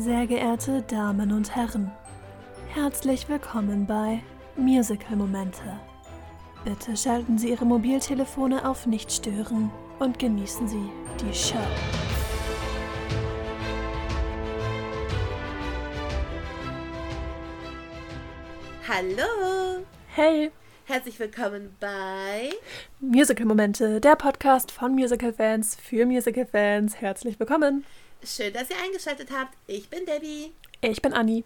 Sehr geehrte Damen und Herren, herzlich willkommen bei Musical Momente. Bitte schalten Sie Ihre Mobiltelefone auf Nicht stören und genießen Sie die Show. Hallo! Hey, Herzlich willkommen bei Musical Momente, der Podcast von Musical-Fans für Musical-Fans. Herzlich willkommen. Schön, dass ihr eingeschaltet habt. Ich bin Debbie Ich bin Anni.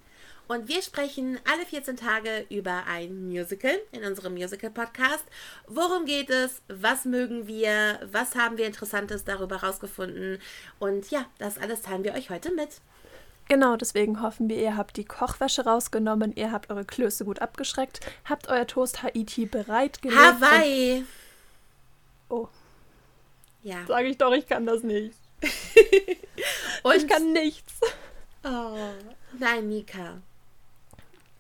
und wir sprechen alle 14 Tage über ein Musical in unserem Musical-Podcast. Worum geht es? Was mögen wir? Was haben wir Interessantes darüber rausgefunden? Und ja, das alles teilen wir euch heute mit. Genau, deswegen hoffen wir, ihr habt die Kochwäsche rausgenommen, ihr habt eure Klöße gut abgeschreckt, habt euer Toast Haiti bereitgelegt. Hawaii! Oh, Ja. sage ich doch, ich kann das nicht. Und Ich kann nichts. Oh, nein, Mika.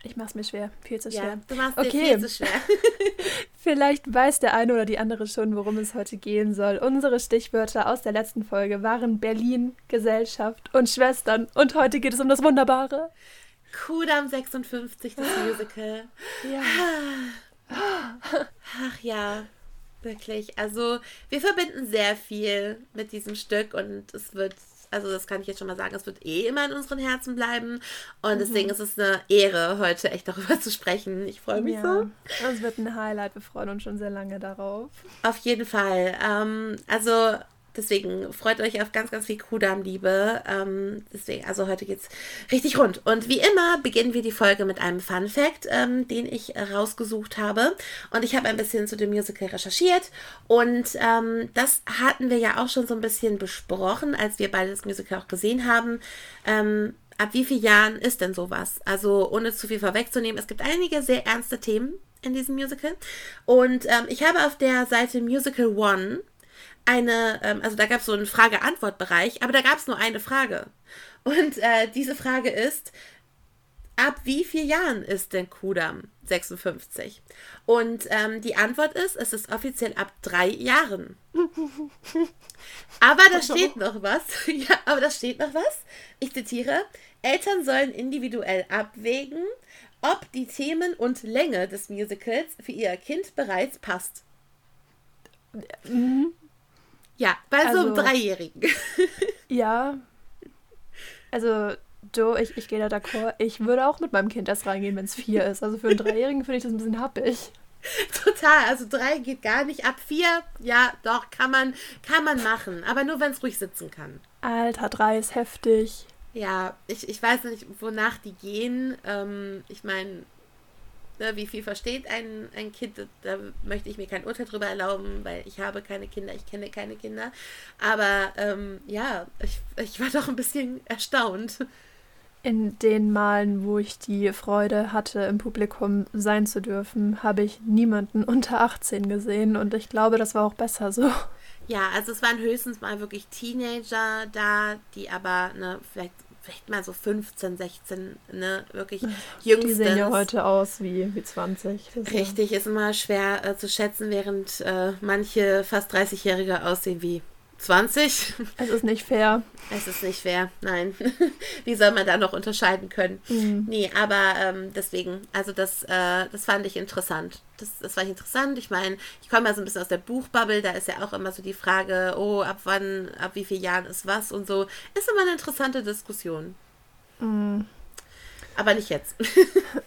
Ich mach's mir schwer, viel zu schwer. Ja, du machst Okay. viel zu schwer. Vielleicht weiß der eine oder die andere schon, worum es heute gehen soll. Unsere Stichwörter aus der letzten Folge waren Berlin, Gesellschaft und Schwestern. Und heute geht es um das Wunderbare. Kudam 56, das Musical. Ja. Ach ja, wirklich. Also wir verbinden sehr viel mit diesem Stück und es wird, also das kann ich jetzt schon mal sagen, es wird eh immer in unseren Herzen bleiben. Und deswegen ist es eine Ehre, heute echt darüber zu sprechen. Ich freue mich so. Ja, es wird ein Highlight. Wir freuen uns schon sehr lange darauf. Auf jeden Fall. Ähm, also deswegen freut euch auf ganz, ganz viel Kudam-Liebe. Ähm, deswegen, also heute geht's richtig rund. Und wie immer beginnen wir die Folge mit einem Fun Fact, ähm, den ich rausgesucht habe. Und ich habe ein bisschen zu dem Musical recherchiert. Und ähm, das hatten wir ja auch schon so ein bisschen besprochen, als wir beide das Musical auch gesehen haben. Ähm, ab wie vielen Jahren ist denn sowas? Also ohne zu viel vorwegzunehmen, es gibt einige sehr ernste Themen in diesem Musical. Und ähm, ich habe auf der Seite Musical One eine, ähm, also da gab es so einen Frage-Antwort-Bereich, aber da gab es nur eine Frage. Und äh, diese Frage ist, ab wie vielen Jahren ist denn Kudam 56? Und ähm, die Antwort ist, es ist offiziell ab drei Jahren. Aber da steht noch was. Ja, aber da steht noch was. Ich zitiere: Eltern sollen individuell abwägen, ob die Themen und Länge des Musicals für ihr Kind bereits passt. Ja, bei so einem Also- Dreijährigen. Ja. Also, du, ich, ich gehe da d'accord. Ich würde auch mit meinem Kind erst reingehen, wenn es vier ist. Also für einen Dreijährigen finde ich das ein bisschen happig. Total. Also drei geht gar nicht. Ab vier, ja, doch, kann man, kann man machen. Aber nur, wenn es ruhig sitzen kann. Alter, drei ist heftig. Ja, ich, ich weiß nicht, wonach die gehen. Ähm, ich meine, ne, wie viel versteht ein, ein Kind? Da möchte ich mir kein Urteil drüber erlauben, weil ich habe keine Kinder, ich kenne keine Kinder. Aber ähm, ja, ich, ich war doch ein bisschen erstaunt. In den Malen, wo ich die Freude hatte, im Publikum sein zu dürfen, habe ich niemanden unter 18 gesehen und ich glaube, das war auch besser so. Ja, also es waren höchstens mal wirklich Teenager da, die aber, ne, vielleicht, vielleicht mal so 15, 16, ne, wirklich jüngstens. Die sehen ja heute aus wie, wie 20. Das Richtig, ist immer schwer äh, zu schätzen, während äh, manche fast 30-Jährige aussehen wie 20. Es ist nicht fair. Es ist nicht fair, nein. Wie soll man da noch unterscheiden können? Mhm. Nee, aber ähm, deswegen, also das, äh, das fand ich interessant. Das, das fand ich interessant. Ich meine, ich komme ja so ein bisschen aus der Buchbubble, da ist ja auch immer so die Frage, oh, ab wann, ab wie vielen Jahren ist was und so. Ist immer eine interessante Diskussion. Mhm. Aber nicht jetzt.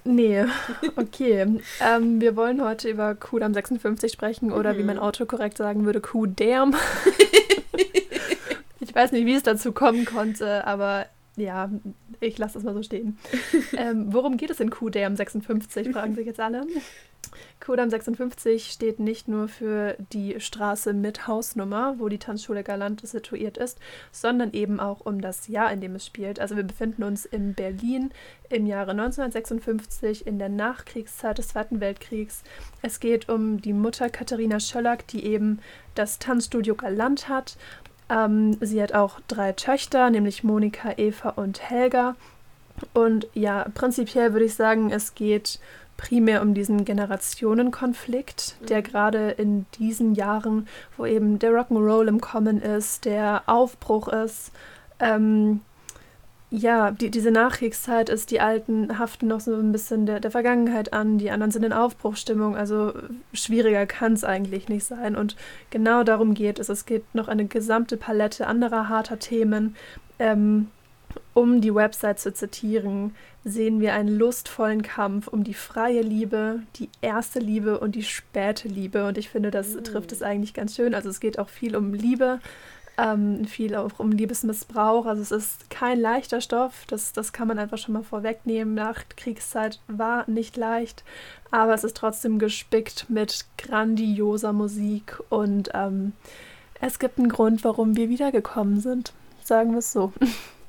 Nee, okay. ähm, wir wollen heute über Kudam 56 sprechen oder wie mein Auto korrekt sagen würde, Kudam. ich weiß nicht, wie es dazu kommen konnte, aber ja, ich lasse das mal so stehen. ähm, worum geht es in Kudam 56, fragen sich jetzt alle. Kudam 56 steht nicht nur für die Straße mit Hausnummer, wo die Tanzschule Galantis situiert ist, sondern eben auch um das Jahr, in dem es spielt. Also wir befinden uns in Berlin im Jahre 1956 in der Nachkriegszeit des Zweiten Weltkriegs. Es geht um die Mutter Katharina Schöllack, die eben das Tanzstudio Galant hat. Ähm, sie hat auch drei Töchter, nämlich Monika, Eva und Helga. Und ja, prinzipiell würde ich sagen, es geht primär um diesen Generationenkonflikt, der gerade in diesen Jahren, wo eben der Rock'n'Roll im Kommen ist, der Aufbruch ist, ähm, ja, die, diese Nachkriegszeit ist, die Alten haften noch so ein bisschen der, der Vergangenheit an, die anderen sind in Aufbruchstimmung, also schwieriger kann es eigentlich nicht sein. Und genau darum geht es. Es geht noch eine gesamte Palette anderer harter Themen. Ähm, um die Website zu zitieren, sehen wir einen lustvollen Kampf um die freie Liebe, die erste Liebe und die späte Liebe. Und ich finde, das mm. trifft es eigentlich ganz schön. Also es geht auch viel um Liebe, ähm, viel auch um Liebesmissbrauch. Also es ist kein leichter Stoff, das, das kann man einfach schon mal vorwegnehmen. Nach Kriegszeit war nicht leicht, aber es ist trotzdem gespickt mit grandioser Musik und ähm, es gibt einen Grund, warum wir wiedergekommen sind. Sagen wir es so.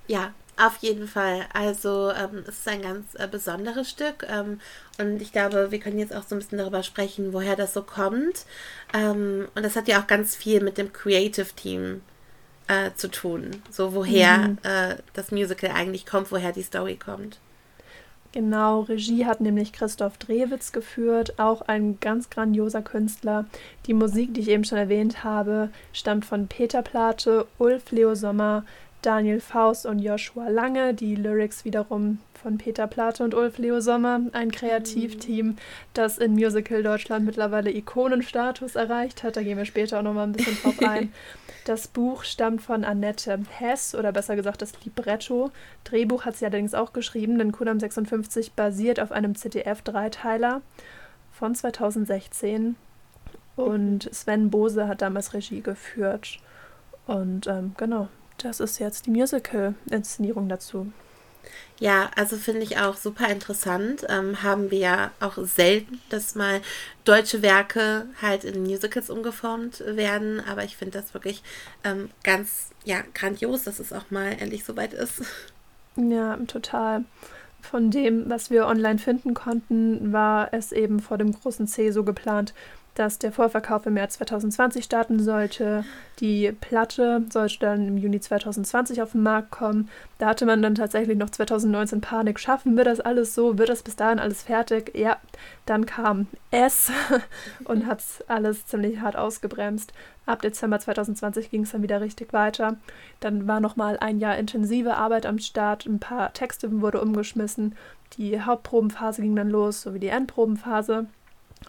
Ja, auf jeden Fall. Also ähm, es ist ein ganz äh, besonderes Stück ähm, und ich glaube, wir können jetzt auch so ein bisschen darüber sprechen, woher das so kommt. Ähm, und das hat ja auch ganz viel mit dem Creative Team äh, zu tun. So woher mhm. äh, das Musical eigentlich kommt, woher die Story kommt. Genau, Regie hat nämlich Christoph Drewitz geführt, auch ein ganz grandioser Künstler. Die Musik, die ich eben schon erwähnt habe, stammt von Peter Plate, Ulf Leo Sommer, Daniel Faust und Joshua Lange, die Lyrics wiederum von Peter Plate und Ulf Leo Sommer, ein Kreativteam, das in Musical Deutschland mittlerweile Ikonenstatus erreicht hat. Da gehen wir später auch nochmal ein bisschen drauf ein. Das Buch stammt von Annette Hess oder besser gesagt das Libretto. Drehbuch hat sie allerdings auch geschrieben, denn Kudam 56 basiert auf einem ZDF-Dreiteiler von 2016 und Sven Bose hat damals Regie geführt. Und ähm, genau, das ist jetzt die Musical-Inszenierung dazu. Ja, also finde ich auch super interessant. Ähm, haben wir ja auch selten, dass mal deutsche Werke halt in Musicals umgeformt werden. Aber ich finde das wirklich ähm, ganz ja, grandios, dass es auch mal endlich soweit ist. Ja, total. Von dem, was wir online finden konnten, war es eben vor dem großen C so geplant, dass der Vorverkauf im März 2020 starten sollte. Die Platte sollte dann im Juni 2020 auf den Markt kommen. Da hatte man dann tatsächlich noch 2019 Panik. Schaffen wir das alles so? Wird das bis dahin alles fertig? Ja, dann kam es und hat alles ziemlich hart ausgebremst. Ab Dezember 2020 ging es dann wieder richtig weiter. Dann war nochmal ein Jahr intensive Arbeit am Start. Ein paar Texte wurde umgeschmissen. Die Hauptprobenphase ging dann los, sowie die Endprobenphase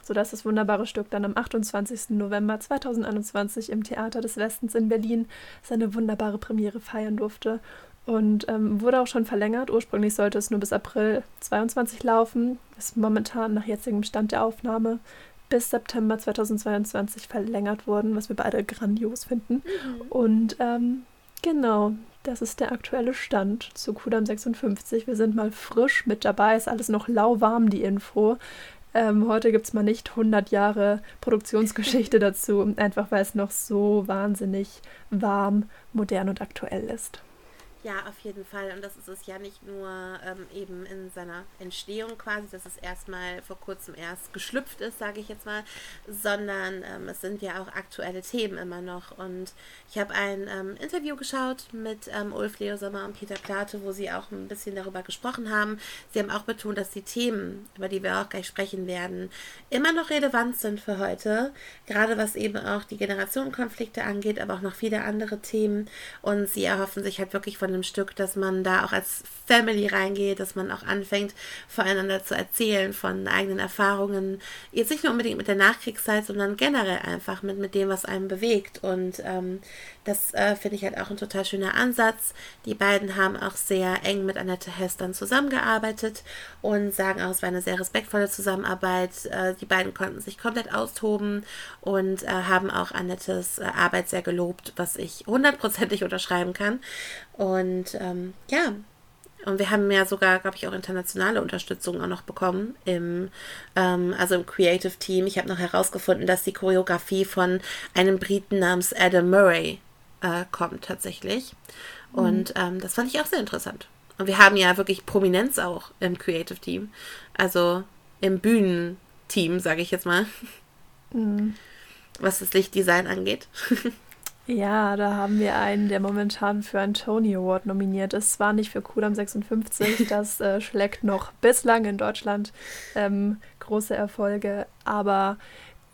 sodass das wunderbare Stück dann am 28. November 2021 im Theater des Westens in Berlin seine wunderbare Premiere feiern durfte und ähm, wurde auch schon verlängert. Ursprünglich sollte es nur bis April 22 laufen, ist momentan nach jetzigem Stand der Aufnahme bis September 2022 verlängert worden, was wir beide grandios finden. Mhm. Und ähm, genau, das ist der aktuelle Stand zu Kudam 56. Wir sind mal frisch mit dabei, ist alles noch lauwarm, die Info. Ähm, heute gibt es mal nicht 100 Jahre Produktionsgeschichte dazu, einfach weil es noch so wahnsinnig warm, modern und aktuell ist. Ja, auf jeden Fall. Und das ist es ja nicht nur ähm, eben in seiner Entstehung quasi, dass es erstmal vor kurzem erst geschlüpft ist, sage ich jetzt mal, sondern ähm, es sind ja auch aktuelle Themen immer noch. Und ich habe ein ähm, Interview geschaut mit ähm, Ulf Leo Sommer und Peter Plate, wo sie auch ein bisschen darüber gesprochen haben. Sie haben auch betont, dass die Themen, über die wir auch gleich sprechen werden, immer noch relevant sind für heute. Gerade was eben auch die Generationenkonflikte angeht, aber auch noch viele andere Themen. Und sie erhoffen sich halt wirklich von einem Stück, dass man da auch als Family reingeht, dass man auch anfängt, voreinander zu erzählen von eigenen Erfahrungen. Jetzt nicht nur unbedingt mit der Nachkriegszeit, sondern generell einfach mit, mit dem, was einem bewegt. Und ähm, das äh, finde ich halt auch ein total schöner Ansatz. Die beiden haben auch sehr eng mit Annette Hess dann zusammengearbeitet und sagen auch, es war eine sehr respektvolle Zusammenarbeit. Äh, die beiden konnten sich komplett austoben und äh, haben auch Annettes äh, Arbeit sehr gelobt, was ich hundertprozentig unterschreiben kann. Und ähm, ja, und wir haben ja sogar, glaube ich, auch internationale Unterstützung auch noch bekommen im, ähm, also im Creative Team. Ich habe noch herausgefunden, dass die Choreografie von einem Briten namens Adam Murray äh, kommt tatsächlich. Mhm. Und ähm, das fand ich auch sehr interessant. Und wir haben ja wirklich Prominenz auch im Creative Team. Also im Bühnenteam, sage ich jetzt mal. Mhm. Was das Lichtdesign angeht. Ja, da haben wir einen, der momentan für einen Tony Award nominiert ist. Zwar nicht für Kudam 56, das äh, schlägt noch bislang in Deutschland ähm, große Erfolge, aber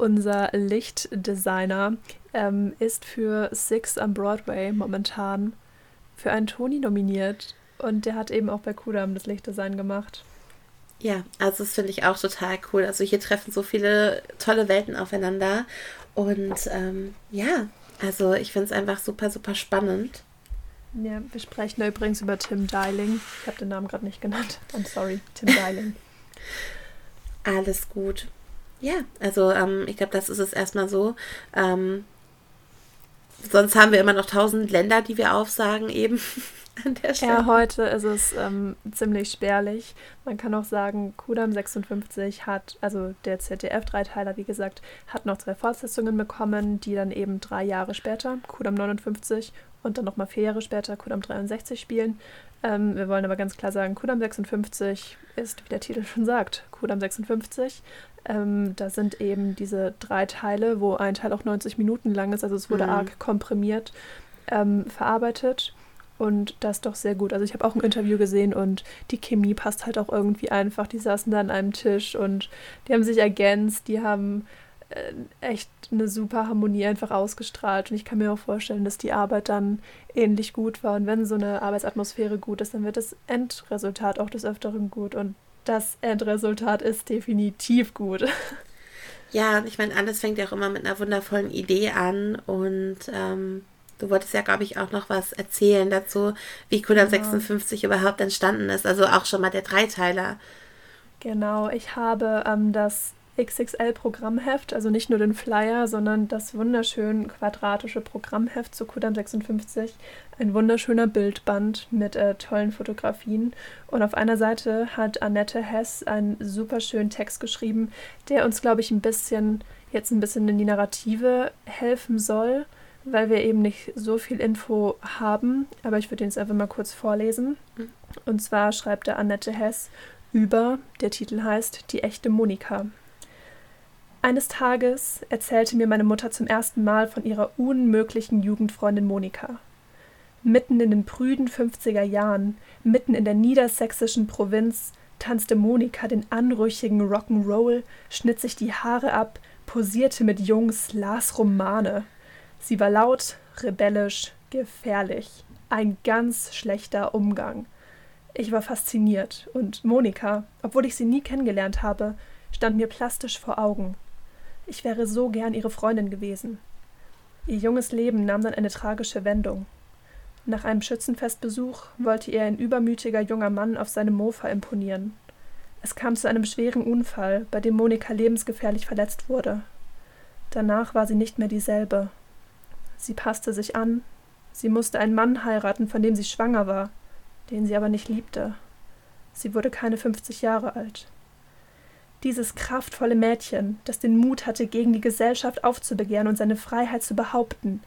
unser Lichtdesigner ähm, ist für Six am Broadway momentan für einen Tony nominiert. Und der hat eben auch bei Kudam das Lichtdesign gemacht. Ja, also das finde ich auch total cool. Also hier treffen so viele tolle Welten aufeinander. Und ähm, ja, also ich finde es einfach super, super spannend. Ja, wir sprechen übrigens über Tim Dialing. Ich habe den Namen gerade nicht genannt. I'm sorry, Tim Dialing. Alles gut. Ja, also ähm, ich glaube, das ist es erstmal so. Ähm, sonst haben wir immer noch tausend Länder, die wir aufsagen eben. an der Stelle. Ja, heute ist es ähm, ziemlich spärlich. Man kann auch sagen, Kudam 56 hat, also der ZDF-Dreiteiler, wie gesagt, hat noch drei Fortsetzungen bekommen, die dann eben drei Jahre später, Kudam 59 und dann nochmal vier Jahre später Kudam 63 spielen. Ähm, wir wollen aber ganz klar sagen, Kudam 56 ist, wie der Titel schon sagt, Kudam 56. Ähm, da sind eben diese drei Teile, wo ein Teil auch 90 Minuten lang ist, also es wurde mhm. arg komprimiert, ähm, verarbeitet. Und das doch sehr gut. Also ich habe auch ein Interview gesehen und die Chemie passt halt auch irgendwie einfach. Die saßen da an einem Tisch und die haben sich ergänzt, die haben äh, echt eine super Harmonie einfach ausgestrahlt. Und ich kann mir auch vorstellen, dass die Arbeit dann ähnlich gut war. Und wenn so eine Arbeitsatmosphäre gut ist, dann wird das Endresultat auch des Öfteren gut. Und das Endresultat ist definitiv gut. Ja, ich meine, alles fängt ja auch immer mit einer wundervollen Idee an und ähm, Du wolltest ja, glaube ich, auch noch was erzählen dazu, wie Kudam genau. 56 überhaupt entstanden ist. Also auch schon mal der Dreiteiler. Genau, ich habe ähm, das XXL-Programmheft, also nicht nur den Flyer, sondern das wunderschön quadratische Programmheft zu Kudam 56. Ein wunderschöner Bildband mit äh, tollen Fotografien. Und auf einer Seite hat Annette Hess einen super schönen Text geschrieben, der uns, glaube ich, ein bisschen, jetzt ein bisschen in die Narrative helfen soll weil wir eben nicht so viel Info haben, aber ich würde ihn jetzt einfach mal kurz vorlesen. Mhm. Und zwar schreibt er Annette Hess über, der Titel heißt Die echte Monika. Eines Tages erzählte mir meine Mutter zum ersten Mal von ihrer unmöglichen Jugendfreundin Monika. Mitten in den prüden 50er Jahren, mitten in der niedersächsischen Provinz, tanzte Monika den anrüchigen Rock'n'Roll, schnitt sich die Haare ab, posierte mit Jungs, las Romane. Sie war laut, rebellisch, gefährlich. Ein ganz schlechter Umgang. Ich war fasziniert und Monika, obwohl ich sie nie kennengelernt habe, stand mir plastisch vor Augen. Ich wäre so gern ihre Freundin gewesen. Ihr junges Leben nahm dann eine tragische Wendung. Nach einem Schützenfestbesuch wollte ihr ein übermütiger junger Mann auf seinem Mofa imponieren. Es kam zu einem schweren Unfall, bei dem Monika lebensgefährlich verletzt wurde. Danach war sie nicht mehr dieselbe Sie passte sich an. Sie musste einen Mann heiraten, von dem sie schwanger war, den sie aber nicht liebte. Sie wurde keine 50 Jahre alt. Dieses kraftvolle Mädchen, das den Mut hatte, gegen die Gesellschaft aufzubegehren und seine Freiheit zu behaupten,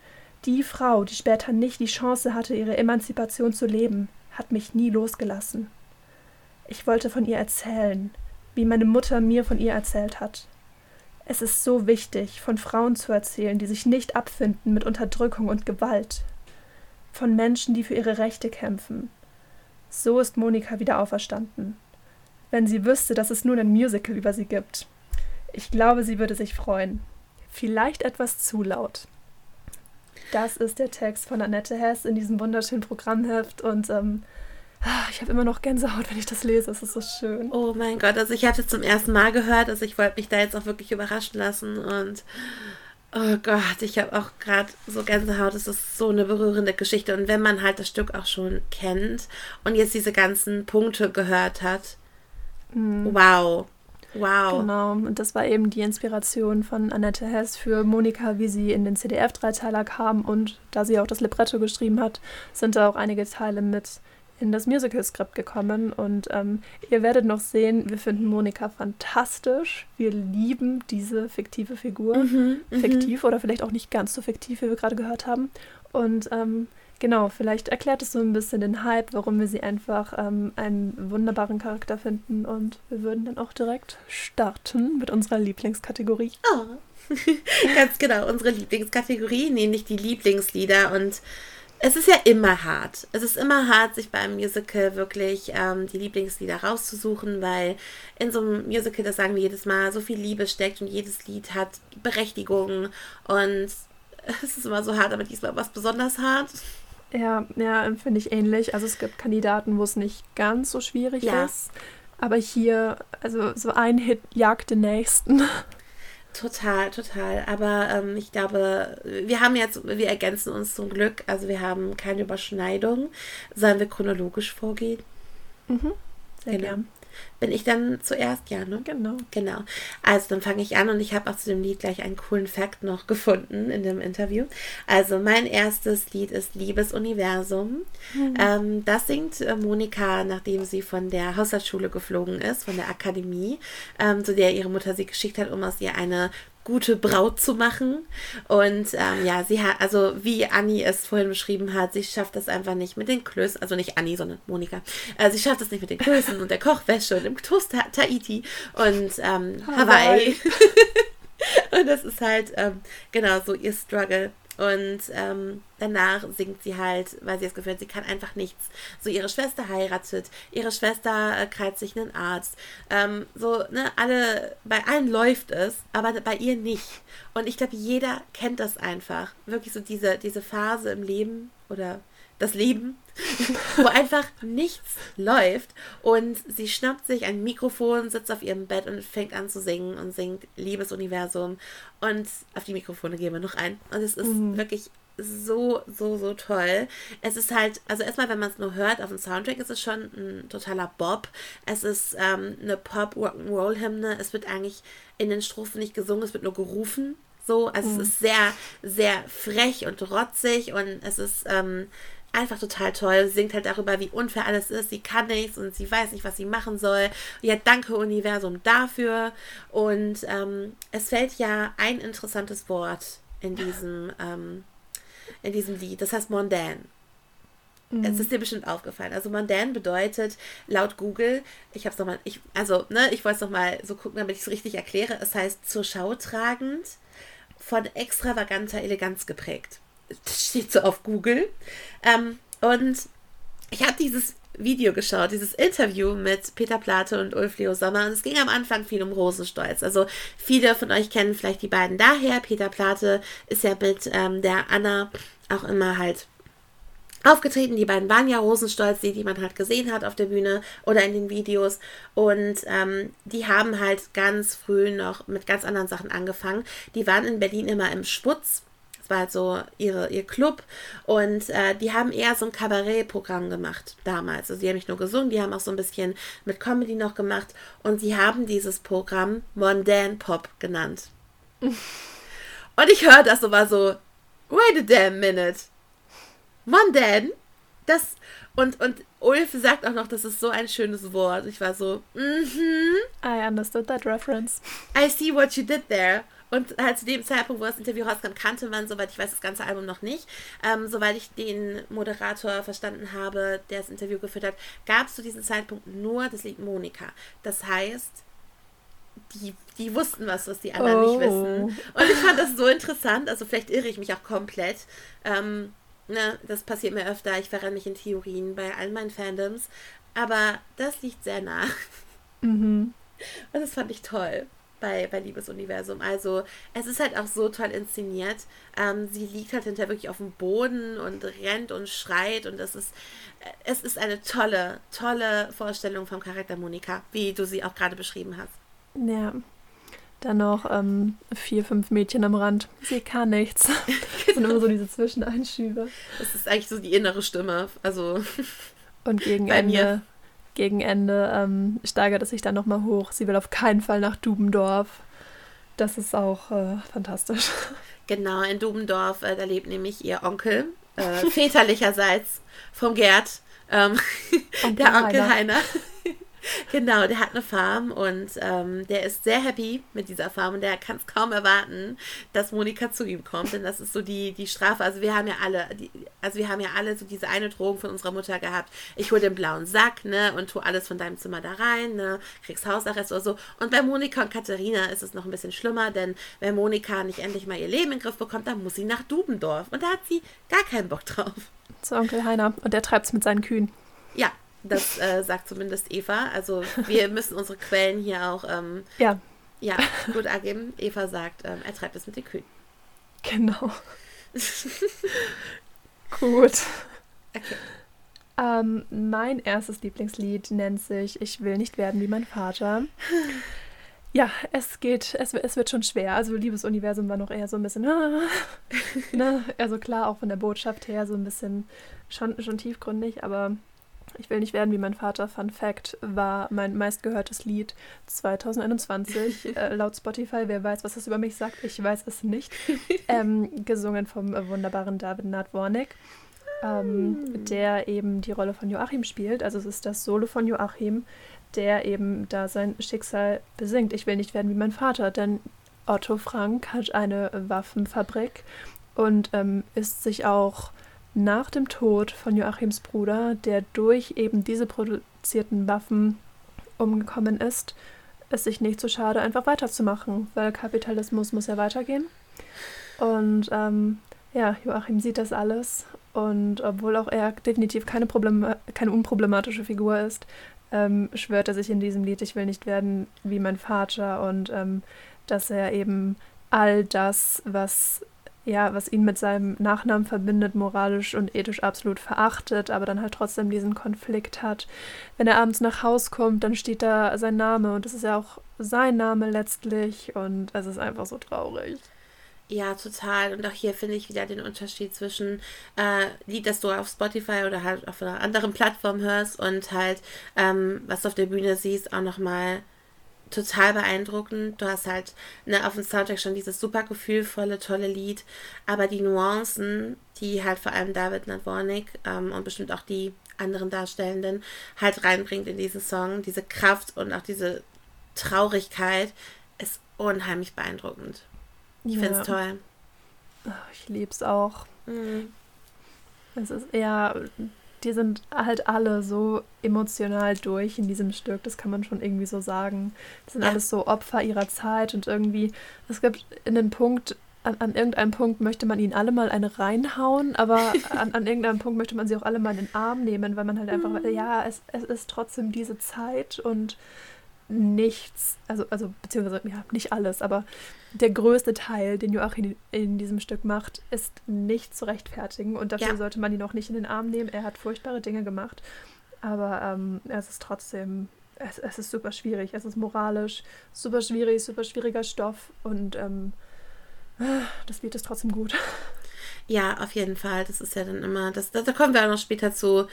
die Frau, die später nicht die Chance hatte, ihre Emanzipation zu leben, hat mich nie losgelassen. Ich wollte von ihr erzählen, wie meine Mutter mir von ihr erzählt hat. Es ist so wichtig, von Frauen zu erzählen, die sich nicht abfinden mit Unterdrückung und Gewalt. Von Menschen, die für ihre Rechte kämpfen. So ist Monika wieder auferstanden. Wenn sie wüsste, dass es nun ein Musical über sie gibt. Ich glaube, sie würde sich freuen. Vielleicht etwas zu laut. Das ist der Text von Annette Hess in diesem wunderschönen Programmheft und ähm, Ah, ich habe immer noch Gänsehaut, wenn ich das lese. Es ist so schön. Oh mein Gott, also ich hatte zum ersten Mal gehört, also ich wollte mich da jetzt auch wirklich überraschen lassen und oh Gott, ich habe auch gerade so Gänsehaut. Es ist so eine berührende Geschichte und wenn man halt das Stück auch schon kennt und jetzt diese ganzen Punkte gehört hat, mhm. wow. Wow. Genau, und das war eben die Inspiration von Annette Hess für Monika, wie sie in den CDF-Dreiteiler kam. Und da sie auch das Libretto geschrieben hat, sind da auch einige Teile mit in das Musical-Skript gekommen und ähm, ihr werdet noch sehen, wir finden Monika fantastisch. Wir lieben diese fiktive Figur. Mhm, mhm, fiktiv oder vielleicht auch nicht ganz so fiktiv, wie wir gerade gehört haben. Und ähm, genau, vielleicht erklärt es so ein bisschen den Hype, warum wir sie einfach ähm, einen wunderbaren Charakter finden. Und wir würden dann auch direkt starten mit unserer Lieblingskategorie. Oh. Ganz genau, unsere Lieblingskategorie, nämlich die Lieblingslieder. Und es ist ja immer hart. Es ist immer hart, sich beim Musical wirklich ähm, die Lieblingslieder rauszusuchen, weil in so einem Musical, das sagen wir jedes Mal, so viel Liebe steckt und jedes Lied hat Berechtigung und es ist immer so hart, aber diesmal was besonders hart. Ja, ja, finde ich ähnlich. Also es gibt Kandidaten, wo es nicht ganz so schwierig ja. ist. Aber hier, also so ein Hit jagt den nächsten. Total, total. Aber ähm, ich glaube, wir haben jetzt, wir ergänzen uns zum Glück. Also wir haben keine Überschneidung. Sollen wir chronologisch vorgehen? Mhm. Sehr genau. gern. Bin ich dann zuerst, ja, ne? Genau. Genau. Also dann fange ich an und ich habe auch zu dem Lied gleich einen coolen Fact noch gefunden in dem Interview. Also mein erstes Lied ist Liebesuniversum. Mhm. Ähm, das singt äh, Monika, nachdem sie von der Haushaltsschule geflogen ist, von der Akademie, ähm, zu der ihre Mutter sie geschickt hat, um aus ihr eine gute Braut zu machen. Und ähm, ja, sie hat, also wie Anni es vorhin beschrieben hat, sie schafft das einfach nicht mit den Klößen, also nicht Anni, sondern Monika. Äh, sie schafft es nicht mit den Klößen und der Kochwäsche und dem Toast Ta Tahiti und ähm, Hawaii. Hawaii. und das ist halt ähm, genau so ihr Struggle. Und ähm, danach singt sie halt, weil sie das Gefühl hat, sie kann einfach nichts. So ihre Schwester heiratet, ihre Schwester äh, kreuzt sich einen Arzt. Ähm, so, ne, alle, bei allen läuft es, aber bei ihr nicht. Und ich glaube, jeder kennt das einfach. Wirklich so diese, diese Phase im Leben oder das Leben, wo einfach nichts läuft und sie schnappt sich ein Mikrofon, sitzt auf ihrem Bett und fängt an zu singen und singt Liebesuniversum und auf die Mikrofone gehen wir noch ein und es ist mhm. wirklich so, so, so toll. Es ist halt, also erstmal, wenn man es nur hört auf dem Soundtrack, ist es schon ein totaler Bob. Es ist ähm, eine Pop-Rock'n'Roll-Hymne. Es wird eigentlich in den Strophen nicht gesungen, es wird nur gerufen. So, also mhm. es ist sehr, sehr frech und rotzig und es ist ähm, einfach total toll. Sie singt halt darüber, wie unfair alles ist. Sie kann nichts und sie weiß nicht, was sie machen soll. Ja, danke Universum dafür. Und ähm, es fällt ja ein interessantes Wort in diesem, ähm, in diesem Lied. Das heißt Mondain. Mhm. Es ist dir bestimmt aufgefallen. Also Mondain bedeutet laut Google, ich habe es nochmal, ich, also, ne, ich wollte es nochmal so gucken, damit ich es richtig erkläre. Es heißt zur Schau tragend, von extravaganter Eleganz geprägt steht so auf Google. Ähm, und ich habe dieses Video geschaut, dieses Interview mit Peter Plate und Ulf Leo Sommer. Und es ging am Anfang viel um Rosenstolz. Also viele von euch kennen vielleicht die beiden daher. Peter Plate ist ja mit ähm, der Anna auch immer halt aufgetreten. Die beiden waren ja Rosenstolz, die, die man halt gesehen hat auf der Bühne oder in den Videos. Und ähm, die haben halt ganz früh noch mit ganz anderen Sachen angefangen. Die waren in Berlin immer im Sputz das war halt so ihre, ihr Club. Und äh, die haben eher so ein Kabarettprogramm gemacht damals. Also die haben nicht nur gesungen, die haben auch so ein bisschen mit Comedy noch gemacht. Und sie haben dieses Programm Mondaine Pop genannt. Und ich höre das so war so, wait a damn minute. Mondaine? Das. Und, und Ulf sagt auch noch, das ist so ein schönes Wort. Ich war so, mhm. Mm I understood that reference. I see what you did there. Und halt zu dem Zeitpunkt, wo das Interview rauskam, kannte man, soweit ich weiß, das ganze Album noch nicht. Ähm, soweit ich den Moderator verstanden habe, der das Interview geführt hat, gab es zu diesem Zeitpunkt nur das Lied Monika. Das heißt, die, die wussten was, was die anderen oh. nicht wissen. Und ich fand das so interessant. Also vielleicht irre ich mich auch komplett. Ähm, ne, das passiert mir öfter. Ich verrenne mich in Theorien bei all meinen Fandoms. Aber das liegt sehr nah. Mhm. Und das fand ich toll bei, bei Liebesuniversum. Also es ist halt auch so toll inszeniert. Ähm, sie liegt halt hinterher wirklich auf dem Boden und rennt und schreit und es ist, äh, es ist eine tolle, tolle Vorstellung vom Charakter Monika, wie du sie auch gerade beschrieben hast. Ja. Dann noch ähm, vier, fünf Mädchen am Rand. Sie kann nichts. Das sind immer so diese Zwischeneinschübe. Das ist eigentlich so die innere Stimme. Also. Und gegen Ende mir gegen Ende ähm, steigert es sich dann nochmal hoch. Sie will auf keinen Fall nach Dubendorf. Das ist auch äh, fantastisch. Genau, in Dubendorf, äh, da lebt nämlich ihr Onkel, äh, väterlicherseits vom Gerd, ähm, der Onkel Heiner. Heiner. Genau, der hat eine Farm und ähm, der ist sehr happy mit dieser Farm und der kann es kaum erwarten, dass Monika zu ihm kommt, denn das ist so die, die Strafe. Also wir haben ja alle, die, also wir haben ja alle so diese eine Drohung von unserer Mutter gehabt. Ich hole den blauen Sack, ne, und tu alles von deinem Zimmer da rein, ne, kriegst Hausarrest oder so. Und bei Monika und Katharina ist es noch ein bisschen schlimmer, denn wenn Monika nicht endlich mal ihr Leben in den Griff bekommt, dann muss sie nach Dubendorf und da hat sie gar keinen Bock drauf. Zu Onkel Heiner und der treibt es mit seinen Kühen. Ja, das äh, sagt zumindest Eva. Also wir müssen unsere Quellen hier auch ähm, ja. Ja, gut ergeben. Eva sagt, ähm, er treibt es mit den Kühen. Genau. gut. Okay. Ähm, mein erstes Lieblingslied nennt sich Ich will nicht werden wie mein Vater. Ja, es geht, es, es wird schon schwer. Also Liebesuniversum war noch eher so ein bisschen, ne? also klar, auch von der Botschaft her so ein bisschen schon, schon tiefgründig, aber ich will nicht werden wie mein Vater. Fun Fact war mein meistgehörtes Lied 2021 äh, laut Spotify. Wer weiß, was das über mich sagt? Ich weiß es nicht. Ähm, gesungen vom äh, wunderbaren David Nadwornik, ähm, mm. der eben die Rolle von Joachim spielt. Also es ist das Solo von Joachim der eben da sein Schicksal besingt. Ich will nicht werden wie mein Vater, denn Otto Frank hat eine Waffenfabrik und ähm, ist sich auch nach dem Tod von Joachims Bruder, der durch eben diese produzierten Waffen umgekommen ist, es sich nicht so schade, einfach weiterzumachen, weil Kapitalismus muss ja weitergehen. Und ähm, ja, Joachim sieht das alles und obwohl auch er definitiv keine, Problem keine unproblematische Figur ist, ähm, schwört er sich in diesem Lied, ich will nicht werden wie mein Vater und ähm, dass er eben all das, was ja, was ihn mit seinem Nachnamen verbindet, moralisch und ethisch absolut verachtet, aber dann halt trotzdem diesen Konflikt hat. Wenn er abends nach Haus kommt, dann steht da sein Name und das ist ja auch sein Name letztlich und es ist einfach so traurig. Ja, total. Und auch hier finde ich wieder den Unterschied zwischen äh, Lied, das du auf Spotify oder halt auf einer anderen Plattform hörst und halt, ähm, was du auf der Bühne siehst, auch nochmal total beeindruckend. Du hast halt ne, auf dem Soundtrack schon dieses super gefühlvolle, tolle Lied, aber die Nuancen, die halt vor allem David Nadwornik ähm, und bestimmt auch die anderen Darstellenden halt reinbringt in diesen Song, diese Kraft und auch diese Traurigkeit, ist unheimlich beeindruckend. Ich ja. finde es toll. Ich liebe es auch. Mhm. Es ist eher, die sind halt alle so emotional durch in diesem Stück, das kann man schon irgendwie so sagen. Das sind ja. alles so Opfer ihrer Zeit und irgendwie, es gibt in den Punkt, an, an irgendeinem Punkt möchte man ihnen alle mal eine reinhauen, aber an, an irgendeinem Punkt möchte man sie auch alle mal in den Arm nehmen, weil man halt einfach, mhm. ja, es, es ist trotzdem diese Zeit und nichts, also, also beziehungsweise ja, nicht alles, aber der größte Teil, den Joachim in diesem Stück macht, ist nicht zu rechtfertigen und dafür ja. sollte man ihn auch nicht in den Arm nehmen. Er hat furchtbare Dinge gemacht, aber ähm, es ist trotzdem, es, es ist super schwierig, es ist moralisch super schwierig, super schwieriger Stoff und ähm, das Lied ist trotzdem gut. Ja, auf jeden Fall. Das ist ja dann immer, das, da kommen wir auch noch später zu,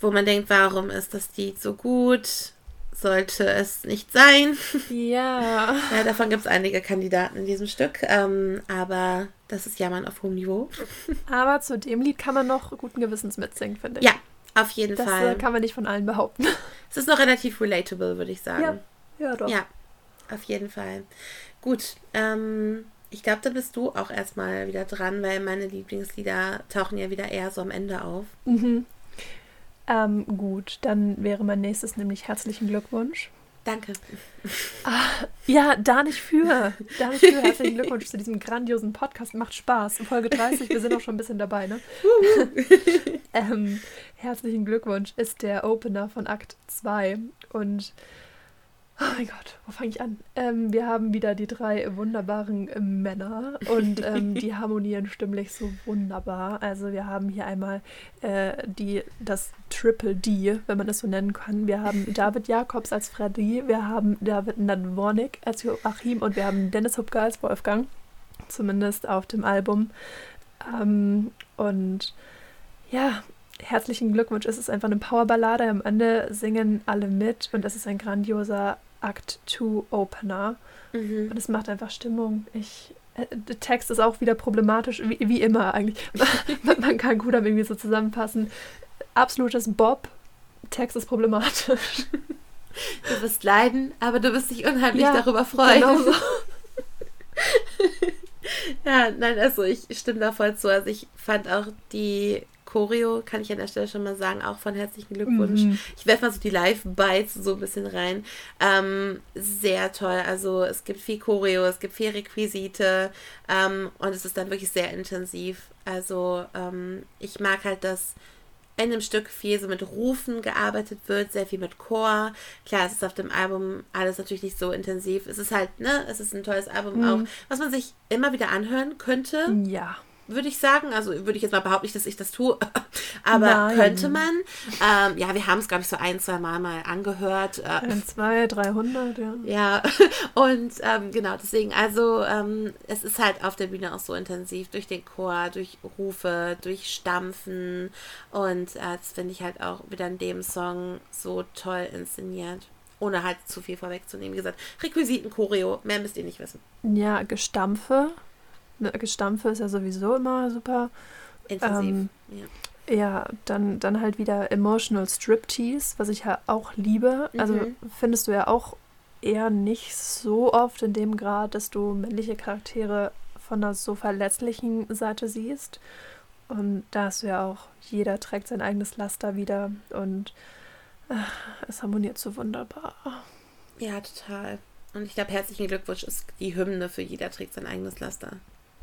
wo man denkt, warum ist das Lied so gut? Sollte es nicht sein. Ja. ja davon gibt es einige Kandidaten in diesem Stück. Ähm, aber das ist Jammern auf hohem Niveau. Aber zu dem Lied kann man noch guten Gewissens mitsingen, finde ich. Ja, auf jeden das, Fall. Das kann man nicht von allen behaupten. Es ist noch relativ relatable, würde ich sagen. Ja, ja doch. Ja, auf jeden Fall. Gut, ähm, ich glaube, da bist du auch erstmal wieder dran, weil meine Lieblingslieder tauchen ja wieder eher so am Ende auf. Mhm. Ähm, gut, dann wäre mein nächstes nämlich herzlichen Glückwunsch. Danke. Ah, ja, da nicht für. Da nicht für. Herzlichen Glückwunsch zu diesem grandiosen Podcast. Macht Spaß. Folge 30, wir sind auch schon ein bisschen dabei, ne? ähm, herzlichen Glückwunsch ist der Opener von Akt 2. Und Oh mein Gott, wo fange ich an? Ähm, wir haben wieder die drei wunderbaren äh, Männer und ähm, die harmonieren stimmlich so wunderbar. Also wir haben hier einmal äh, die, das Triple D, wenn man das so nennen kann. Wir haben David Jacobs als Freddy, wir haben David Nadwornik als Joachim und wir haben Dennis Hupke als Wolfgang, zumindest auf dem Album. Ähm, und ja, herzlichen Glückwunsch. Es ist einfach eine Powerballade. Am Ende singen alle mit und es ist ein grandioser Act 2 Opener. Mhm. Und es macht einfach Stimmung. Ich, äh, der Text ist auch wieder problematisch, wie, wie immer eigentlich. man, man kann gut am irgendwie so zusammenfassen. Absolutes Bob. Text ist problematisch. Du wirst leiden, aber du wirst dich unheimlich ja, darüber freuen. Genau so. ja, nein, also ich stimme da voll zu. Also ich fand auch die Choreo, kann ich an der Stelle schon mal sagen, auch von herzlichen Glückwunsch. Mhm. Ich werfe mal so die Live-Bites so ein bisschen rein. Ähm, sehr toll. Also es gibt viel Choreo, es gibt viel Requisite ähm, und es ist dann wirklich sehr intensiv. Also ähm, ich mag halt, dass in dem Stück viel so mit Rufen gearbeitet wird, sehr viel mit Chor. Klar, es ist auf dem Album alles natürlich nicht so intensiv. Es ist halt, ne, es ist ein tolles Album mhm. auch, was man sich immer wieder anhören könnte. Ja würde ich sagen. Also würde ich jetzt mal behaupten, nicht, dass ich das tue, aber Nein. könnte man. Ähm, ja, wir haben es, glaube ich, so ein, zwei Mal mal angehört. Äh, ein, zwei, 300, ja. Ja, und ähm, genau, deswegen, also ähm, es ist halt auf der Bühne auch so intensiv durch den Chor, durch Rufe, durch Stampfen und äh, das finde ich halt auch wieder in dem Song so toll inszeniert ohne halt zu viel vorwegzunehmen. Wie gesagt, Requisiten, Choreo, mehr müsst ihr nicht wissen. Ja, Gestampfe. Ne, Gestampfe ist ja sowieso immer super. Intensiv, ähm, ja. Ja, dann, dann halt wieder Emotional Striptease, was ich ja auch liebe. Also mhm. findest du ja auch eher nicht so oft in dem Grad, dass du männliche Charaktere von einer so verletzlichen Seite siehst. Und da hast du ja auch, jeder trägt sein eigenes Laster wieder und es harmoniert so wunderbar. Ja, total. Und ich glaube, herzlichen Glückwunsch ist die Hymne für jeder trägt sein eigenes Laster.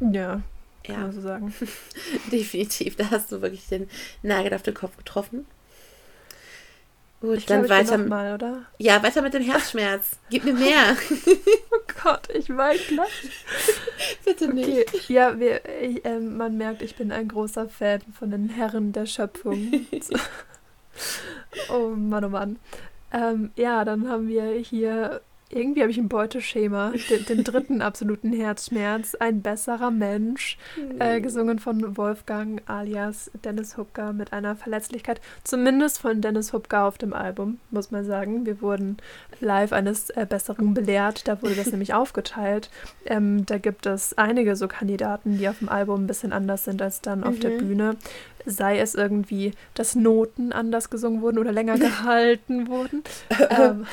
Ja, kann ja. man so sagen. Definitiv, da hast du wirklich den Nagel auf den Kopf getroffen. Gut, ich dann glaub, weiter. Mal, oder? Ja, weiter mit dem Herzschmerz. Gib mir mehr. oh Gott, ich weine gleich. Bitte nicht. Okay. Ja, wir, ich, äh, man merkt, ich bin ein großer Fan von den Herren der Schöpfung. oh Mann, oh Mann. Ähm, ja, dann haben wir hier irgendwie habe ich ein Beuteschema, den, den, dritten absoluten Herzschmerz, ein besserer Mensch, äh, hm. gesungen von Wolfgang alias Dennis Hupka mit einer Verletzlichkeit, zumindest von Dennis Hupka auf dem Album, muss man sagen. Wir wurden live eines äh, Besseren belehrt, da wurde das nämlich aufgeteilt. Ähm, da gibt es einige so Kandidaten, die auf dem Album ein bisschen anders sind als dann auf mhm. der Bühne sei es irgendwie, dass Noten anders gesungen wurden oder länger gehalten wurden. ähm,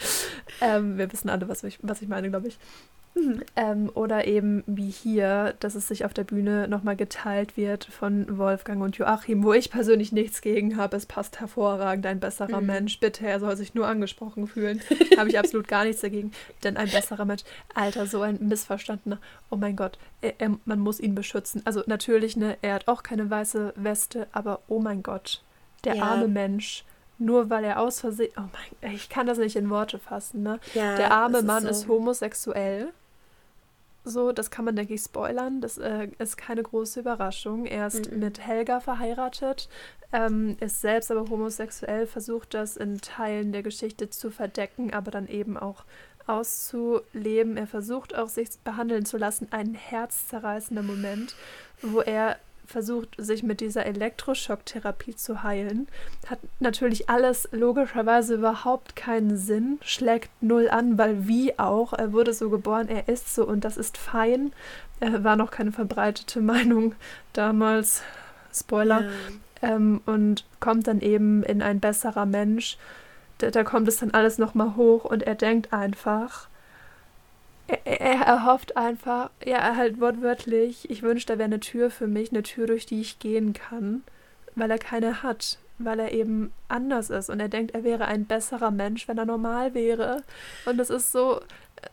ähm, wir wissen alle, was ich, was ich meine, glaube ich. Mhm. Ähm, oder eben wie hier, dass es sich auf der Bühne nochmal geteilt wird von Wolfgang und Joachim, wo ich persönlich nichts gegen habe. Es passt hervorragend, ein besserer mhm. Mensch. Bitte, er soll sich nur angesprochen fühlen. habe ich absolut gar nichts dagegen. Denn ein besserer Mensch, Alter, so ein missverstandener, oh mein Gott, er, er, man muss ihn beschützen. Also natürlich, ne, er hat auch keine weiße Weste, aber oh mein Gott, der ja. arme Mensch nur weil er aus Versehen, oh mein, ich kann das nicht in Worte fassen, ne? Ja, der arme Mann ist, so. ist, homosexuell. So, das kann man, denke ich, spoilern. Das äh, ist keine große Überraschung. Er ist mhm. mit Helga verheiratet, ähm, ist selbst aber homosexuell, versucht das in Teilen der Geschichte zu verdecken, aber dann eben auch auszuleben. Er versucht auch, sich behandeln zu lassen. Ein herzzerreißender Moment, wo er versucht, sich mit dieser Elektroschocktherapie zu heilen. Hat natürlich alles logischerweise überhaupt keinen Sinn, schlägt null an, weil wie auch, er wurde so geboren, er ist so und das ist fein. Er war noch keine verbreitete Meinung damals. Spoiler. Ja. Ähm, und kommt dann eben in ein besserer Mensch. Da, da kommt es dann alles nochmal hoch und er denkt einfach, er, er erhofft einfach, ja, halt wortwörtlich, ich wünschte, da wäre eine Tür für mich, eine Tür, durch die ich gehen kann, weil er keine hat, weil er eben anders ist und er denkt, er wäre ein besserer Mensch, wenn er normal wäre. Und es ist so.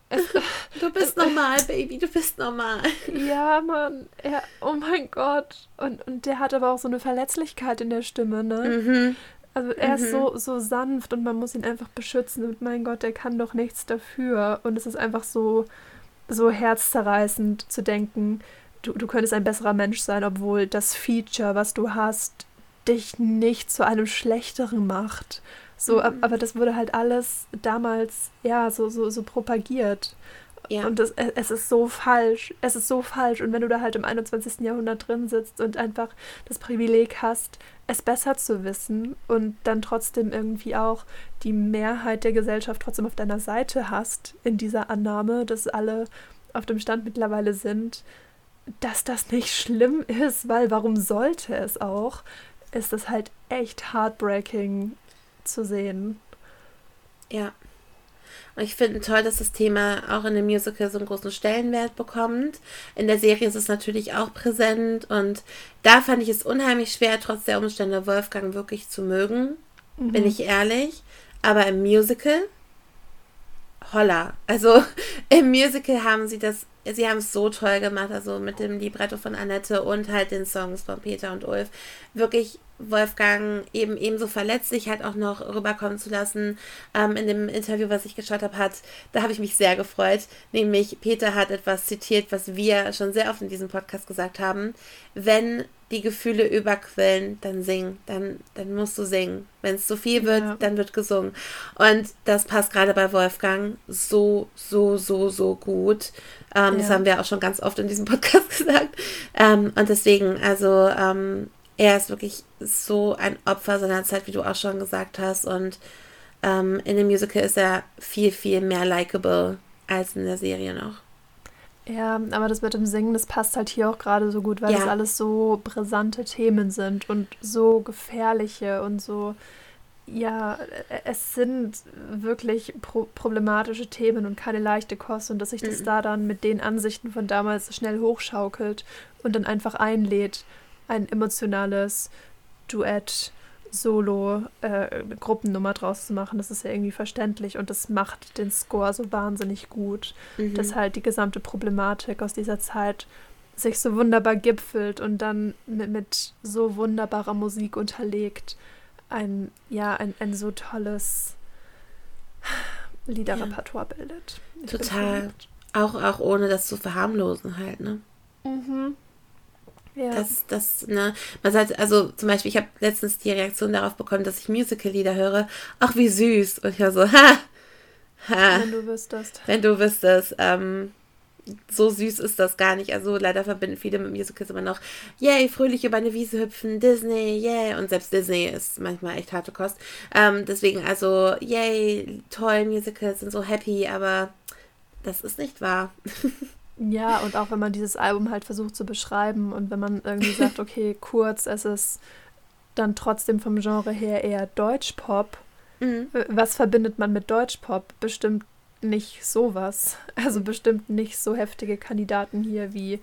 Es, du bist normal, Baby, du bist normal. Ja, Mann. Er, oh mein Gott. Und, und der hat aber auch so eine Verletzlichkeit in der Stimme, ne? Mhm. Also er mhm. ist so, so sanft und man muss ihn einfach beschützen und mein Gott, er kann doch nichts dafür. Und es ist einfach so, so herzzerreißend zu denken, du, du könntest ein besserer Mensch sein, obwohl das Feature, was du hast, dich nicht zu einem schlechteren macht. So, mhm. aber das wurde halt alles damals, ja, so, so, so propagiert. Ja. Und das, es ist so falsch. Es ist so falsch. Und wenn du da halt im 21. Jahrhundert drin sitzt und einfach das Privileg hast, es besser zu wissen und dann trotzdem irgendwie auch die Mehrheit der Gesellschaft trotzdem auf deiner Seite hast, in dieser Annahme, dass alle auf dem Stand mittlerweile sind, dass das nicht schlimm ist, weil warum sollte es auch, ist es halt echt heartbreaking zu sehen. Ja. Und ich finde toll, dass das Thema auch in dem Musical so einen großen Stellenwert bekommt. In der Serie ist es natürlich auch präsent und da fand ich es unheimlich schwer, trotz der Umstände Wolfgang wirklich zu mögen, mhm. bin ich ehrlich. Aber im Musical, holla. Also im Musical haben sie das, sie haben es so toll gemacht, also mit dem Libretto von Annette und halt den Songs von Peter und Ulf. Wirklich Wolfgang eben ebenso verletzlich halt auch noch rüberkommen zu lassen. Ähm, in dem Interview, was ich geschaut habe, hat, da habe ich mich sehr gefreut. Nämlich Peter hat etwas zitiert, was wir schon sehr oft in diesem Podcast gesagt haben. Wenn die Gefühle überquellen, dann sing, dann, dann musst du singen. Wenn es zu viel wird, ja. dann wird gesungen. Und das passt gerade bei Wolfgang so, so, so, so gut. Ähm, ja. Das haben wir auch schon ganz oft in diesem Podcast gesagt. Ähm, und deswegen, also ähm, er ist wirklich so ein Opfer seiner Zeit, wie du auch schon gesagt hast. Und ähm, in dem Musical ist er viel, viel mehr likable als in der Serie noch. Ja, aber das mit dem Singen, das passt halt hier auch gerade so gut, weil ja. das alles so brisante Themen sind und so gefährliche und so, ja, es sind wirklich pro problematische Themen und keine leichte Kost und dass sich das mhm. da dann mit den Ansichten von damals schnell hochschaukelt und dann einfach einlädt, ein emotionales Duett Solo äh, Gruppennummer draus zu machen, das ist ja irgendwie verständlich und das macht den Score so wahnsinnig gut, mhm. dass halt die gesamte Problematik aus dieser Zeit sich so wunderbar gipfelt und dann mit, mit so wunderbarer Musik unterlegt ein, ja, ein, ein so tolles Liederrepertoire ja. bildet. Ich Total. Auch, auch ohne das zu verharmlosen halt, ne? Mhm. Ja. Das, das, ne, man sagt, also zum Beispiel, ich habe letztens die Reaktion darauf bekommen, dass ich Musical-Lieder höre. Ach, wie süß. Und ich war so, ha, ha. Wenn du wüsstest. Wenn du wüsstest, ähm, so süß ist das gar nicht. Also leider verbinden viele mit Musicals immer noch, yay, fröhlich über eine Wiese hüpfen, Disney, yay. Und selbst Disney ist manchmal echt harte Kost. Ähm, deswegen also, yay, toll, Musicals sind so happy, aber das ist nicht wahr. Ja, und auch wenn man dieses Album halt versucht zu beschreiben und wenn man irgendwie sagt, okay, kurz, es ist dann trotzdem vom Genre her eher Deutschpop. Mhm. Was verbindet man mit Deutschpop? Bestimmt nicht sowas. Also bestimmt nicht so heftige Kandidaten hier wie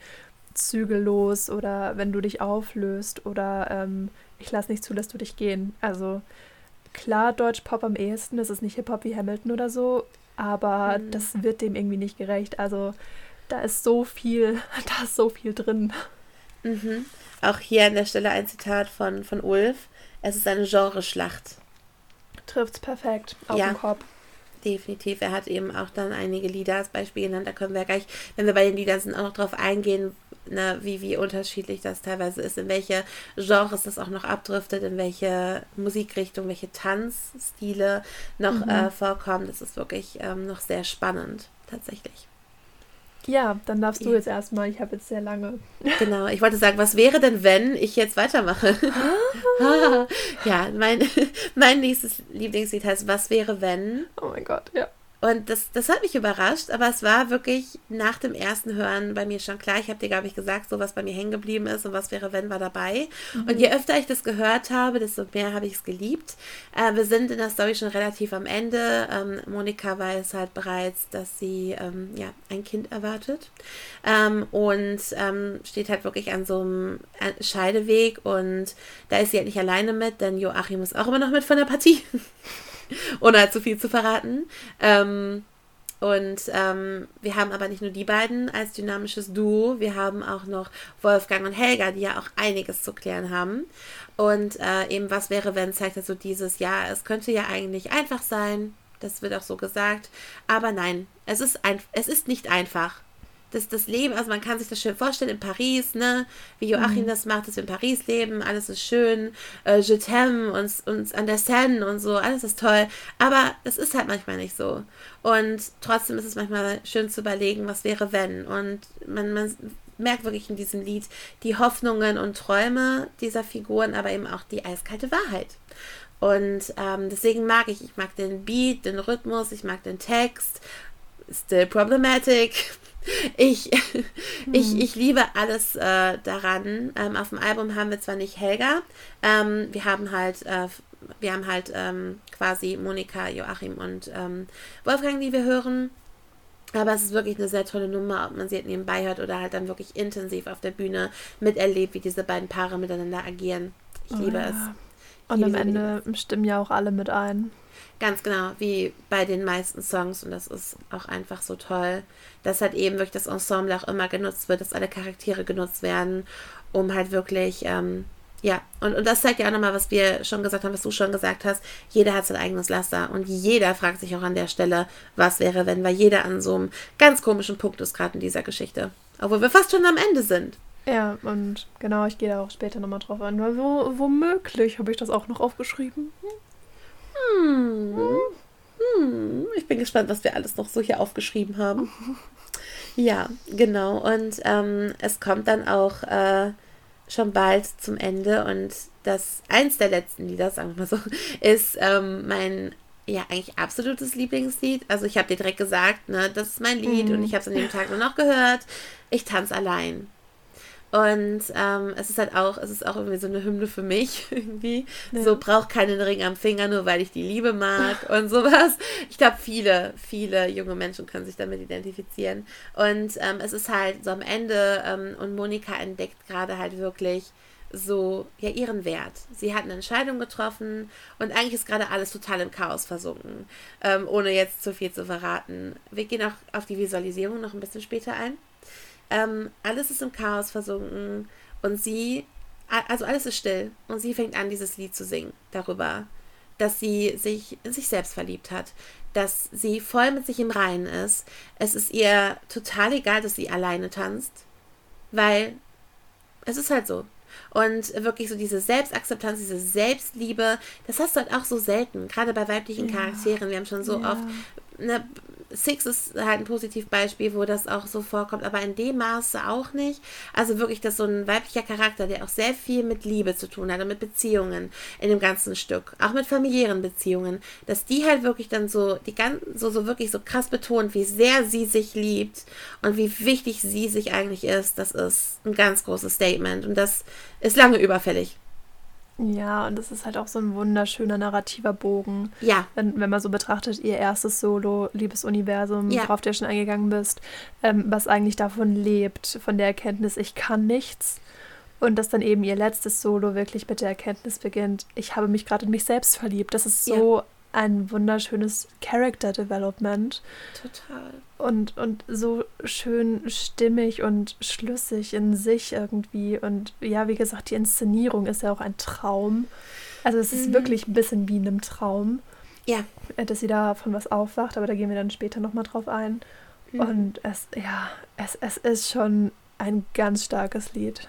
Zügellos oder Wenn du dich auflöst oder ähm, Ich lass nicht zu, dass du dich gehen. Also klar, Deutschpop am ehesten, das ist nicht Hip-Hop wie Hamilton oder so, aber mhm. das wird dem irgendwie nicht gerecht. Also da ist so viel, da ist so viel drin. Mhm. Auch hier an der Stelle ein Zitat von, von Ulf. Es ist eine Genreschlacht. Trifft's perfekt auf ja. den Kopf. Definitiv. Er hat eben auch dann einige Lieder als Beispiel genannt. Da können wir gleich, wenn wir bei den Liedern sind, auch noch drauf eingehen, ne, wie, wie unterschiedlich das teilweise ist, in welche Genres das auch noch abdriftet, in welche Musikrichtung, welche Tanzstile noch mhm. äh, vorkommen. Das ist wirklich ähm, noch sehr spannend, tatsächlich. Ja, dann darfst du jetzt erstmal. Ich habe jetzt sehr lange. Genau, ich wollte sagen, was wäre denn, wenn ich jetzt weitermache? Ah. ja, mein, mein nächstes Lieblingslied heißt Was wäre, wenn? Oh mein Gott, ja. Und das, das hat mich überrascht, aber es war wirklich nach dem ersten Hören bei mir schon klar. Ich habe dir, glaube ich, gesagt, so was bei mir hängen geblieben ist und was wäre, wenn, war dabei. Mhm. Und je öfter ich das gehört habe, desto mehr habe ich es geliebt. Äh, wir sind in der Story schon relativ am Ende. Ähm, Monika weiß halt bereits, dass sie ähm, ja, ein Kind erwartet ähm, und ähm, steht halt wirklich an so einem äh, Scheideweg und da ist sie halt nicht alleine mit, denn Joachim ist auch immer noch mit von der Partie. ohne halt zu viel zu verraten. Ähm, und ähm, wir haben aber nicht nur die beiden als dynamisches Duo, wir haben auch noch Wolfgang und Helga, die ja auch einiges zu klären haben. Und äh, eben, was wäre, wenn zeigt so dieses, ja, es könnte ja eigentlich einfach sein, das wird auch so gesagt, aber nein, es ist, ein, es ist nicht einfach das, das Leben, also man kann sich das schön vorstellen in Paris, ne? Wie Joachim mhm. das macht, dass wir in Paris leben, alles ist schön, äh, Je t'aime, uns, uns an der Seine und so, alles ist toll. Aber es ist halt manchmal nicht so. Und trotzdem ist es manchmal schön zu überlegen, was wäre, wenn. Und man, man merkt wirklich in diesem Lied die Hoffnungen und Träume dieser Figuren, aber eben auch die eiskalte Wahrheit. Und ähm, deswegen mag ich, ich mag den Beat, den Rhythmus, ich mag den Text. Still problematic, ich, ich, ich liebe alles äh, daran. Ähm, auf dem Album haben wir zwar nicht Helga, ähm, wir haben halt, äh, wir haben halt ähm, quasi Monika, Joachim und ähm, Wolfgang, die wir hören. Aber es ist wirklich eine sehr tolle Nummer, ob man sie halt nebenbei hört oder halt dann wirklich intensiv auf der Bühne miterlebt, wie diese beiden Paare miteinander agieren. Ich oh, liebe ja. es. Ich und am Ende stimmen ja auch alle mit ein. Ganz genau, wie bei den meisten Songs. Und das ist auch einfach so toll, dass halt eben wirklich das Ensemble auch immer genutzt wird, dass alle Charaktere genutzt werden, um halt wirklich ähm, Ja, und, und das zeigt ja auch nochmal, was wir schon gesagt haben, was du schon gesagt hast. Jeder hat sein eigenes Laster und jeder fragt sich auch an der Stelle, was wäre, wenn, weil jeder an so einem ganz komischen Punkt ist gerade in dieser Geschichte. Obwohl wir fast schon am Ende sind. Ja, und genau, ich gehe da auch später nochmal drauf an, weil wo, womöglich habe ich das auch noch aufgeschrieben. Hm. Hm. Ich bin gespannt, was wir alles noch so hier aufgeschrieben haben. Ja, genau. Und ähm, es kommt dann auch äh, schon bald zum Ende und das eins der letzten Lieder, sagen wir mal so, ist ähm, mein ja eigentlich absolutes Lieblingslied. Also ich habe dir direkt gesagt, ne, das ist mein Lied mhm. und ich habe es an dem Tag nur noch gehört. Ich tanze allein. Und ähm, es ist halt auch, es ist auch irgendwie so eine Hymne für mich irgendwie. Ja. So braucht keinen Ring am Finger, nur weil ich die Liebe mag und sowas. Ich glaube, viele, viele junge Menschen können sich damit identifizieren. Und ähm, es ist halt so am Ende ähm, und Monika entdeckt gerade halt wirklich so ja ihren Wert. Sie hat eine Entscheidung getroffen und eigentlich ist gerade alles total im Chaos versunken, ähm, ohne jetzt zu viel zu verraten. Wir gehen auch auf die Visualisierung noch ein bisschen später ein. Ähm, alles ist im Chaos versunken und sie, also alles ist still und sie fängt an, dieses Lied zu singen darüber, dass sie sich in sich selbst verliebt hat, dass sie voll mit sich im Reinen ist. Es ist ihr total egal, dass sie alleine tanzt, weil es ist halt so. Und wirklich so diese Selbstakzeptanz, diese Selbstliebe, das hast du halt auch so selten, gerade bei weiblichen ja. Charakteren. Wir haben schon so ja. oft ne, Six ist halt ein Positivbeispiel, wo das auch so vorkommt, aber in dem Maße auch nicht. Also wirklich, dass so ein weiblicher Charakter, der auch sehr viel mit Liebe zu tun hat und mit Beziehungen in dem ganzen Stück, auch mit familiären Beziehungen, dass die halt wirklich dann so, die ganz, so, so wirklich so krass betont, wie sehr sie sich liebt und wie wichtig sie sich eigentlich ist, das ist ein ganz großes Statement und das ist lange überfällig. Ja, und das ist halt auch so ein wunderschöner narrativer Bogen. Ja. Wenn, wenn man so betrachtet, ihr erstes Solo, Liebesuniversum, ja. worauf du ja schon eingegangen bist, ähm, was eigentlich davon lebt, von der Erkenntnis, ich kann nichts. Und dass dann eben ihr letztes Solo wirklich mit der Erkenntnis beginnt, ich habe mich gerade in mich selbst verliebt. Das ist so ja ein wunderschönes Character Development. Total. Und, und so schön stimmig und schlüssig in sich irgendwie. Und ja, wie gesagt, die Inszenierung ist ja auch ein Traum. Also es ist mhm. wirklich ein bisschen wie in einem Traum. Ja. Äh, dass sie da von was aufwacht, aber da gehen wir dann später nochmal drauf ein. Mhm. Und es, ja, es, es ist schon ein ganz starkes Lied.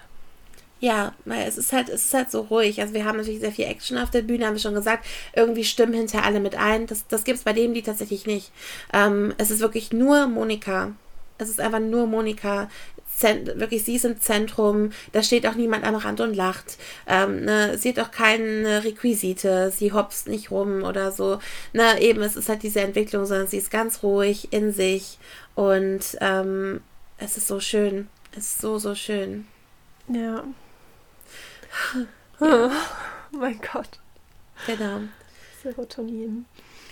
Ja, weil es ist halt, es ist halt so ruhig. Also wir haben natürlich sehr viel Action auf der Bühne, haben wir schon gesagt. Irgendwie stimmen hinterher alle mit ein. Das, das gibt es bei dem Lied tatsächlich nicht. Ähm, es ist wirklich nur Monika. Es ist einfach nur Monika. Zent wirklich, sie ist im Zentrum. Da steht auch niemand am Rand und lacht. Ähm, ne, sie hat auch keine Requisite. Sie hopst nicht rum oder so. Ne, eben, es ist halt diese Entwicklung, sondern sie ist ganz ruhig in sich. Und ähm, es ist so schön. Es ist so, so schön. Ja. Oh, mein Gott. Genau. Serotonin.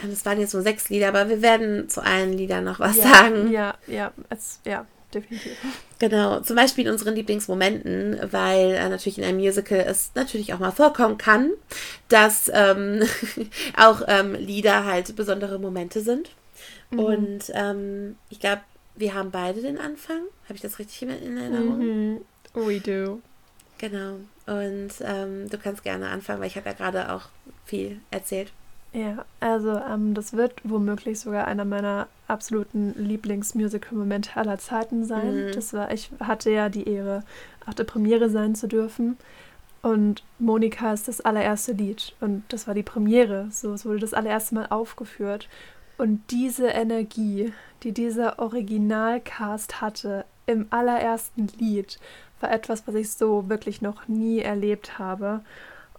Das waren jetzt nur sechs Lieder, aber wir werden zu allen Liedern noch was ja, sagen. Ja, ja, es, ja, definitiv. Genau, zum Beispiel in unseren Lieblingsmomenten, weil äh, natürlich in einem Musical es natürlich auch mal vorkommen kann, dass ähm, auch ähm, Lieder halt besondere Momente sind. Mhm. Und ähm, ich glaube, wir haben beide den Anfang. Habe ich das richtig in Erinnerung? Mhm. We do. Genau. Und ähm, du kannst gerne anfangen, weil ich habe ja gerade auch viel erzählt. Ja, also ähm, das wird womöglich sogar einer meiner absoluten Lieblingsmusical-Momente aller Zeiten sein. Mhm. Das war, ich hatte ja die Ehre, auf der Premiere sein zu dürfen. Und Monika ist das allererste Lied. Und das war die Premiere. So, es wurde das allererste Mal aufgeführt. Und diese Energie, die dieser Originalcast hatte im allerersten Lied, war etwas, was ich so wirklich noch nie erlebt habe.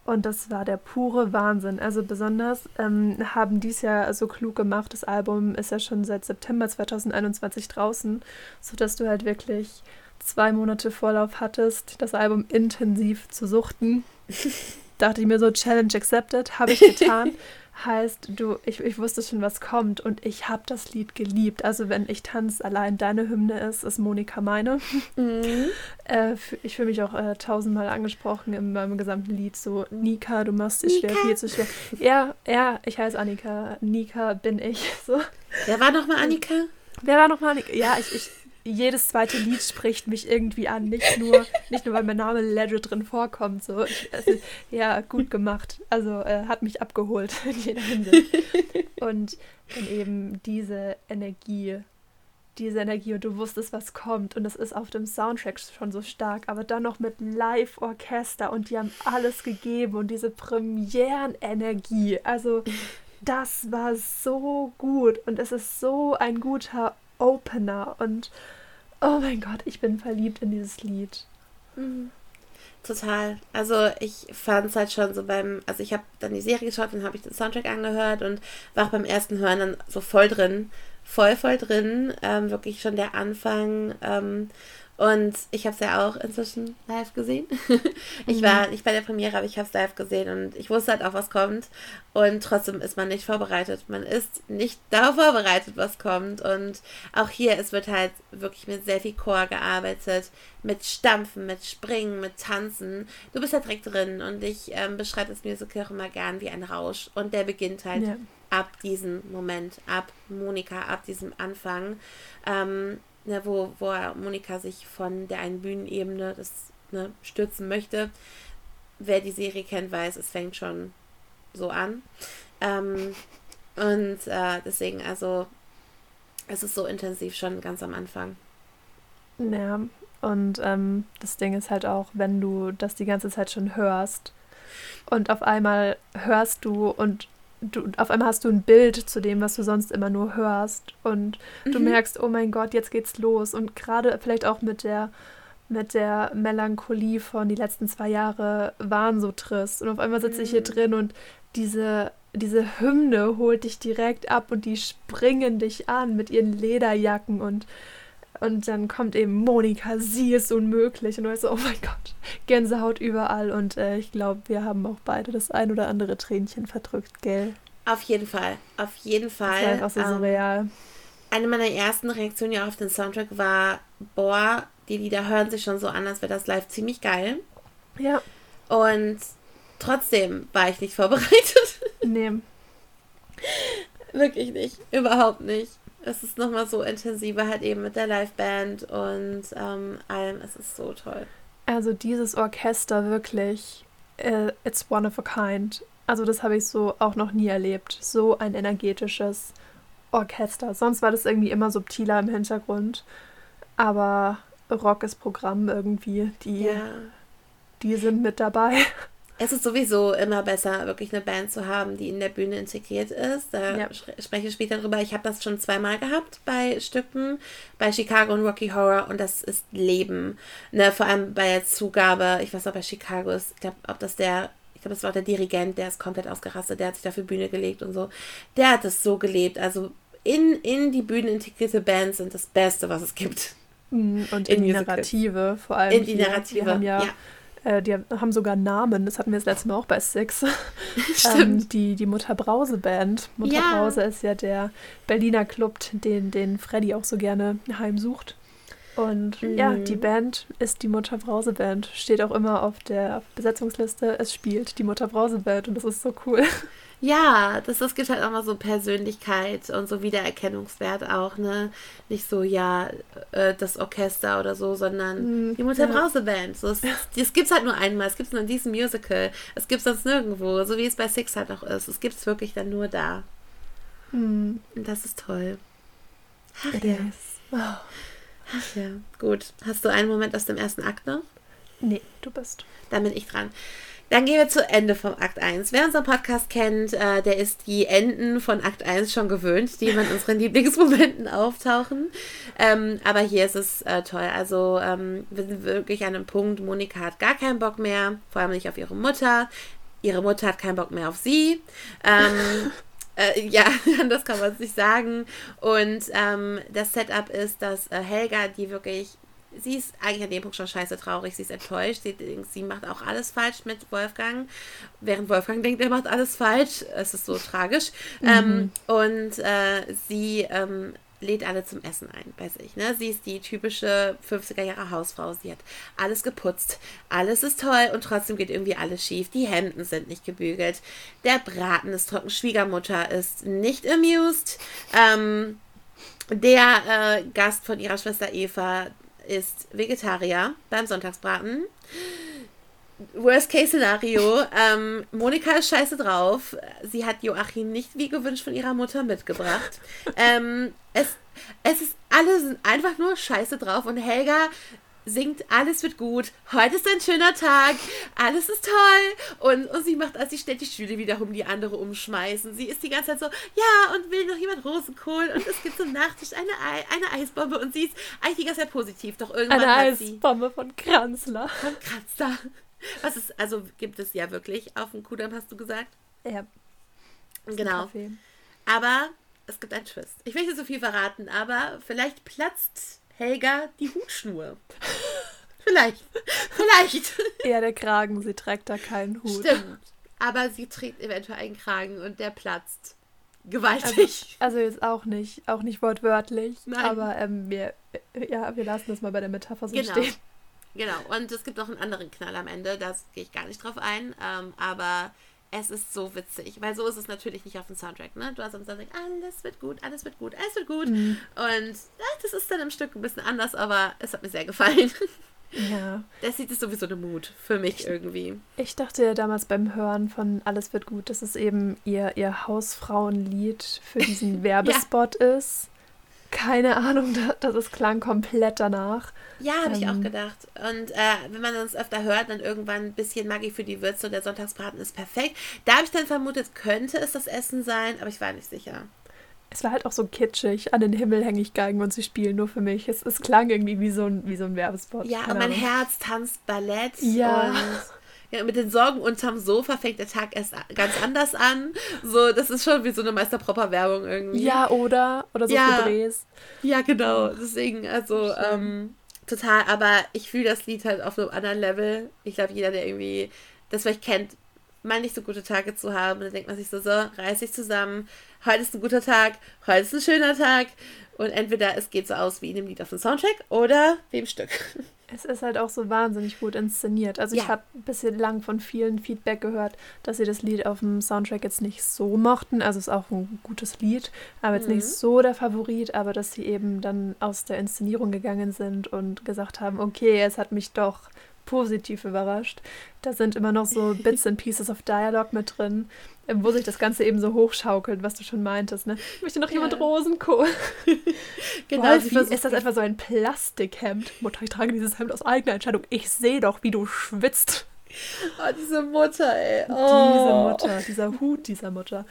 Und das war der pure Wahnsinn. Also besonders ähm, haben dies ja so klug gemacht. Das Album ist ja schon seit September 2021 draußen, sodass du halt wirklich zwei Monate Vorlauf hattest, das Album intensiv zu suchten. Dachte ich mir so, Challenge accepted, habe ich getan. heißt, du, ich, ich wusste schon, was kommt und ich habe das Lied geliebt. Also wenn ich tanze, allein deine Hymne ist, ist Monika meine. Mhm. äh, ich fühle mich auch äh, tausendmal angesprochen in meinem gesamten Lied. So, Nika, du machst dich schwer, viel zu schwer. Ja, ja, ich heiße Annika. Nika bin ich. So. Wer war nochmal Annika? Wer war nochmal Annika? Ja, ich, ich jedes zweite Lied spricht mich irgendwie an. Nicht nur, nicht nur weil mein Name Ledger drin vorkommt. So. Also, ja, gut gemacht. Also äh, hat mich abgeholt in jeder Hinsicht. Und dann eben diese Energie, diese Energie und du wusstest, was kommt. Und das ist auf dem Soundtrack schon so stark. Aber dann noch mit Live-Orchester und die haben alles gegeben und diese Premieren-Energie. Also das war so gut und es ist so ein guter Opener und oh mein Gott, ich bin verliebt in dieses Lied. Mhm. Total. Also ich fand es halt schon so beim, also ich habe dann die Serie geschaut, dann habe ich den Soundtrack angehört und war auch beim ersten Hören dann so voll drin, voll, voll drin. Ähm, wirklich schon der Anfang. Ähm, und ich habe es ja auch inzwischen live gesehen. ich mhm. war nicht bei der Premiere, aber ich habe es live gesehen und ich wusste halt auch, was kommt. Und trotzdem ist man nicht vorbereitet. Man ist nicht darauf vorbereitet, was kommt. Und auch hier, es wird halt wirklich mit sehr viel Chor gearbeitet, mit Stampfen, mit Springen, mit Tanzen. Du bist halt direkt drin und ich ähm, beschreibe das Musical auch immer gern wie ein Rausch. Und der beginnt halt ja. ab diesem Moment, ab Monika, ab diesem Anfang. Ähm, ne, wo, wo Monika sich von der einen Bühnenebene das ne, stürzen möchte. Wer die Serie kennt, weiß, es fängt schon so an. Ähm, und äh, deswegen, also, es ist so intensiv schon ganz am Anfang. Ja, und ähm, das Ding ist halt auch, wenn du das die ganze Zeit schon hörst und auf einmal hörst du und du, auf einmal hast du ein Bild zu dem, was du sonst immer nur hörst. Und mhm. du merkst, oh mein Gott, jetzt geht's los. Und gerade vielleicht auch mit der, mit der Melancholie von die letzten zwei Jahre waren so trist. Und auf einmal sitze mhm. ich hier mhm. drin und diese, diese Hymne holt dich direkt ab und die springen dich an mit ihren Lederjacken und und dann kommt eben Monika, sie ist unmöglich. Und du weißt so, oh mein Gott, Gänsehaut überall. Und äh, ich glaube, wir haben auch beide das ein oder andere Tränchen verdrückt, gell? Auf jeden Fall, auf jeden Fall. Das war einfach so ähm, surreal. Eine meiner ersten Reaktionen ja auf den Soundtrack war, boah, die Lieder hören sich schon so an, als wäre das live ziemlich geil. Ja. Und trotzdem war ich nicht vorbereitet. Nee. Wirklich nicht. Überhaupt nicht es ist nochmal so intensiver, halt eben mit der Liveband und ähm, allem. Es ist so toll. Also dieses Orchester wirklich, uh, it's one of a kind. Also das habe ich so auch noch nie erlebt. So ein energetisches Orchester. Sonst war das irgendwie immer subtiler im Hintergrund. Aber Rock ist Programm irgendwie. Die, ja. die sind mit dabei. Es ist sowieso immer besser, wirklich eine Band zu haben, die in der Bühne integriert ist. Da ja. spreche ich später drüber. Ich habe das schon zweimal gehabt bei Stücken, bei Chicago und Rocky Horror und das ist Leben. Ne, vor allem bei der Zugabe, ich weiß auch bei Chicago ist, ich glaube, ob das der ich glaube, das war der Dirigent, der ist komplett ausgerastet, der hat sich dafür Bühne gelegt und so. Der hat es so gelebt. Also in, in die Bühne integrierte Bands sind das Beste, was es gibt. Mhm, und in, in die Narrative vor allem. In die Narrative, wir haben ja, ja äh, die haben sogar Namen, das hatten wir das letzte Mal auch bei Six. Stimmt. ähm, die, die Mutter Brause Band. Mutter ja. Brause ist ja der Berliner Club, den, den Freddy auch so gerne heimsucht. Und mhm. ja, die Band ist die Mutter Brause Band. Steht auch immer auf der Besetzungsliste. Es spielt die Mutter Brause Band und das ist so cool. Ja, das, das gibt halt auch mal so Persönlichkeit und so Wiedererkennungswert auch, ne? Nicht so, ja, äh, das Orchester oder so, sondern mm, die Mutter ja. Brause Band. So, das, das gibt es halt nur einmal. Es gibt es nur in diesem Musical. Es gibt es sonst nirgendwo. So wie es bei Six halt auch ist. Es gibt es wirklich dann nur da. Mm. Und das ist toll. Ach It ja. Oh. Ach ja, gut. Hast du einen Moment aus dem ersten Akt noch? Nee, du bist. Dann bin ich dran. Dann gehen wir zu Ende vom Akt 1. Wer unseren Podcast kennt, äh, der ist die Enden von Akt 1 schon gewöhnt, die in unseren Lieblingsmomenten auftauchen. Ähm, aber hier ist es äh, toll. Also ähm, wir sind wirklich an einem Punkt, Monika hat gar keinen Bock mehr, vor allem nicht auf ihre Mutter. Ihre Mutter hat keinen Bock mehr auf sie. Ähm, Äh, ja, das kann man sich sagen. Und ähm, das Setup ist, dass äh, Helga, die wirklich sie ist eigentlich an dem Punkt schon scheiße traurig, sie ist enttäuscht, sie, sie macht auch alles falsch mit Wolfgang, während Wolfgang denkt, er macht alles falsch. Es ist so tragisch. Mhm. Ähm, und äh, sie ähm, lädt alle zum Essen ein bei sich. Ne? Sie ist die typische 50er Jahre Hausfrau. Sie hat alles geputzt. Alles ist toll und trotzdem geht irgendwie alles schief. Die Hemden sind nicht gebügelt. Der Braten ist trocken. Schwiegermutter ist nicht amused. Ähm, Der äh, Gast von ihrer Schwester Eva ist Vegetarier beim Sonntagsbraten. Worst-Case-Szenario. Ähm, Monika ist scheiße drauf. Sie hat Joachim nicht wie gewünscht von ihrer Mutter mitgebracht. ähm, es, es ist alle sind einfach nur scheiße drauf und Helga singt, alles wird gut, heute ist ein schöner Tag, alles ist toll. Und, und sie macht, als sie stellt die Stühle wieder um die andere umschmeißen. Sie ist die ganze Zeit so, ja, und will noch jemand Rosenkohl und es gibt zum Nachtisch eine, Ei, eine Eisbombe und sie ist eigentlich die ganze Zeit positiv. Doch irgendwann eine hat Eisbombe sie, von Kranzler. Von Kranzler. Was ist, also gibt es ja wirklich auf dem Kudamm, hast du gesagt? Ja. Genau. Aber es gibt einen Twist. Ich will nicht so viel verraten, aber vielleicht platzt Helga die Hutschnur. vielleicht. Vielleicht. Eher der Kragen, sie trägt da keinen Hut. Stimmt. Aber sie trägt eventuell einen Kragen und der platzt. Gewaltig. Also, also jetzt auch nicht, auch nicht wortwörtlich. Nein. Aber ähm, wir, ja, wir lassen das mal bei der Metapher so genau. stehen. Genau, und es gibt noch einen anderen Knall am Ende, da gehe ich gar nicht drauf ein, ähm, aber es ist so witzig, weil so ist es natürlich nicht auf dem Soundtrack, ne? Du hast am Soundtrack, alles wird gut, alles wird gut, alles wird gut. Mhm. Und ja, das ist dann im Stück ein bisschen anders, aber es hat mir sehr gefallen. Ja. Das sieht es sowieso eine Mut für mich ich, irgendwie. Ich dachte ja damals beim Hören von Alles wird gut, dass es eben ihr, ihr Hausfrauenlied für diesen Werbespot ja. ist keine Ahnung, das, das klang komplett danach. Ja, habe ähm, ich auch ähm, gedacht. Und äh, wenn man uns öfter hört, dann irgendwann ein bisschen Maggi für die Würze und der Sonntagsbraten ist perfekt. Da habe ich dann vermutet, könnte es das Essen sein, aber ich war nicht sicher. Es war halt auch so kitschig. An den Himmel hänge ich Geigen und sie spielen nur für mich. Es, es klang irgendwie wie so ein, wie so ein Werbespot. Ja, und mein Herz tanzt Ballett. Ja. Und ja, mit den Sorgen unterm Sofa fängt der Tag erst ganz anders an. So, das ist schon wie so eine Meisterpropper-Werbung irgendwie. Ja, oder? Oder so ja. Drehs. Ja, genau. Deswegen, also, ähm, total. Aber ich fühle das Lied halt auf einem anderen Level. Ich glaube, jeder, der irgendwie das vielleicht kennt, mal nicht so gute Tage zu haben, dann denkt man sich so, so, reiß dich zusammen. Heute ist ein guter Tag, heute ist ein schöner Tag. Und entweder es geht so aus wie in dem Lied auf dem Soundtrack oder wie im Stück. Es ist halt auch so wahnsinnig gut inszeniert. Also ja. ich habe bislang von vielen Feedback gehört, dass sie das Lied auf dem Soundtrack jetzt nicht so mochten. Also es ist auch ein gutes Lied, aber jetzt mhm. nicht so der Favorit, aber dass sie eben dann aus der Inszenierung gegangen sind und gesagt haben, okay, es hat mich doch positiv überrascht. Da sind immer noch so Bits and Pieces of Dialogue mit drin, wo sich das Ganze eben so hochschaukelt, was du schon meintest. Ne? Ich möchte noch ja. jemand Rosenkohl. genau. Wolfi, ist das einfach so ein Plastikhemd? Mutter, ich trage dieses Hemd aus eigener Entscheidung. Ich sehe doch, wie du schwitzt. Oh, diese Mutter, ey. Oh. Diese Mutter, dieser Hut dieser Mutter.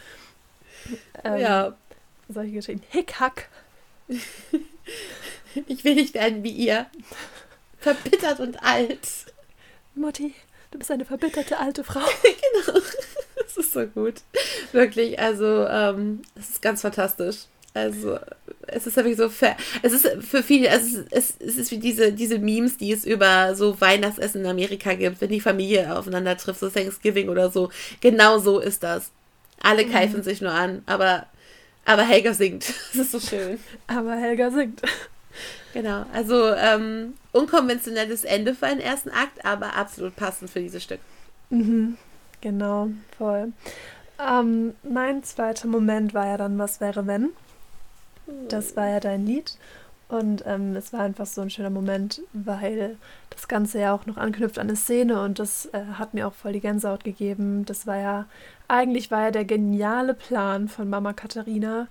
Ähm, ja. Solche Geschichten. Hickhack. ich will nicht werden wie ihr. Verbittert und alt. Mutti, du bist eine verbitterte alte Frau. genau. Das ist so gut. Wirklich, also, ähm, es ist ganz fantastisch. Also, es ist wirklich so fair. Es ist für viele, also es, es ist wie diese, diese Memes, die es über so Weihnachtsessen in Amerika gibt, wenn die Familie aufeinander trifft, so Thanksgiving oder so. Genau so ist das. Alle mhm. keifen sich nur an, aber, aber Helga singt. Das ist so schön. Aber Helga singt. Genau, also ähm, unkonventionelles Ende für einen ersten Akt, aber absolut passend für dieses Stück. Mhm, genau, voll. Ähm, mein zweiter Moment war ja dann, was wäre wenn? Das war ja dein Lied. Und ähm, es war einfach so ein schöner Moment, weil das Ganze ja auch noch anknüpft an eine Szene und das äh, hat mir auch voll die Gänsehaut gegeben. Das war ja, eigentlich war ja der geniale Plan von Mama Katharina,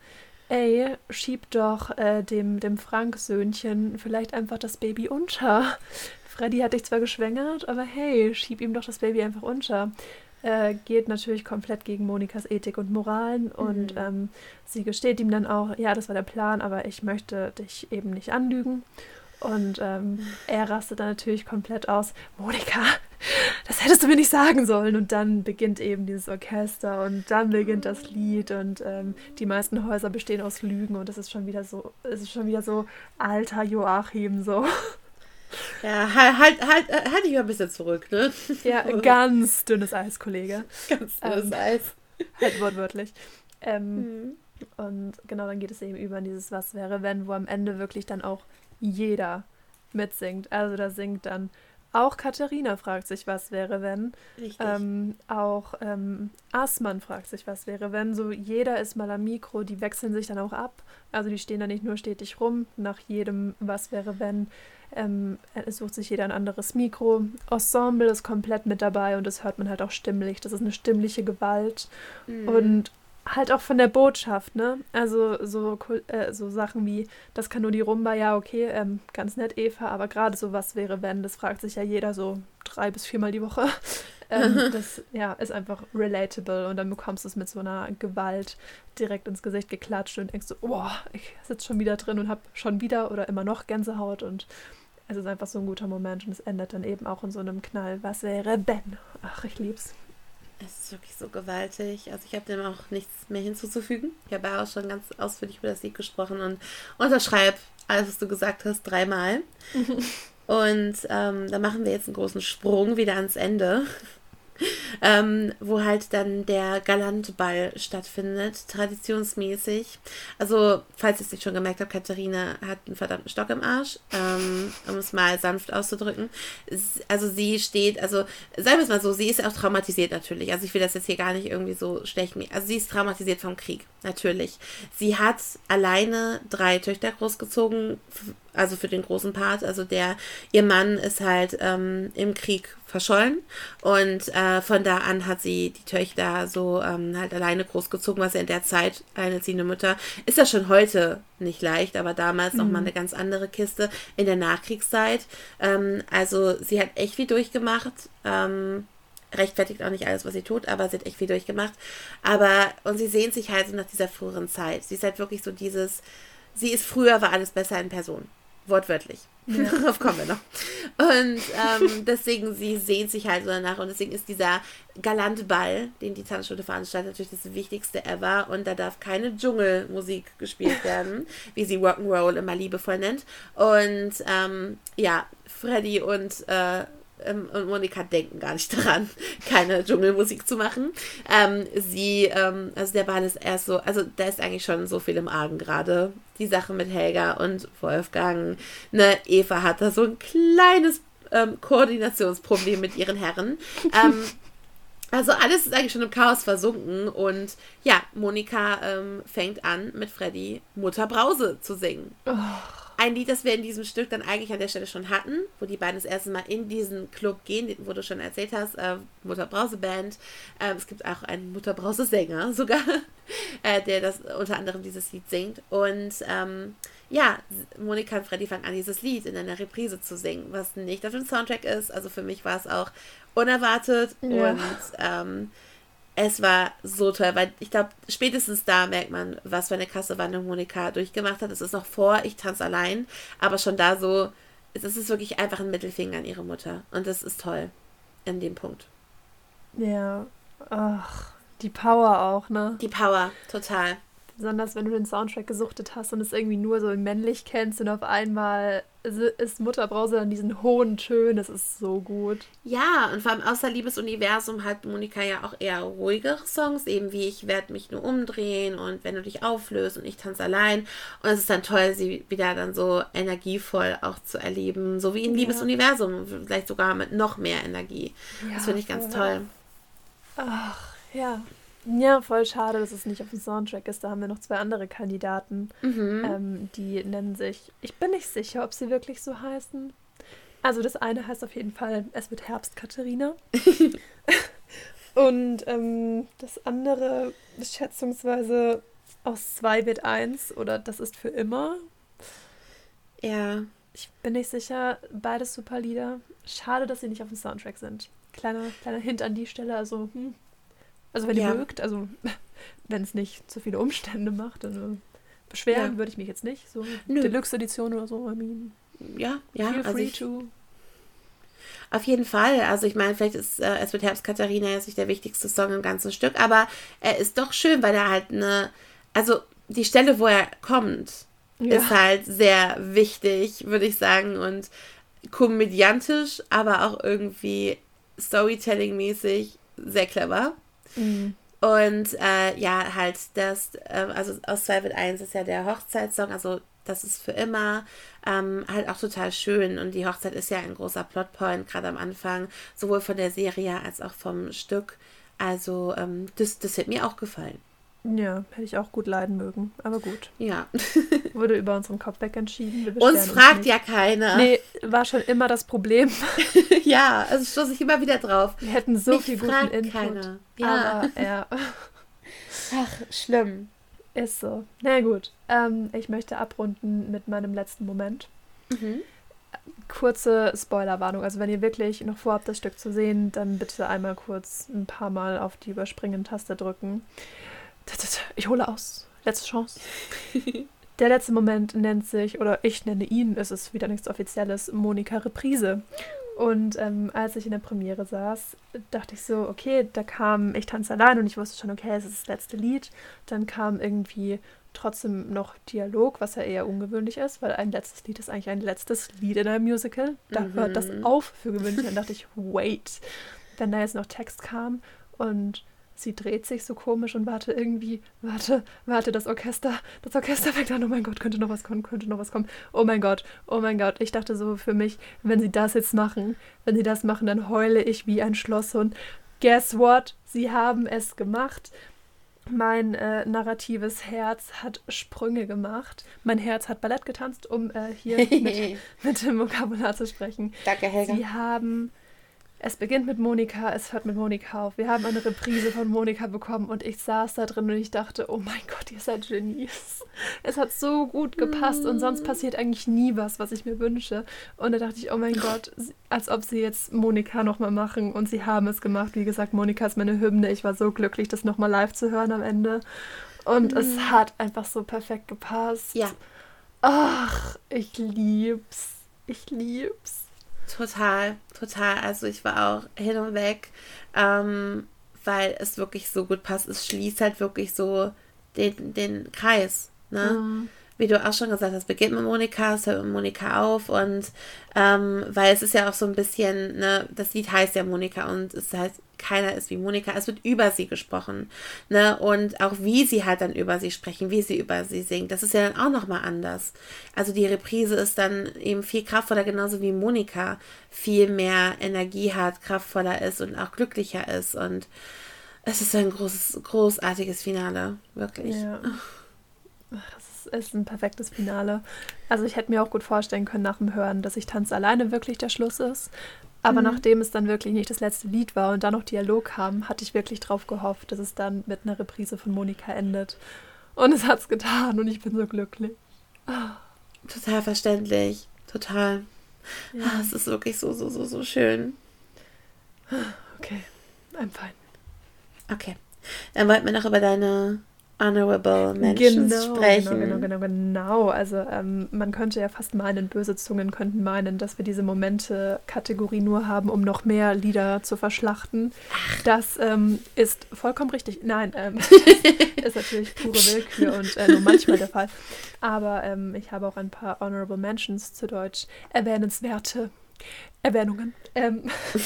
ey, schieb doch äh, dem, dem Frank-Söhnchen vielleicht einfach das Baby unter. Freddy hat dich zwar geschwängert, aber hey, schieb ihm doch das Baby einfach unter. Äh, geht natürlich komplett gegen Monikas Ethik und Moralen mhm. und ähm, sie gesteht ihm dann auch, ja, das war der Plan, aber ich möchte dich eben nicht anlügen. Und ähm, er rastet dann natürlich komplett aus. Monika, das hättest du mir nicht sagen sollen. Und dann beginnt eben dieses Orchester und dann beginnt das Lied und ähm, die meisten Häuser bestehen aus Lügen und es ist schon wieder so, es ist schon wieder so alter Joachim so. Ja, halt, halt, halt, halt dich mal ein bisschen zurück, ne? Ja, ganz dünnes Eis, Kollege. Ganz dünnes ähm, Eis. Halt wortwörtlich. Ähm, mhm. Und genau, dann geht es eben über in dieses Was wäre, wenn, wo am Ende wirklich dann auch jeder mitsingt. Also da singt dann Auch Katharina fragt sich, was wäre, wenn. Richtig. Ähm, auch ähm, Asman fragt sich, was wäre, wenn. So jeder ist mal am Mikro, die wechseln sich dann auch ab. Also die stehen da nicht nur stetig rum. Nach jedem Was wäre, wenn ähm, sucht sich jeder ein anderes Mikro. Ensemble ist komplett mit dabei und das hört man halt auch stimmlich. Das ist eine stimmliche Gewalt. Mhm. Und halt auch von der Botschaft, ne? Also so, äh, so Sachen wie, das kann nur die Rumba, ja, okay, ähm, ganz nett, Eva, aber gerade so, was wäre, wenn, das fragt sich ja jeder so drei bis viermal die Woche. ähm, das ja, ist einfach relatable und dann bekommst du es mit so einer Gewalt direkt ins Gesicht geklatscht und denkst so, boah, ich sitze schon wieder drin und habe schon wieder oder immer noch Gänsehaut und es ist einfach so ein guter Moment und es endet dann eben auch in so einem Knall. Was wäre, wenn? Ach, ich lieb's. Es ist wirklich so gewaltig. Also ich habe dem auch nichts mehr hinzuzufügen. Ich habe ja auch schon ganz ausführlich über das Lied gesprochen und unterschreibe alles, was du gesagt hast, dreimal. und ähm, da machen wir jetzt einen großen Sprung wieder ans Ende ähm, wo halt dann der Galantball stattfindet, traditionsmäßig. Also, falls ihr es nicht schon gemerkt habt, Katharina hat einen verdammten Stock im Arsch, ähm, um es mal sanft auszudrücken. Also, sie steht, also, sagen wir es mal so, sie ist auch traumatisiert natürlich. Also, ich will das jetzt hier gar nicht irgendwie so schlecht. Also, sie ist traumatisiert vom Krieg, natürlich. Sie hat alleine drei Töchter großgezogen, also für den großen Part. Also der, ihr Mann ist halt ähm, im Krieg verschollen und äh, von da an hat sie die Töchter so ähm, halt alleine großgezogen, was ja in der Zeit alleinerziehende Mutter ist ja schon heute nicht leicht, aber damals mhm. nochmal eine ganz andere Kiste in der Nachkriegszeit. Ähm, also sie hat echt viel durchgemacht. Ähm, rechtfertigt auch nicht alles, was sie tut, aber sie hat echt viel durchgemacht. Aber, und sie sehnt sich halt so nach dieser früheren Zeit. Sie ist halt wirklich so dieses, sie ist früher, war alles besser in Person. Wortwörtlich. Ja. Darauf kommen wir noch. Und ähm, deswegen, sie sehnt sich halt so danach. Und deswegen ist dieser galante Ball, den die Tanzschule veranstaltet, natürlich das Wichtigste ever. Und da darf keine Dschungelmusik gespielt werden, wie sie Rock'n'Roll immer liebevoll nennt. Und ähm, ja, Freddy und äh, ähm, und Monika denken gar nicht daran, keine Dschungelmusik zu machen. Ähm, sie, ähm, also der Ball ist erst so, also da ist eigentlich schon so viel im Argen gerade. Die Sache mit Helga und Wolfgang. Ne, Eva hat da so ein kleines ähm, Koordinationsproblem mit ihren Herren. Ähm, also alles ist eigentlich schon im Chaos versunken und ja, Monika ähm, fängt an mit Freddy Mutter Brause zu singen. Oh ein Lied, das wir in diesem Stück dann eigentlich an der Stelle schon hatten, wo die beiden das erste Mal in diesen Club gehen, wo du schon erzählt hast, äh, Mutterbrause Band. Ähm, es gibt auch einen Mutterbrause Sänger sogar, äh, der das unter anderem dieses Lied singt. Und ähm, ja, Monika und Freddy fangen an, dieses Lied in einer Reprise zu singen, was nicht auf dem Soundtrack ist. Also für mich war es auch unerwartet ja. und ähm, es war so toll, weil ich glaube, spätestens da merkt man, was für eine krasse Wandlung Monika durchgemacht hat. Es ist noch vor, ich tanze allein, aber schon da so, es ist wirklich einfach ein Mittelfinger an ihre Mutter. Und das ist toll in dem Punkt. Ja, ach, die Power auch, ne? Die Power, total. Besonders wenn du den Soundtrack gesuchtet hast und es irgendwie nur so männlich kennst und auf einmal ist Mutterbrause dann diesen hohen Tönen, das ist so gut. Ja, und vor allem außer Liebesuniversum hat Monika ja auch eher ruhigere Songs, eben wie Ich werde mich nur umdrehen und wenn du dich auflöst und ich tanze allein. Und es ist dann toll, sie wieder dann so energievoll auch zu erleben, so wie in ja. Liebesuniversum, vielleicht sogar mit noch mehr Energie. Ja, das finde ich ganz toll. Ach, ja. Ja, voll schade, dass es nicht auf dem Soundtrack ist. Da haben wir noch zwei andere Kandidaten. Mhm. Ähm, die nennen sich, ich bin nicht sicher, ob sie wirklich so heißen. Also das eine heißt auf jeden Fall, es wird Herbst, Katharina. Und ähm, das andere, schätzungsweise aus zwei wird eins oder das ist für immer. Ja. Ich bin nicht sicher, beides super Lieder. Schade, dass sie nicht auf dem Soundtrack sind. Kleiner, kleiner Hint an die Stelle, also hm, also wenn ja. ihr mögt, also wenn es nicht zu viele Umstände macht, also beschweren ja. würde ich mich jetzt nicht. So Deluxe-Edition oder so, I mean. Ja, ja. Feel also free ich, to. Auf jeden Fall. Also ich meine, vielleicht ist äh, Es wird Herbst Katharina jetzt nicht der wichtigste Song im ganzen Stück, aber er ist doch schön, weil er halt eine, also die Stelle, wo er kommt, ja. ist halt sehr wichtig, würde ich sagen, und komödiantisch, aber auch irgendwie Storytelling-mäßig sehr clever. Mhm. Und äh, ja, halt das, äh, also aus 2 wird 1 ist ja der Hochzeitssong, also das ist für immer ähm, halt auch total schön. Und die Hochzeit ist ja ein großer Plotpoint, gerade am Anfang, sowohl von der Serie als auch vom Stück. Also ähm, das, das hat mir auch gefallen. Ja, hätte ich auch gut leiden mögen, aber gut. Ja. Wurde über unseren Kopf weg entschieden. Uns fragt uns ja keiner. Nee, war schon immer das Problem. ja, also stoße ich immer wieder drauf. Wir hätten so Mich viel guten Input. Keiner. Ja. Aber, ja. Ach, schlimm. Ist so. Na gut. Ähm, ich möchte abrunden mit meinem letzten Moment. Mhm. Kurze Spoilerwarnung. Also wenn ihr wirklich noch vorhabt, das Stück zu sehen, dann bitte einmal kurz ein paar Mal auf die Überspringen-Taste drücken. Ich hole aus. Letzte Chance. Der letzte Moment nennt sich, oder ich nenne ihn, es ist wieder nichts Offizielles, Monika Reprise. Und ähm, als ich in der Premiere saß, dachte ich so, okay, da kam Ich tanze allein und ich wusste schon, okay, es ist das letzte Lied. Dann kam irgendwie trotzdem noch Dialog, was ja eher ungewöhnlich ist, weil ein letztes Lied ist eigentlich ein letztes Lied in einem Musical. Da mhm. hört das auf für gewöhnlich. Dann dachte ich, wait. Wenn da jetzt noch Text kam und sie dreht sich so komisch und warte irgendwie, warte, warte, das Orchester, das Orchester fängt an, oh mein Gott, könnte noch was kommen, könnte noch was kommen. Oh mein Gott, oh mein Gott. Ich dachte so für mich, wenn sie das jetzt machen, wenn sie das machen, dann heule ich wie ein Schlosshund. Guess what? Sie haben es gemacht. Mein äh, narratives Herz hat Sprünge gemacht. Mein Herz hat Ballett getanzt, um äh, hier mit, mit dem Vokabular zu sprechen. Danke, Helga. Sie haben es beginnt mit Monika, es hört mit Monika auf. Wir haben eine Reprise von Monika bekommen und ich saß da drin und ich dachte, oh mein Gott, ihr seid Genies. Es hat so gut gepasst und sonst passiert eigentlich nie was, was ich mir wünsche. Und da dachte ich, oh mein Gott, als ob sie jetzt Monika nochmal machen und sie haben es gemacht. Wie gesagt, Monika ist meine Hymne. Ich war so glücklich, das nochmal live zu hören am Ende. Und mhm. es hat einfach so perfekt gepasst. Ja. Ach, ich lieb's. Ich lieb's. Total, total. Also ich war auch hin und weg, ähm, weil es wirklich so gut passt. Es schließt halt wirklich so den, den Kreis. Ne? Mhm. Wie du auch schon gesagt hast, beginnt mit Monika, es hört mit Monika auf und ähm, weil es ist ja auch so ein bisschen, ne, das Lied heißt ja Monika und es heißt keiner ist wie Monika. Es wird über sie gesprochen. Ne? Und auch wie sie halt dann über sie sprechen, wie sie über sie singt, das ist ja dann auch nochmal anders. Also die Reprise ist dann eben viel kraftvoller, genauso wie Monika viel mehr Energie hat, kraftvoller ist und auch glücklicher ist. Und es ist ein großes, großartiges Finale, wirklich. Ja. Es ist ein perfektes Finale. Also ich hätte mir auch gut vorstellen können nach dem Hören, dass ich Tanz alleine wirklich der Schluss ist. Aber mhm. nachdem es dann wirklich nicht das letzte Lied war und dann noch Dialog kam, hatte ich wirklich drauf gehofft, dass es dann mit einer Reprise von Monika endet. Und es hat es getan und ich bin so glücklich. Oh. Total verständlich. Total. Ja. Oh, es ist wirklich so, so, so, so schön. Okay, I'm fine. Okay. Dann wollten wir noch über deine Honorable Mentions genau, sprechen. Genau, genau, genau, genau. Also ähm, man könnte ja fast meinen, böse Zungen könnten meinen, dass wir diese Momente-Kategorie nur haben, um noch mehr Lieder zu verschlachten. Das ähm, ist vollkommen richtig. Nein, ähm, ist natürlich pure Willkür und äh, nur manchmal der Fall. Aber ähm, ich habe auch ein paar Honorable Mentions zu Deutsch erwähnenswerte Erwähnungen. Ähm,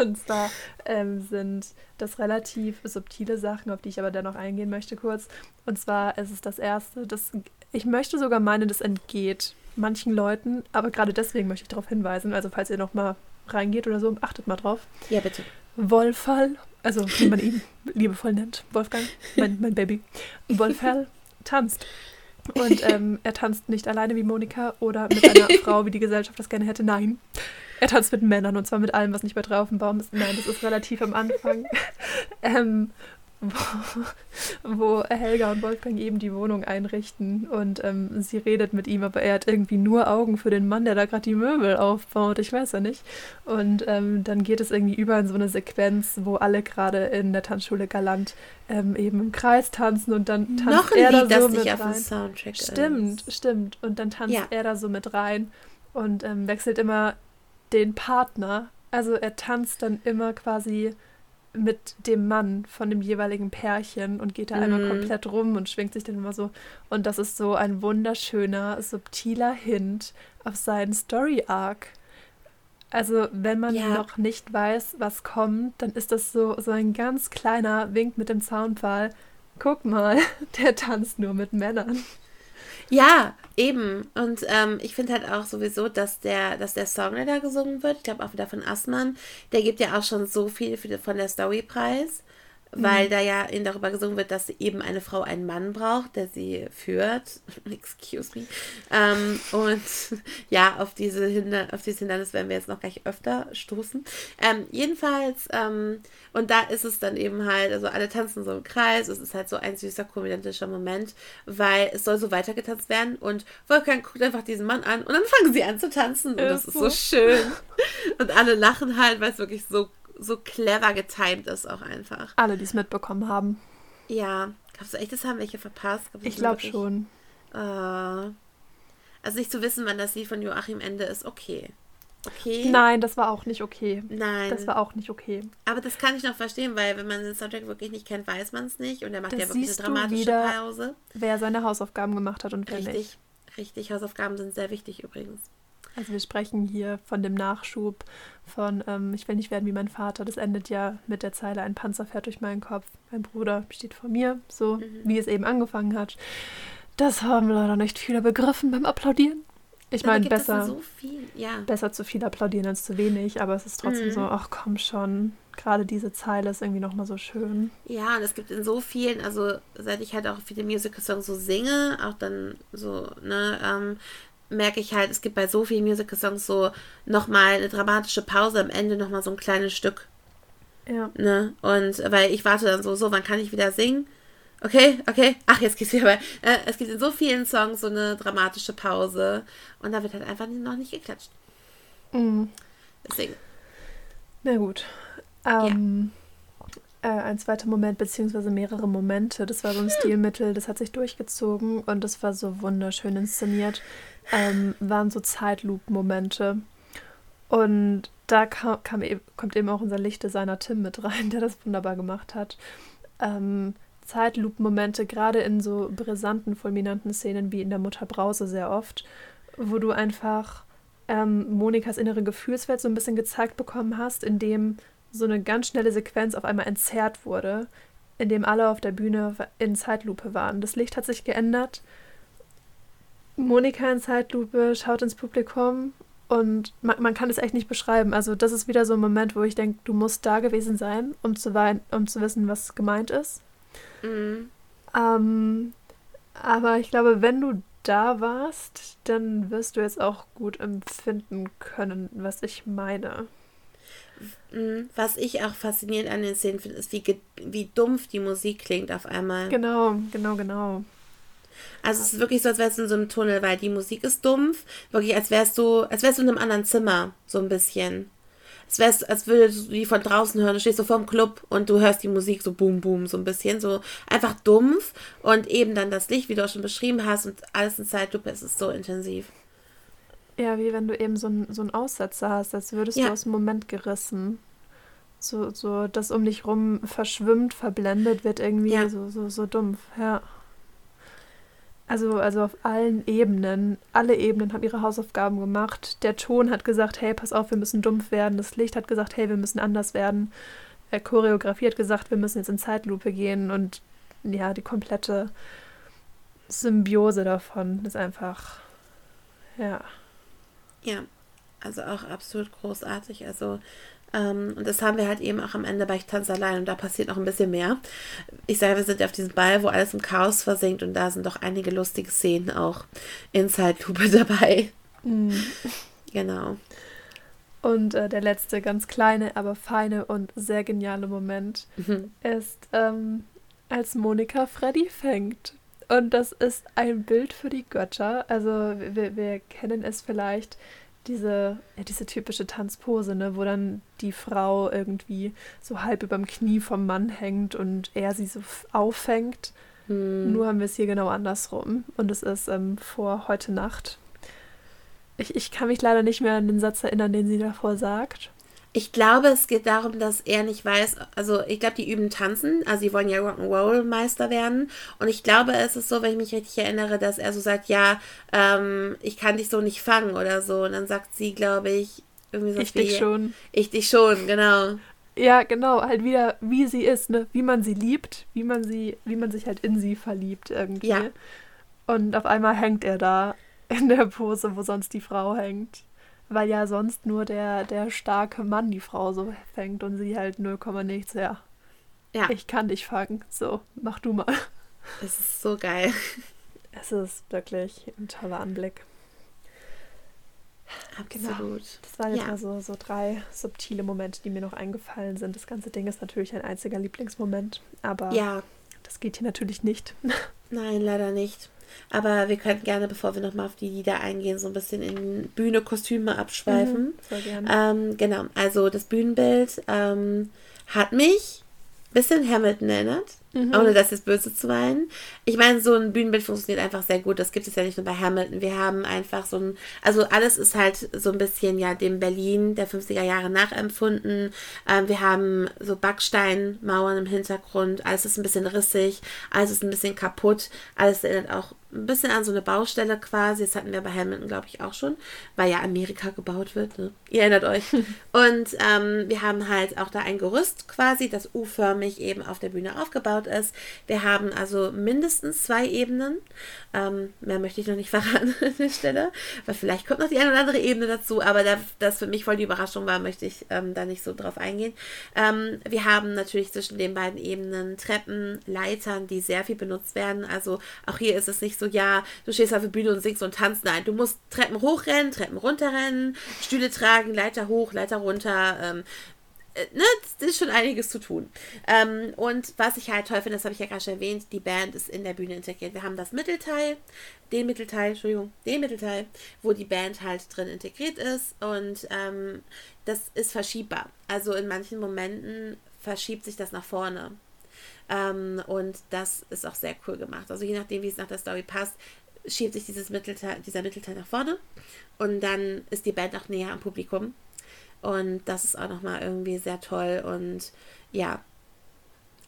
und zwar ähm, sind das relativ subtile Sachen, auf die ich aber dennoch eingehen möchte kurz. Und zwar ist es das erste, das ich möchte sogar meinen, das entgeht manchen Leuten, aber gerade deswegen möchte ich darauf hinweisen. Also falls ihr noch mal reingeht oder so, achtet mal drauf. Ja, bitte. Wolfall, also wie man ihn liebevoll nennt, Wolfgang, mein, mein Baby. Wolfall tanzt. Und ähm, er tanzt nicht alleine wie Monika oder mit einer Frau, wie die Gesellschaft das gerne hätte. Nein. Er tanzt mit Männern und zwar mit allem, was nicht bei drei auf dem Baum ist. Nein, das ist relativ am Anfang. ähm, wo, wo, Helga und Wolfgang eben die Wohnung einrichten und ähm, sie redet mit ihm, aber er hat irgendwie nur Augen für den Mann, der da gerade die Möbel aufbaut. Ich weiß ja nicht. Und ähm, dann geht es irgendwie über in so eine Sequenz, wo alle gerade in der Tanzschule galant ähm, eben im Kreis tanzen und dann tanzt Noch ein er Lied, da so das mit nicht auf rein. dem Soundtrack Stimmt, ist. stimmt. Und dann tanzt Ja. er da so mit rein und ähm, wechselt immer den Partner. Also er tanzt dann immer quasi mit dem Mann von dem jeweiligen Pärchen und geht da einmal Mhm. komplett rum und schwingt sich dann immer so. Und das ist so ein wunderschöner, subtiler Hint auf seinen Story-Arc. Also, wenn man Ja. noch nicht weiß, was kommt, dann ist das so, so ein ganz kleiner Wink mit dem Zaunpfahl. Guck mal, der tanzt nur mit Männern. Ja, eben. Und ähm, ich finde halt auch sowieso, dass der, dass der Song, der da gesungen wird, ich glaube auch wieder von Assmann, der gibt ja auch schon so viel von der Story preis weil mhm. da ja in darüber gesungen wird, dass eben eine Frau einen Mann braucht, der sie führt. Excuse me. Ähm, und ja, auf diese Hinder auf dieses Hindernis werden wir jetzt noch gleich öfter stoßen. Ähm, jedenfalls, ähm, und da ist es dann eben halt, also alle tanzen so im Kreis, es ist halt so ein süßer, komödiantischer Moment, weil es soll so weitergetanzt werden und Wolfgang guckt einfach diesen Mann an und dann fangen sie an zu tanzen und das ist so schön. Und alle lachen halt, weil es wirklich so so clever getimed ist auch einfach. Alle, die es mitbekommen haben. Ja. Glaubst du echt, das haben welche verpasst? Glaub ich glaube schon. Äh, also nicht zu wissen, wann das Lied von Joachim Ende ist, okay. Okay. Nein, das war auch nicht okay. Nein. Das war auch nicht okay. Aber das kann ich noch verstehen, weil wenn man den Soundtrack wirklich nicht kennt, weiß man es nicht. Und er macht das ja wirklich eine dramatische wieder, Pause. Wer seine Hausaufgaben gemacht hat und wer richtig, nicht. Richtig, Hausaufgaben sind sehr wichtig übrigens. Also wir sprechen hier von dem Nachschub von ähm, Ich will nicht werden wie mein Vater. Das endet ja mit der Zeile Ein Panzer fährt durch meinen Kopf. Mein Bruder steht vor mir, so mhm. wie es eben angefangen hat. Das haben leider nicht viele begriffen beim Applaudieren. Ich meine, besser, so ja. besser zu viel applaudieren als zu wenig, aber es ist trotzdem mhm. so, ach komm schon, gerade diese Zeile ist irgendwie nochmal so schön. Ja, und es gibt in so vielen, also seit ich halt auch viele Musical-Songs so singe, auch dann so, ne, ähm, merke ich halt, es gibt bei so vielen Musical-Songs so nochmal eine dramatische Pause am Ende, nochmal so ein kleines Stück. Ja. Ne? Und weil ich warte dann so, so, wann kann ich wieder singen? Okay, okay. Ach, jetzt geht's wieder bei. Äh, es gibt in so vielen Songs so eine dramatische Pause. Und da wird halt einfach noch nicht geklatscht. Mhm. Deswegen. Na gut. Ähm. Äh, ein zweiter Moment, beziehungsweise mehrere Momente. Das war so ein Stilmittel, das hat sich durchgezogen und das war so wunderschön inszeniert ähm, waren so Zeitloop-Momente. Und da kam, kam, e-, kommt eben auch unser Lichtdesigner Tim mit rein, der das wunderbar gemacht hat. Ähm, Zeitloop-Momente, gerade in so brisanten, fulminanten Szenen wie in der Mutter Brause sehr oft, wo du einfach ähm, Monikas innere Gefühlswelt so ein bisschen gezeigt bekommen hast, indem so eine ganz schnelle Sequenz auf einmal entzerrt wurde, in dem alle auf der Bühne in Zeitlupe waren. Das Licht hat sich geändert Monika in Zeitlupe schaut ins Publikum und man, man, kann es echt nicht beschreiben. Also das ist wieder so ein Moment, wo ich denke, du musst da gewesen sein, um zu, um zu wissen, was gemeint ist. Mhm. Ähm, aber ich glaube, wenn du da warst, dann wirst du jetzt auch gut empfinden können, was ich meine. Mhm. Was ich auch faszinierend an den Szenen finde, ist, wie, wie dumpf die Musik klingt auf einmal. Genau, genau, genau. Also es ist wirklich so, als wärst du in so einem Tunnel, weil die Musik ist dumpf. Wirklich, als wärst du, als wärst du in einem anderen Zimmer, so ein bisschen. Als wärst, als würdest du die von draußen hören. Du stehst so vorm Club und du hörst die Musik so boom, boom, so ein bisschen. So einfach dumpf. Und eben dann das Licht, wie du auch schon beschrieben hast, und alles in Zeitlupe, es ist so intensiv. Ja, wie wenn du eben so, ein, so einen Aussetzer hast, als würdest ja. du aus dem Moment gerissen. So, so, das um dich rum verschwimmt, verblendet wird irgendwie ja. so, so, so dumpf, ja. Also, also auf allen Ebenen. Alle Ebenen haben ihre Hausaufgaben gemacht. Der Ton hat gesagt, hey, pass auf, wir müssen dumpf werden. Das Licht hat gesagt, hey, wir müssen anders werden. Der Choreografie hat gesagt, wir müssen jetzt in Zeitlupe gehen. Und ja, die komplette Symbiose davon ist einfach, ja. Ja, also auch absolut großartig. Also ähm, und das haben wir halt eben auch am Ende bei Ich tanze allein und da passiert noch ein bisschen mehr. Ich sage, wir sind auf diesem Ball, wo alles im Chaos versinkt und da sind doch einige lustige Szenen auch in Zeitlupe dabei. Mhm. Genau. Und äh, der letzte ganz kleine, aber feine und sehr geniale Moment mhm. ist, ähm, als Monika Freddy fängt. Und das ist ein Bild für die Götter. Also wir, wir kennen es vielleicht diese, ja, diese typische Tanzpose, ne, wo dann die Frau irgendwie so halb überm Knie vom Mann hängt und er sie so auffängt. Hm. Nur haben wir es hier genau andersrum. Und es ist ähm, vor heute Nacht. Ich, ich kann mich leider nicht mehr an den Satz erinnern, den sie davor sagt. Ich glaube, es geht darum, dass er nicht weiß, also ich glaube, die üben tanzen, also sie wollen ja Rock'n'Roll-Meister werden. Und ich glaube, es ist so, wenn ich mich richtig erinnere, dass er so sagt, ja, ähm, ich kann dich so nicht fangen oder so. Und dann sagt sie, glaube ich, irgendwie so Ich wie, dich schon. Ich dich schon, genau. Ja, genau, halt wieder, wie sie ist, ne? Wie man sie liebt, wie man sie, wie man sich halt in sie verliebt irgendwie. Ja. Und auf einmal hängt er da in der Pose, wo sonst die Frau hängt. Weil ja sonst nur der, der starke Mann die Frau so fängt und sie halt 0, nichts. Ja. ja. Ich kann dich fangen. So, mach du mal. Es ist so geil. Es ist wirklich ein toller Anblick. Absolut. Genau. Das waren jetzt ja. mal so, so drei subtile Momente, die mir noch eingefallen sind. Das ganze Ding ist natürlich ein einziger Lieblingsmoment, aber ja. das geht hier natürlich nicht. Nein, leider nicht. Aber wir könnten gerne, bevor wir nochmal auf die Lieder eingehen, so ein bisschen in Bühne, Kostüme abschweifen. Mhm, sehr gerne. Ähm, genau, also das Bühnenbild ähm, hat mich ein bisschen Hamilton erinnert. Mhm. Ohne das jetzt böse zu meinen. Ich meine, so ein Bühnenbild funktioniert einfach sehr gut. Das gibt es ja nicht nur bei Hamilton. Wir haben einfach so ein, also alles ist halt so ein bisschen ja dem Berlin der 50er Jahre nachempfunden. Ähm, wir haben so Backsteinmauern im Hintergrund. Alles ist ein bisschen rissig. Alles ist ein bisschen kaputt. Alles erinnert auch ein bisschen an so eine Baustelle quasi. Das hatten wir bei Hamilton, glaube ich, auch schon, weil ja Amerika gebaut wird. Ne? Ihr erinnert euch. Und ähm, wir haben halt auch da ein Gerüst quasi, das U-förmig eben auf der Bühne aufgebaut ist. Wir haben also mindestens zwei Ebenen. Ähm, mehr möchte ich noch nicht verraten an der Stelle, weil vielleicht kommt noch die eine oder andere Ebene dazu, aber da das für mich voll die Überraschung war, möchte ich ähm, da nicht so drauf eingehen. Ähm, wir haben natürlich zwischen den beiden Ebenen Treppen, Leitern, die sehr viel benutzt werden. Also auch hier ist es nicht so, ja, du stehst auf der Bühne und singst und tanzt. Nein, du musst Treppen hochrennen, Treppen runterrennen, Stühle tragen, Leiter hoch, Leiter runter. Äh, ne, das ist schon einiges zu tun. Ähm, und was ich halt toll finde, das habe ich ja gerade schon erwähnt, die Band ist in der Bühne integriert. Wir haben das Mittelteil, den Mittelteil, Entschuldigung, den Mittelteil, wo die Band halt drin integriert ist und ähm, das ist verschiebbar. Also in manchen Momenten verschiebt sich das nach vorne. Ähm, und das ist auch sehr cool gemacht. Also je nachdem, wie es nach der Story passt, schiebt sich dieses Mittelteil, dieser Mittelteil nach vorne und dann ist die Band auch näher am Publikum. Und das ist auch nochmal irgendwie sehr toll. Und ja,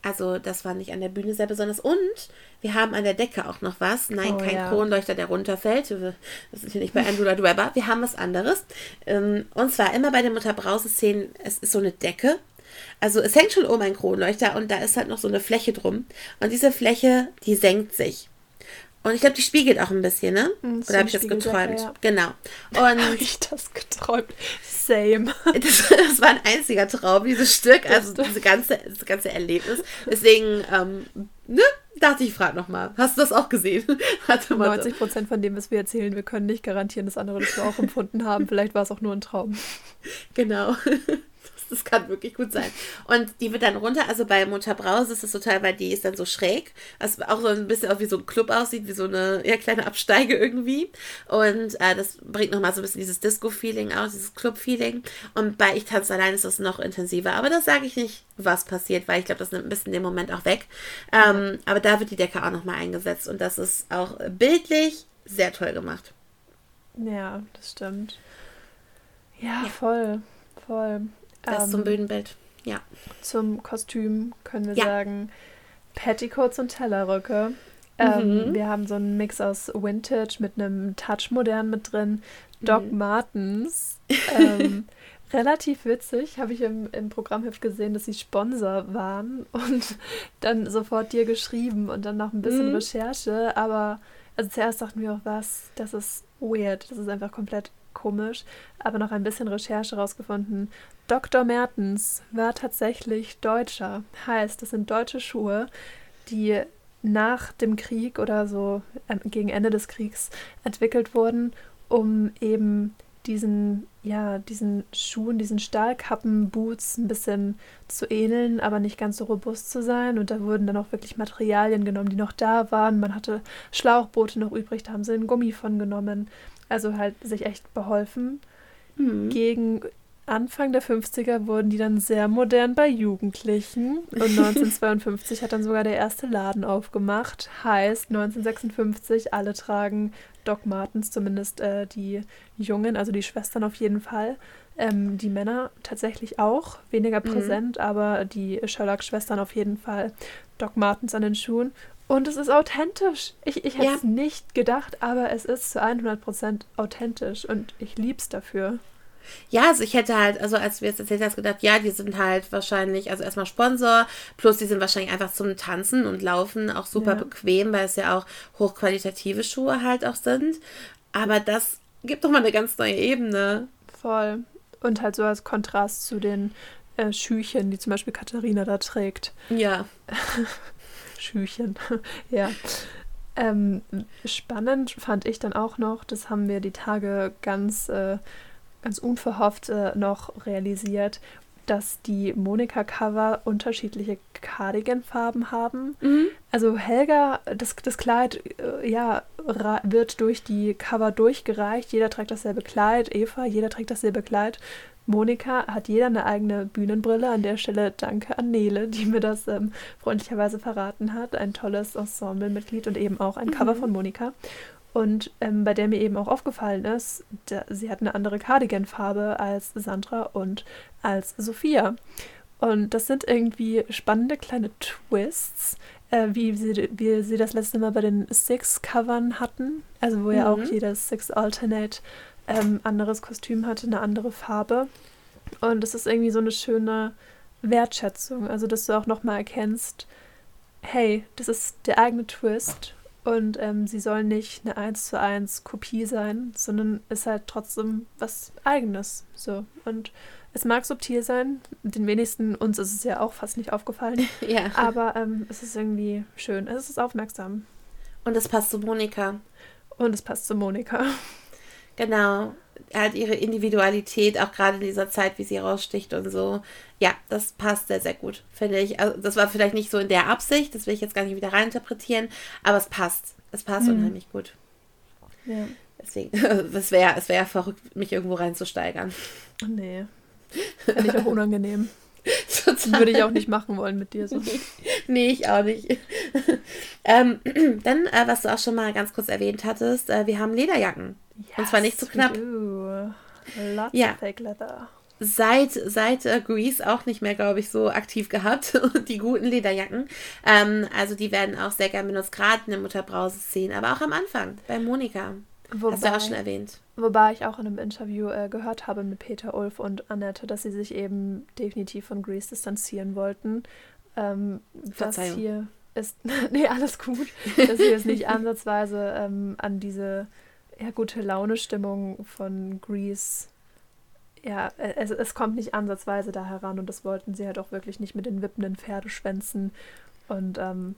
also das fand ich an der Bühne sehr besonders. Und wir haben an der Decke auch noch was. Nein, oh, kein ja. Kronleuchter, der runterfällt. Das sind hier nicht bei Andrew Lloyd Webber. Wir haben was anderes. Ähm, und zwar immer bei den Mutterbrause-Szenen, es ist so eine Decke also es hängt schon oben ein Kronleuchter und da ist halt noch so eine Fläche drum. Und diese Fläche, die senkt sich. Und ich glaube, die spiegelt auch ein bisschen, ne? Mhm, Oder habe ich das geträumt? Ja. Genau. Und habe ich das geträumt? Same. Das, das, war ein einziger Traum, dieses Stück, also diese ganze, das ganze Erlebnis. Deswegen, ähm, ne? Dachte ich, frage nochmal. Hast du das auch gesehen? 90 Prozent von dem, was wir erzählen, wir können nicht garantieren, dass andere das auch empfunden haben. Vielleicht war es auch nur ein Traum. Genau. Das kann wirklich gut sein. Und die wird dann runter, also bei Mutter Brause ist es total, weil die ist dann so schräg, was auch so ein bisschen auch wie so ein Club aussieht, wie so eine ja, kleine Absteige irgendwie. Und äh, das bringt nochmal so ein bisschen dieses Disco-Feeling aus, dieses Club-Feeling. Und bei Ich tanze allein ist das noch intensiver. Aber das sage ich nicht, was passiert, weil ich glaube, das nimmt ein bisschen den Moment auch weg. Ähm, aber da wird die Decke auch nochmal eingesetzt. Und das ist auch bildlich sehr toll gemacht. Ja, das stimmt. Ja, ja. voll. Voll. Das ähm, zum Bühnenbild, ja. Zum Kostüm können wir ja. sagen Petticoats und Tellerröcke. Ähm, mhm. Wir haben so einen Mix aus Vintage mit einem Touch modern mit drin. Doc mhm. Martens. Ähm, relativ witzig, habe ich im, im Programmheft gesehen, dass sie Sponsor waren und dann sofort dir geschrieben und dann noch ein bisschen mhm. Recherche. Aber also zuerst dachten wir auch, was, das ist weird, das ist einfach komplett komisch. Aber noch ein bisschen Recherche rausgefunden, Dr. Mertens war tatsächlich Deutscher. Heißt, das sind deutsche Schuhe, die nach dem Krieg oder so äh, gegen Ende des Kriegs entwickelt wurden, um eben diesen, ja, diesen Schuhen, diesen Stahlkappen-Boots ein bisschen zu ähneln, aber nicht ganz so robust zu sein. Und da wurden dann auch wirklich Materialien genommen, die noch da waren. Man hatte Schlauchboote noch übrig, da haben sie einen Gummi von genommen. Also halt sich echt beholfen mhm. gegen Anfang der 50er wurden die dann sehr modern bei Jugendlichen und 1952 hat dann sogar der erste Laden aufgemacht. Heißt 1956, alle tragen Doc Martens, zumindest äh, die Jungen, also die Schwestern auf jeden Fall. Ähm, die Männer tatsächlich auch, weniger mhm. präsent, mhm. aber die Sherlock-Schwestern auf jeden Fall Doc Martens an den Schuhen. Und es ist authentisch. Ich, ich hätte ja. es nicht gedacht, aber es ist zu 100% authentisch und ich liebe es dafür. Ja, also ich hätte halt, also als wir es erzählt hast, gedacht, ja, die sind halt wahrscheinlich, also erstmal Sponsor, plus die sind wahrscheinlich einfach zum Tanzen und Laufen auch super ja. bequem, weil es ja auch hochqualitative Schuhe halt auch sind. Aber das gibt doch mal eine ganz neue Ebene. Voll. Und halt so als Kontrast zu den äh, Schüchen, die zum Beispiel Katharina da trägt. Ja. Schüchen, ja. Ähm, spannend fand ich dann auch noch, das haben wir die Tage ganz, äh, ganz unverhofft äh, noch realisiert, dass die Monika-Cover unterschiedliche Cardigan-Farben haben. Mhm. Also Helga, das, das Kleid äh, ja, wird durch die Cover durchgereicht. Jeder trägt dasselbe Kleid. Eva, jeder trägt dasselbe Kleid. Monika hat jeder eine eigene Bühnenbrille. An der Stelle danke an Nele, die mir das ähm, freundlicherweise verraten hat. Ein tolles Ensemblemitglied und eben auch ein mhm. Cover von Monika. Und ähm, bei der mir eben auch aufgefallen ist, da, sie hat eine andere Cardigan-Farbe als Sandra und als Sophia. Und das sind irgendwie spannende kleine Twists, äh, wie, sie, wie sie das letzte Mal bei den Six-Covern hatten. Also wo mhm. ja auch jedes Six Alternate ähm, anderes Kostüm hatte, eine andere Farbe. Und es ist irgendwie so eine schöne Wertschätzung. Also, dass du auch nochmal erkennst, hey, das ist der eigene Twist. Und ähm, sie soll nicht eine 1 zu 1 Kopie sein, sondern ist halt trotzdem was Eigenes. So. Und es mag subtil sein, den wenigsten uns ist es ja auch fast nicht aufgefallen. ja. Aber ähm, es ist irgendwie schön. Es ist aufmerksam. Und es passt zu Monika. Und es passt zu Monika. Genau. Halt ihre Individualität, auch gerade in dieser Zeit, wie sie raussticht und so. Ja, das passt sehr, sehr gut, finde ich. Also, das war vielleicht nicht so in der Absicht, das will ich jetzt gar nicht wieder reininterpretieren, aber es passt. Es passt mhm. unheimlich gut. Ja. Deswegen, es wäre es wär verrückt, mich irgendwo reinzusteigern. Nee. Finde ich auch unangenehm. Total. Würde ich auch nicht machen wollen mit dir so. nee, ich auch nicht. ähm, dann, äh, was du auch schon mal ganz kurz erwähnt hattest, äh, wir haben Lederjacken. Yes, Und zwar nicht zu so knapp. Lots ja. of fake leather. Seit, seit äh, Grease auch nicht mehr, glaube ich, so aktiv gehabt. die guten Lederjacken. Ähm, also die werden auch sehr gern benutzt, gerade in der Mutterbrause-Szene, aber auch am Anfang bei Monika. Wobei, Hast du auch schon erwähnt. Wobei ich auch in einem Interview äh, gehört habe mit Peter Ulf und Annette, dass sie sich eben definitiv von Grease distanzieren wollten. Ähm, Verzeihung. Das hier ist, nee, alles gut. dass sie jetzt nicht ansatzweise ähm, an diese ja, gute Laune-Stimmung von Grease. Ja, es, es kommt nicht ansatzweise da heran und das wollten sie halt auch wirklich nicht mit den wippenden Pferdeschwänzen. Und ähm,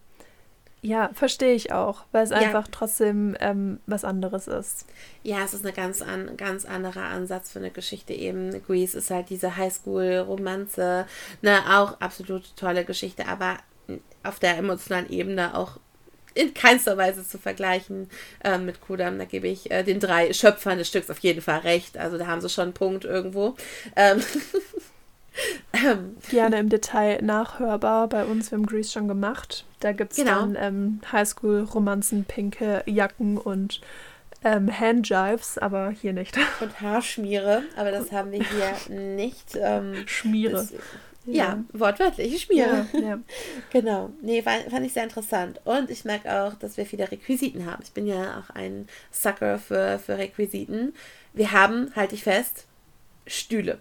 ja, verstehe ich auch, weil es ja. einfach trotzdem ähm, was anderes ist. Ja, es ist ein ganz, an, ganz anderer Ansatz für eine Geschichte eben. Grease ist halt diese Highschool-Romanze, ne, auch absolut tolle Geschichte, aber auf der emotionalen Ebene auch in keinster Weise zu vergleichen äh, mit Kudam. Da gebe ich äh, den drei Schöpfern des Stücks auf jeden Fall recht. Also da haben sie schon einen Punkt irgendwo. Ähm. ähm. Gerne im Detail nachhörbar bei uns. Wir haben Grease schon gemacht. Da gibt es genau. dann ähm, Highschool-Romanzen, pinke Jacken und ähm, Handjives, aber hier nicht. Und Haarschmiere, aber das haben wir hier nicht. Ähm, Schmiere. Das, ja, wortwörtlich, Schmiere. Ja, ja. genau. Nee, fand, fand ich sehr interessant. Und ich merke auch, dass wir viele Requisiten haben. Ich bin ja auch ein Sucker für, für Requisiten. Wir haben, halte ich fest, Stühle.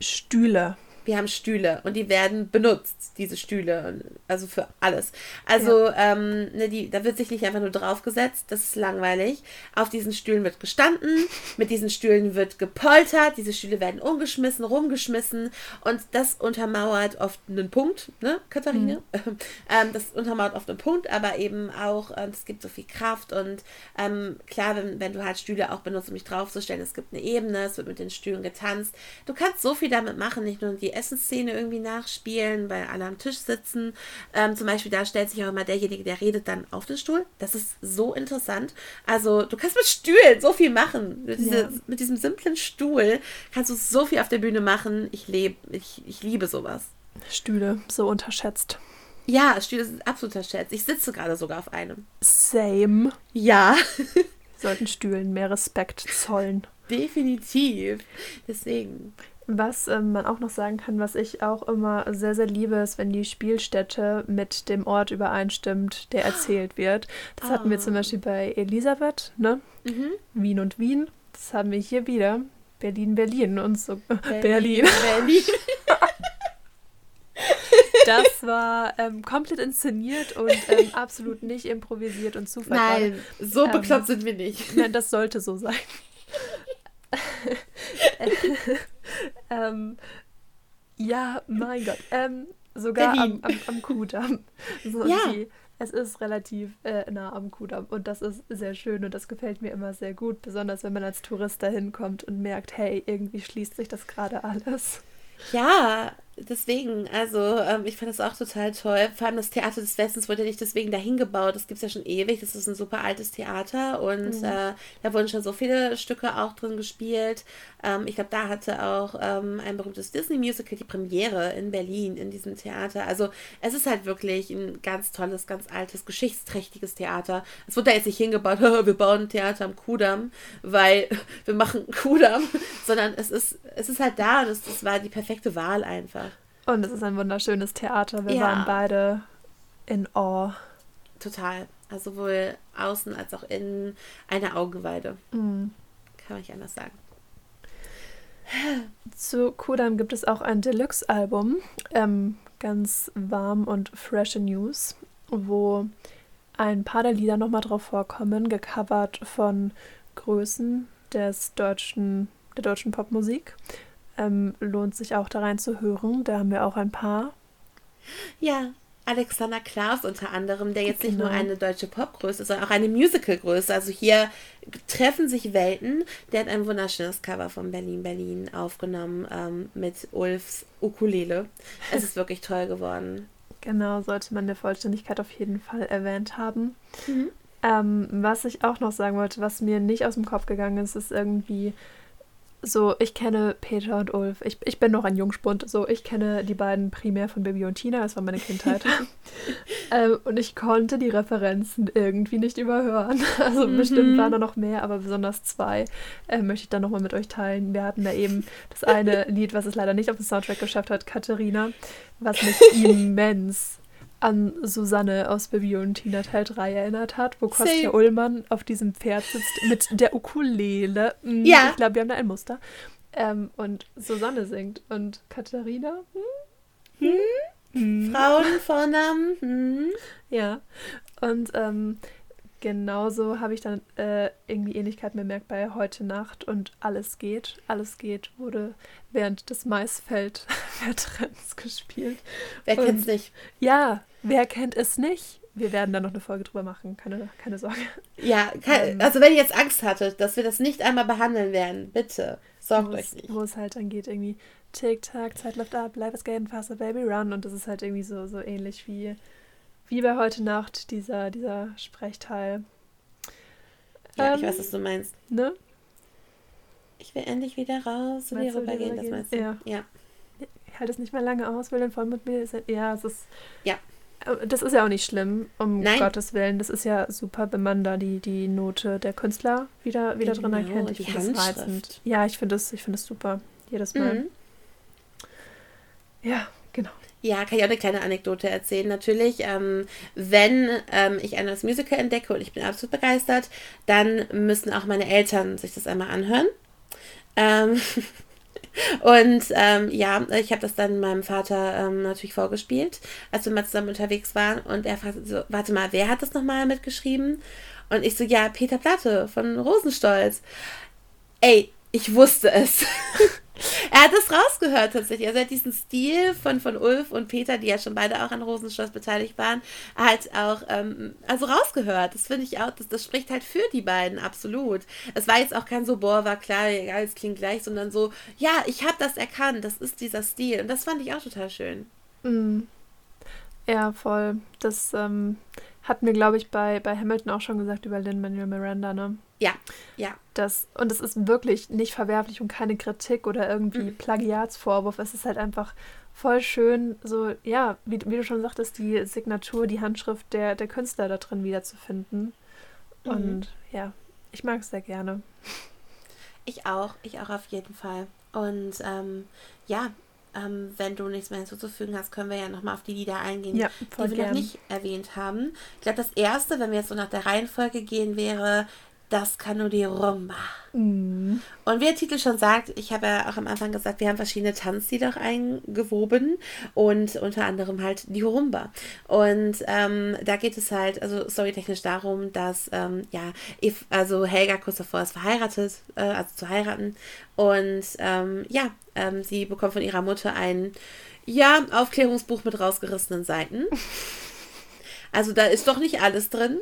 Stühle wir haben Stühle und die werden benutzt, diese Stühle, also für alles. Also, ja. ähm, ne, die, da wird sich nicht einfach nur draufgesetzt, das ist langweilig. Auf diesen Stühlen wird gestanden, mit diesen Stühlen wird gepoltert, diese Stühle werden umgeschmissen, rumgeschmissen und das untermauert oft einen Punkt, ne, Katharine? Mhm. Ähm, das untermauert oft einen Punkt, aber eben auch, es gibt so viel Kraft und ähm, klar, wenn, wenn du halt Stühle auch benutzt, um dich draufzustellen, es gibt eine Ebene, es wird mit den Stühlen getanzt. Du kannst so viel damit machen, nicht nur die Essensszene irgendwie nachspielen, weil alle am Tisch sitzen. Ähm, zum Beispiel, da stellt sich auch immer derjenige, der redet, dann auf den Stuhl. Das ist so interessant. Also, du kannst mit Stühlen so viel machen. Mit, diese, ja. mit diesem simplen Stuhl kannst du so viel auf der Bühne machen. Ich, leb, ich, ich liebe sowas. Stühle, so unterschätzt. Ja, Stühle sind absolut unterschätzt. Ich sitze gerade sogar auf einem. Same. Ja. Sollten Stühlen mehr Respekt zollen. Definitiv. Deswegen. Was ähm, man auch noch sagen kann, was ich auch immer sehr, sehr liebe, ist, wenn die Spielstätte mit dem Ort übereinstimmt, der erzählt wird. Das oh. hatten wir zum ah. Beispiel bei Elisabeth, ne? Mhm. Wien und Wien. Das haben wir hier wieder. Berlin, Berlin und so. Berlin. Berlin. Berlin. das war ähm, komplett inszeniert und ähm, absolut nicht improvisiert und Zufall. Nein, so ähm, bekloppt sind wir nicht. Nein, das sollte so sein. ähm, ja, mein Gott. Ähm, sogar am, am, am Kudamm. So ja. Die, es ist relativ äh, nah am Kudamm und das ist sehr schön und das gefällt mir immer sehr gut, besonders wenn man als Tourist dahin kommt und merkt, hey, irgendwie schließt sich das gerade alles. Ja, deswegen, also ähm, ich fand das auch total toll. Vor allem das Theater des Westens wurde ja nicht deswegen dahin gebaut. Das gibt es ja schon ewig. Das ist ein super altes Theater und mhm. äh, da wurden schon so viele Stücke auch drin gespielt. Ähm, ich glaube, da hatte auch ähm, ein berühmtes Disney-Musical die Premiere in Berlin in diesem Theater. Also es ist halt wirklich ein ganz tolles, ganz altes, geschichtsträchtiges Theater. Es wurde da jetzt nicht hingebaut, wir bauen ein Theater am Kudamm, weil wir machen Kudamm, sondern es ist, es ist halt da und es, es war die perfekte Wahl einfach. Und es ist ein wunderschönes Theater. Wir ja. waren beide in Awe. Total. Also sowohl außen als auch innen eine Augenweide. Mhm. Kann man nicht anders sagen. Zu Kudam gibt es auch ein Deluxe-Album, ähm, ganz warm und fresh News, wo ein paar der Lieder nochmal drauf vorkommen, gecovert von Größen des deutschen, der deutschen Popmusik. Ähm, lohnt sich auch da rein zu hören. Da haben wir auch ein paar. Ja, Alexander Klaas unter anderem, der jetzt genau. nicht nur genau. eine deutsche Popgröße ist, sondern auch eine Musicalgröße. Also hier treffen sich Welten. Der hat ein wunderschönes Cover von Berlin Berlin aufgenommen ähm, mit Ulfs Ukulele. Es ist wirklich toll geworden. Genau, sollte man der Vollständigkeit auf jeden Fall erwähnt haben. Mhm. Ähm, was ich auch noch sagen wollte, was mir nicht aus dem Kopf gegangen ist, ist irgendwie so, ich kenne Peter und Ulf. Ich, ich bin noch ein Jungspund. So, ich kenne die beiden primär von Baby und Tina. Das war meine Kindheit. ähm, und ich konnte die Referenzen irgendwie nicht überhören. Also mhm. bestimmt waren da noch mehr, aber besonders zwei äh, möchte ich dann nochmal mit euch teilen. Wir hatten da eben das eine Lied, was es leider nicht auf den Soundtrack geschafft hat, Katharina, was mich immens an Susanne aus Baby und Tina Teil 3 erinnert hat, wo Kostja Same. Ullmann auf diesem Pferd sitzt mit der Ukulele. Mhm, ja. Ich glaube, wir haben da ein Muster. Ähm, und Susanne singt. Und Katharina? Hm? Hm? Frauen, Vornamen. Hm? Ja. Und ähm, genauso habe ich dann äh, irgendwie Ähnlichkeiten bemerkt bei Heute Nacht und Alles geht. Alles geht wurde während des Maisfeld-Wettrenns gespielt. Wer kennt es nicht? Ja, wer kennt es nicht? Wir werden da noch eine Folge drüber machen, keine, keine Sorge. Ja, kein, ähm, also wenn ihr jetzt Angst hattet, dass wir das nicht einmal behandeln werden, bitte, sorgt euch nicht. Wo es halt dann geht, irgendwie Tick-Tack, Zeit läuft ab, Life is getting faster, Baby Run und das ist halt irgendwie so, so ähnlich wie wie bei heute Nacht, dieser, dieser Sprechteil. Ja, ähm, ich weiß, was du meinst. Ne? Ich will endlich wieder raus und hier rübergehen, das meinst du? Ja. ja. Ich halte es nicht mehr lange aus, will den voll mit mir. Ja, es ist. Ja. Äh, das ist ja auch nicht schlimm, um Nein. Gottes Willen. Das ist ja super, wenn man da die, die Note der Künstler wieder, wieder genau, drin erkennt. Ich finde das reizend. Ja, ich finde es find super. Jedes Mal. Mhm. Ja, genau. Ja, kann ich auch eine kleine Anekdote erzählen. Natürlich, ähm, wenn ähm, ich ein neues Musical entdecke und ich bin absolut begeistert, dann müssen auch meine Eltern sich das einmal anhören. Ähm, und ähm, ja, ich habe das dann meinem Vater ähm, natürlich vorgespielt, als wir mal zusammen unterwegs waren. Und er fragte so, warte mal, wer hat das nochmal mitgeschrieben? Und ich so, ja, Peter Platte von Rosenstolz. Ey, ich wusste es. er hat es rausgehört tatsächlich. Also er hat diesen Stil von, von Ulf und Peter, die ja schon beide auch an Rosenschloss beteiligt waren, halt auch ähm, also rausgehört. Das finde ich auch, das, das spricht halt für die beiden, absolut. Es war jetzt auch kein so, boah, war klar, egal, es klingt gleich, sondern so, ja, ich habe das erkannt, das ist dieser Stil. Und das fand ich auch total schön. Mm. Ja, voll. Das ähm, hat mir, glaube ich, bei, bei Hamilton auch schon gesagt über Lin-Manuel Miranda, ne? Ja, ja. Das, und es ist wirklich nicht verwerflich und keine Kritik oder irgendwie mhm. Plagiatsvorwurf. Es ist halt einfach voll schön, so, ja, wie, wie du schon sagtest, die Signatur, die Handschrift der, der Künstler da drin wiederzufinden. Mhm. Und ja, ich mag es sehr gerne. Ich auch, ich auch auf jeden Fall. Und ähm, ja, ähm, wenn du nichts mehr hinzuzufügen hast, können wir ja nochmal auf die Lieder eingehen, ja, die wir gern. noch nicht erwähnt haben. Ich glaube, das erste, wenn wir jetzt so nach der Reihenfolge gehen, wäre das kann nur die Rumba. Mm. Und wie der Titel schon sagt, ich habe ja auch am Anfang gesagt, wir haben verschiedene Tanzlieder eingewoben und unter anderem halt die Rumba. Und ähm, da geht es halt, also storytechnisch darum, dass ähm, ja, if, also Helga kurz davor ist verheiratet, äh, also zu heiraten. Und ähm, ja, ähm, sie bekommt von ihrer Mutter ein ja, Aufklärungsbuch mit rausgerissenen Seiten. Also da ist doch nicht alles drin.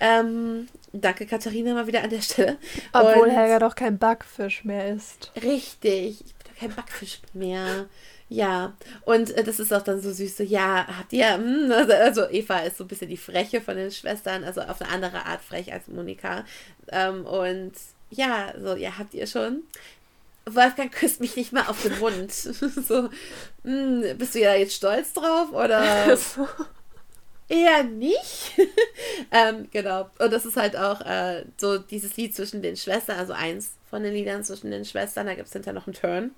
Ähm, danke, Katharina, mal wieder an der Stelle. Obwohl Und, Helga doch kein Backfisch mehr ist. Richtig, ich bin doch kein Backfisch mehr. Ja, und äh, das ist auch dann so süß, so, ja, habt ihr, mh, hm, also, Eva ist so ein bisschen die Freche von den Schwestern, also auf eine andere Art frech als Monika. Ähm, und ja, so, ja, habt ihr schon? Wolfgang küsst mich nicht mal auf den Mund. so, mh, hm, bist du ja jetzt stolz drauf, oder? Eher nicht. ähm, genau. Und das ist halt auch äh, so dieses Lied zwischen den Schwestern, also eins von den Liedern zwischen den Schwestern. Da gibt es hinterher noch einen Turn.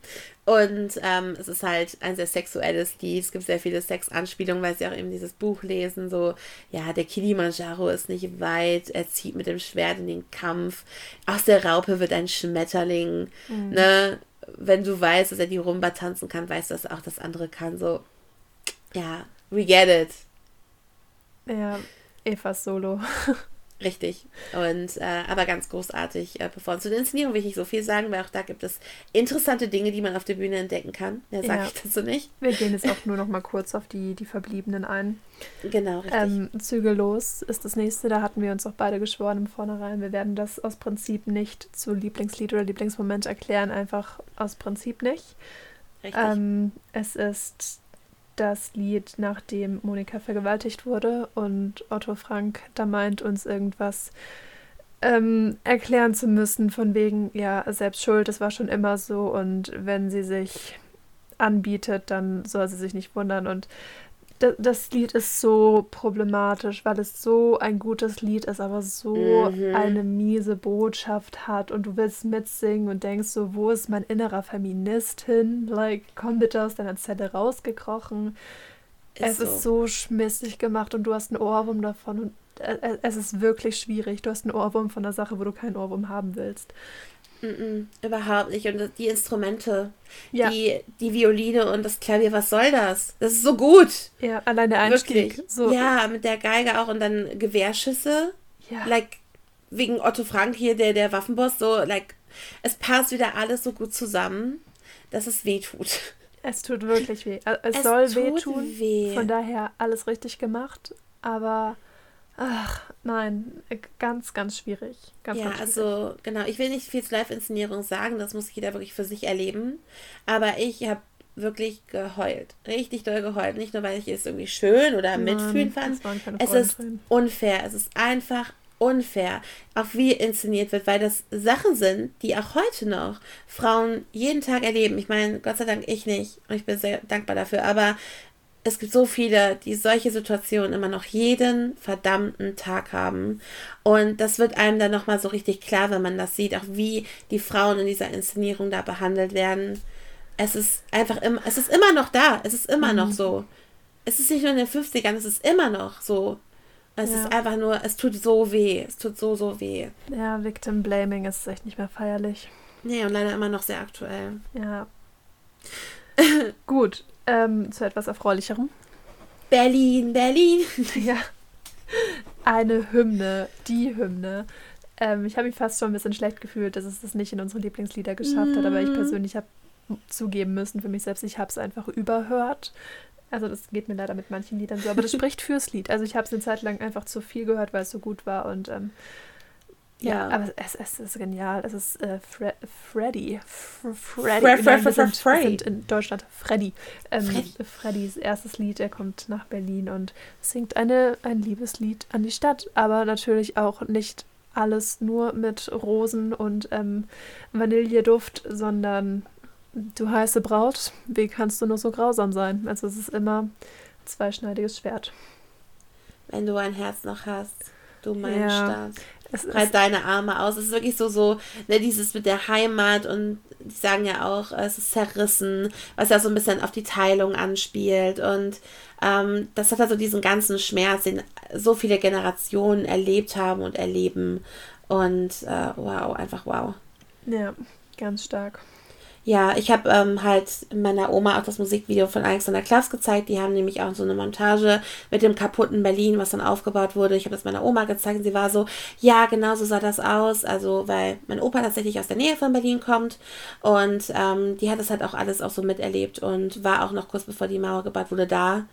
Und ähm, es ist halt ein sehr sexuelles Lied. Es gibt sehr viele Sexanspielungen, weil sie auch eben dieses Buch lesen. So, ja, der Kilimanjaro ist nicht weit. Er zieht mit dem Schwert in den Kampf. Aus der Raupe wird ein Schmetterling. Mhm. Ne? Wenn du weißt, dass er die Rumba tanzen kann, weißt du, dass er auch das andere kann. So, ja, we get it. Ja, Evas Solo. Richtig. Und äh, aber ganz großartig äh, performt. Zu der Inszenierung will ich nicht so viel sagen, weil auch da gibt es interessante Dinge, die man auf der Bühne entdecken kann. Mehr sage ja. ich dazu nicht. Wir gehen jetzt auch nur noch mal kurz auf die, die Verbliebenen ein. Genau, richtig. Ähm, Zügellos ist das nächste. Da hatten wir uns auch beide geschworen im Vornherein. Wir werden das aus Prinzip nicht zu Lieblingslied oder Lieblingsmoment erklären. Einfach aus Prinzip nicht. Richtig. Ähm, es ist das Lied, nachdem Monika vergewaltigt wurde und Otto Frank da meint, uns irgendwas ähm, erklären zu müssen, von wegen, ja, selbst schuld, das war schon immer so und wenn sie sich anbietet, dann soll sie sich nicht wundern und das Lied ist so problematisch, weil es so ein gutes Lied ist, aber so mhm. eine miese Botschaft hat und du willst mitsingen und denkst so, wo ist mein innerer Feminist hin? Like, komm bitte aus deiner Zelle rausgekrochen. Ist es so. ist so schmissig gemacht und du hast einen Ohrwurm davon und äh, äh, es ist wirklich schwierig. Du hast einen Ohrwurm von einer Sache, wo du keinen Ohrwurm haben willst. Mm -mm, überhaupt nicht. Und die Instrumente, ja. die, die Violine und das Klavier, was soll das? Das ist so gut. Ja, allein der Einstieg. Wirklich. So. Ja, mit der Geige auch und dann Gewehrschüsse. Ja. Like, wegen Otto Frank hier, der, der Waffenboss, so, like, es passt wieder alles so gut zusammen, dass es weh tut. Es tut wirklich weh. Es, es soll wehtun. Weh. Von daher alles richtig gemacht, aber Ach, nein, ganz, ganz schwierig. Ganz, ja, ganz schwierig. also genau, ich will nicht viel zur Live-Inszenierung sagen, das muss jeder wirklich für sich erleben. Aber ich habe wirklich geheult. Richtig doll geheult. Nicht nur, weil ich es irgendwie schön oder Nein, mitfühlen fand. Es ist unfair. Es ist einfach unfair, auch wie inszeniert wird, weil das Sachen sind, die auch heute noch Frauen jeden Tag erleben. Ich meine, Gott sei Dank ich nicht und ich bin sehr dankbar dafür, aber es gibt so viele, die solche Situationen immer noch jeden verdammten Tag haben. Und das wird einem dann nochmal so richtig klar, wenn man das sieht, auch wie die Frauen in dieser Inszenierung da behandelt werden. Es ist einfach immer, es ist immer noch da. Es ist immer mhm. noch so. Es ist nicht nur in den 50ern, es ist immer noch so. Es ja. ist einfach nur, es tut so weh. Es tut so, so weh. Ja, Victim Blaming ist echt nicht mehr feierlich. Nee, und leider immer noch sehr aktuell. Ja. Gut, ähm, zu etwas Erfreulicherem. Berlin, Berlin. ja. Eine Hymne, die Hymne. Ähm, ich habe mich fast schon ein bisschen schlecht gefühlt, dass es das nicht in unsere Lieblingslieder geschafft mm. hat, aber ich mhm. persönlich habe zugeben müssen für mich selbst, ich habe es einfach überhört. Also das geht mir leider mit manchen Liedern so, aber das spricht fürs Lied. Also ich habe es eine Zeit lang einfach zu viel gehört, weil es so gut war und ähm, ja, aber es, es, ist genial. Es ist äh, Fre Freddy. Fre Freddy. Fre Fre Fre sind, sind in Deutschland Freddy. Ähm, Freddy. Freddys erstes Lied. Er kommt nach Berlin und singt eine, ein Liebeslied an die Stadt. Aber natürlich auch nicht alles nur mit Rosen und ähm, Vanilleduft, sondern du heiße Braut, wie kannst du nur so grausam sein? Also es ist immer ein zweischneidiges Schwert. Wenn du ein Herz noch hast, du mein ja. Staat. Breit deine Arme aus. Es ist wirklich so, so, ne, dieses mit der Heimat und die sagen ja auch, es ist zerrissen, was ja so ein bisschen auf die Teilung anspielt. Und ähm, das hat also diesen ganzen Schmerz, den so viele Generationen erlebt haben und erleben. Und äh, wow, einfach wow. Ja, ganz stark. Ja, ich habe ähm, halt meiner Oma auch das Musikvideo von Alexander Klaas gezeigt. Die haben nämlich auch so eine Montage mit dem kaputten Berlin, was dann aufgebaut wurde. Ich habe das meiner Oma gezeigt und sie war so, ja, genau so sah das aus. Also, weil mein Opa tatsächlich aus der Nähe von Berlin kommt und ähm, die hat das halt auch alles auch so miterlebt und war auch noch kurz bevor die Mauer gebaut wurde da.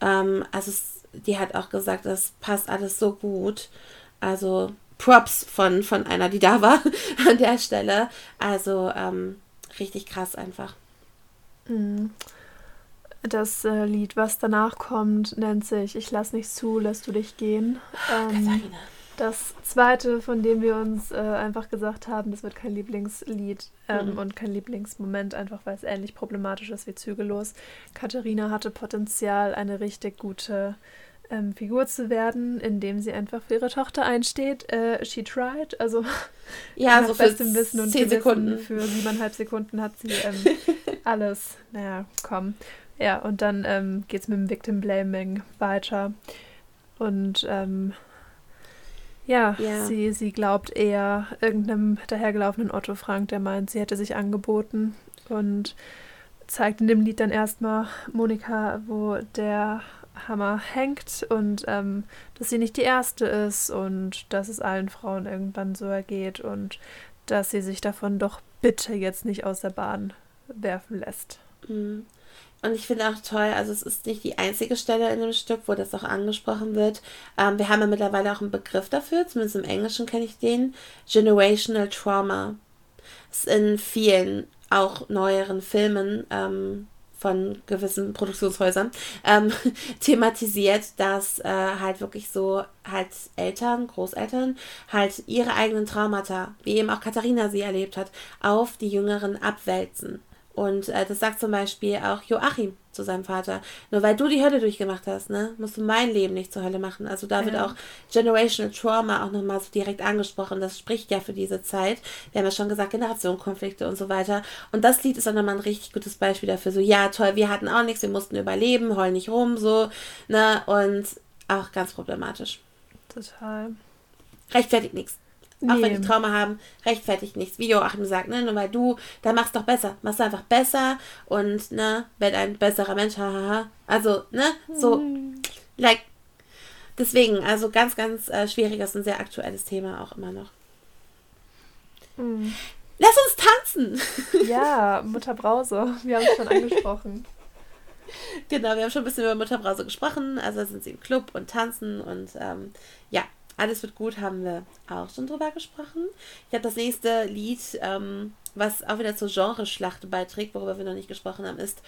Ähm, also, es, die hat auch gesagt, das passt alles so gut. Also, Props von, von einer, die da war an der Stelle. Also, ähm, richtig krass einfach. Mhm. Das äh, Lied, was danach kommt, nennt sich Ich lass nicht zu, lässt du dich gehen. Ähm, das zweite, von dem wir uns äh, einfach gesagt haben, das wird kein Lieblingslied ähm, mhm. und kein Lieblingsmoment, einfach weil es ähnlich problematisch ist wie Zügellos. Katharina hatte Potenzial, eine richtig gute ähm, Figur zu werden, indem sie einfach für ihre Tochter einsteht. Äh, she tried, also ja, so für dem Wissen und zehn Sekunden. Für siebeneinhalb Sekunden hat sie ähm, alles. Naja, komm. Ja, und dann ähm, geht es mit dem Victim Blaming weiter. Und ähm, ja, ja, Sie, sie glaubt eher irgendeinem dahergelaufenen Otto Frank, der meint, sie hätte sich angeboten und zeigt in dem Lied dann erstmal Monika, wo der Hammer hängt und ähm, dass sie nicht die erste ist und dass es allen Frauen irgendwann so ergeht und dass sie sich davon doch bitte jetzt nicht aus der Bahn werfen lässt. Mhm. Und ich finde auch toll, also es ist nicht die einzige Stelle in dem Stück, wo das auch angesprochen wird. Ähm, wir haben ja mittlerweile auch einen Begriff dafür, zumindest im Englischen kenne ich den. Generational Trauma. Ist in vielen auch neueren Filmen ähm, von gewissen Produktionshäusern ähm, thematisiert, dass äh, halt wirklich so halt Eltern, Großeltern halt ihre eigenen Traumata, wie eben auch Katharina sie erlebt hat, auf die Jüngeren abwälzen. Und äh, das sagt zum Beispiel auch Joachim zu seinem Vater. Nur weil du die Hölle durchgemacht hast, ne, musst du mein Leben nicht zur Hölle machen. Also da ja. wird auch Generational Trauma auch nochmal so direkt angesprochen. Das spricht ja für diese Zeit. Wir haben ja schon gesagt, Generationenkonflikte und so weiter. Und das Lied ist auch nochmal ein richtig gutes Beispiel dafür. So, ja, toll, wir hatten auch nichts, wir mussten überleben, heulen nicht rum, so, ne, und auch ganz problematisch. Total. Rechtfertigt nichts. Auch nee. wenn die Trauma haben, rechtfertigt nichts. Wie Joachim sagt, ne? Nur weil du, da machst doch besser. Machst du einfach besser und, ne, werd ein besserer Mensch, hahaha. Also, ne, so, mhm. like, deswegen, also ganz, ganz äh, schwieriges und sehr aktuelles Thema auch immer noch. Mhm. Lass uns tanzen! Ja, Mutter Brause, wir haben es schon angesprochen. Genau, wir haben schon ein bisschen über Mutter Brause gesprochen. Also sind sie im Club und tanzen und ähm, ja, alles wird gut, haben wir auch schon drüber gesprochen. Ich habe das nächste Lied, ähm, was auch wieder zur Genreschlacht beiträgt, worüber wir noch nicht gesprochen haben, ist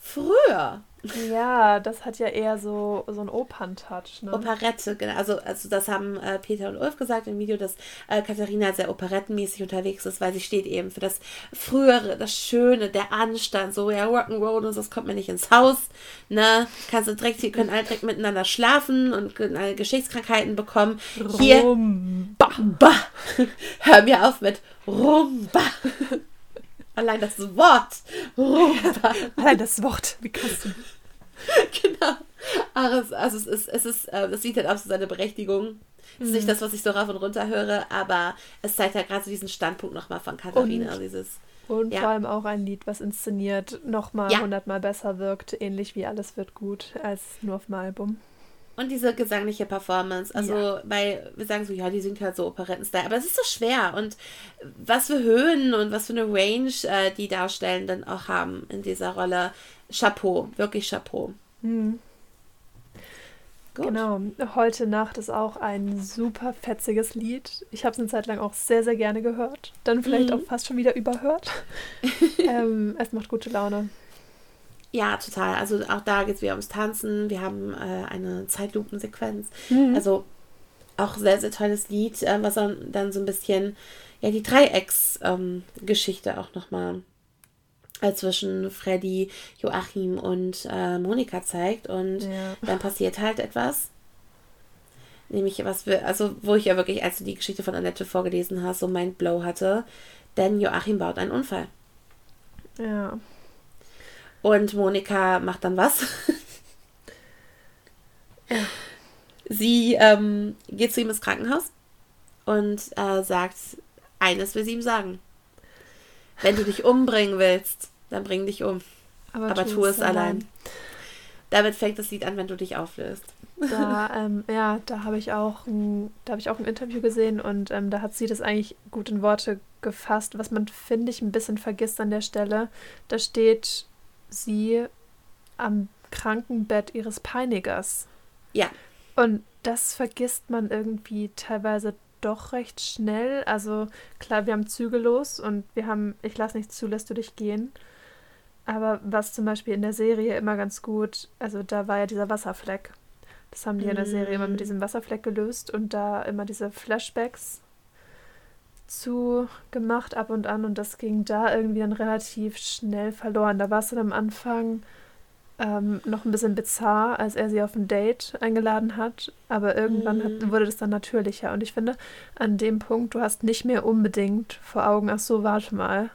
Früher. Ja, das hat ja eher so, so einen Opern-Touch. Ne? Operette, genau. Also, also das haben äh, Peter und Ulf gesagt im Video, dass äh, Katharina sehr operettenmäßig unterwegs ist, weil sie steht eben für das Frühere, das Schöne, der Anstand, so ja, Rock'n'Roll und so, das kommt mir nicht ins Haus. Ne? Kannst du direkt, die können alle direkt miteinander schlafen und können alle Geschlechtskrankheiten bekommen. Hier. Rumba. Bah. Hör mir auf mit Rumba. Allein das Wort. Rumba. Allein das Wort. Wie kannst du. genau. Also, also es ist, es ist, äh, es sieht halt auch so seine Berechtigung. Das ist nicht mhm. das, was ich so rauf und runter höre, aber es zeigt ja gerade so diesen Standpunkt nochmal von Katharina. Und, dieses, und ja. vor allem auch ein Lied, was inszeniert nochmal ja. hundertmal besser wirkt, ähnlich wie Alles wird gut, als nur auf dem Album. Und diese gesangliche Performance. Also, ja. weil wir sagen so, ja, die singt halt so Operetten-Style. Aber es ist so schwer. Und was für Höhen und was für eine Range äh, die darstellen dann auch haben in dieser Rolle. Chapeau, wirklich Chapeau. Mhm. Genau. Heute Nacht ist auch ein super fetziges Lied. Ich habe es eine Zeit lang auch sehr, sehr gerne gehört. Dann vielleicht mhm. auch fast schon wieder überhört. ähm, es macht gute Laune. Ja, total. Also auch da geht es wieder ums Tanzen. Wir haben äh, eine Zeitlupensequenz. Mhm. Also auch sehr, sehr tolles Lied, äh, was dann so ein bisschen ja die Dreiecksgeschichte ähm, auch nochmal äh, zwischen Freddy, Joachim und äh, Monika zeigt. Und ja. dann passiert halt etwas. Nämlich was wir, also wo ich ja wirklich, als du die Geschichte von Annette vorgelesen hast, so mein Blow hatte. Denn Joachim baut einen Unfall. Ja. Und Monika macht dann was? ja. Sie ähm, geht zu ihm ins Krankenhaus und äh, sagt, eines will sie ihm sagen. Wenn du dich umbringen willst, dann bring dich um. Aber, Aber tu, es allein. allein. Damit fängt das Lied an, wenn du dich auflöst. Da, ähm, ja, da habe ich auch ein, da habe ich auch ein Interview gesehen und ähm, da hat sie das eigentlich gut in Worte gefasst, was man, finde ich, ein bisschen vergisst an der Stelle. Da steht sie am Krankenbett ihres Peinigers. Ja. Und das vergisst man irgendwie teilweise doch recht schnell. Also klar, wir haben Züge los und wir haben, ich lasse nicht zu, lässt du dich gehen. Aber was zum Beispiel in der Serie immer ganz gut, also da war ja dieser Wasserfleck. Das haben die mm. in der Serie immer mit mm. diesem Wasserfleck gelöst und da immer diese Flashbacks zu gemacht ab und an und das ging da irgendwie dann relativ schnell verloren. Da war es dann am Anfang ähm, noch ein bisschen bizarr, als er sie auf ein Date eingeladen hat, aber irgendwann mm. hat, wurde das dann natürlicher und ich finde, an dem Punkt, du hast nicht mehr unbedingt vor Augen, ach so, warte mal,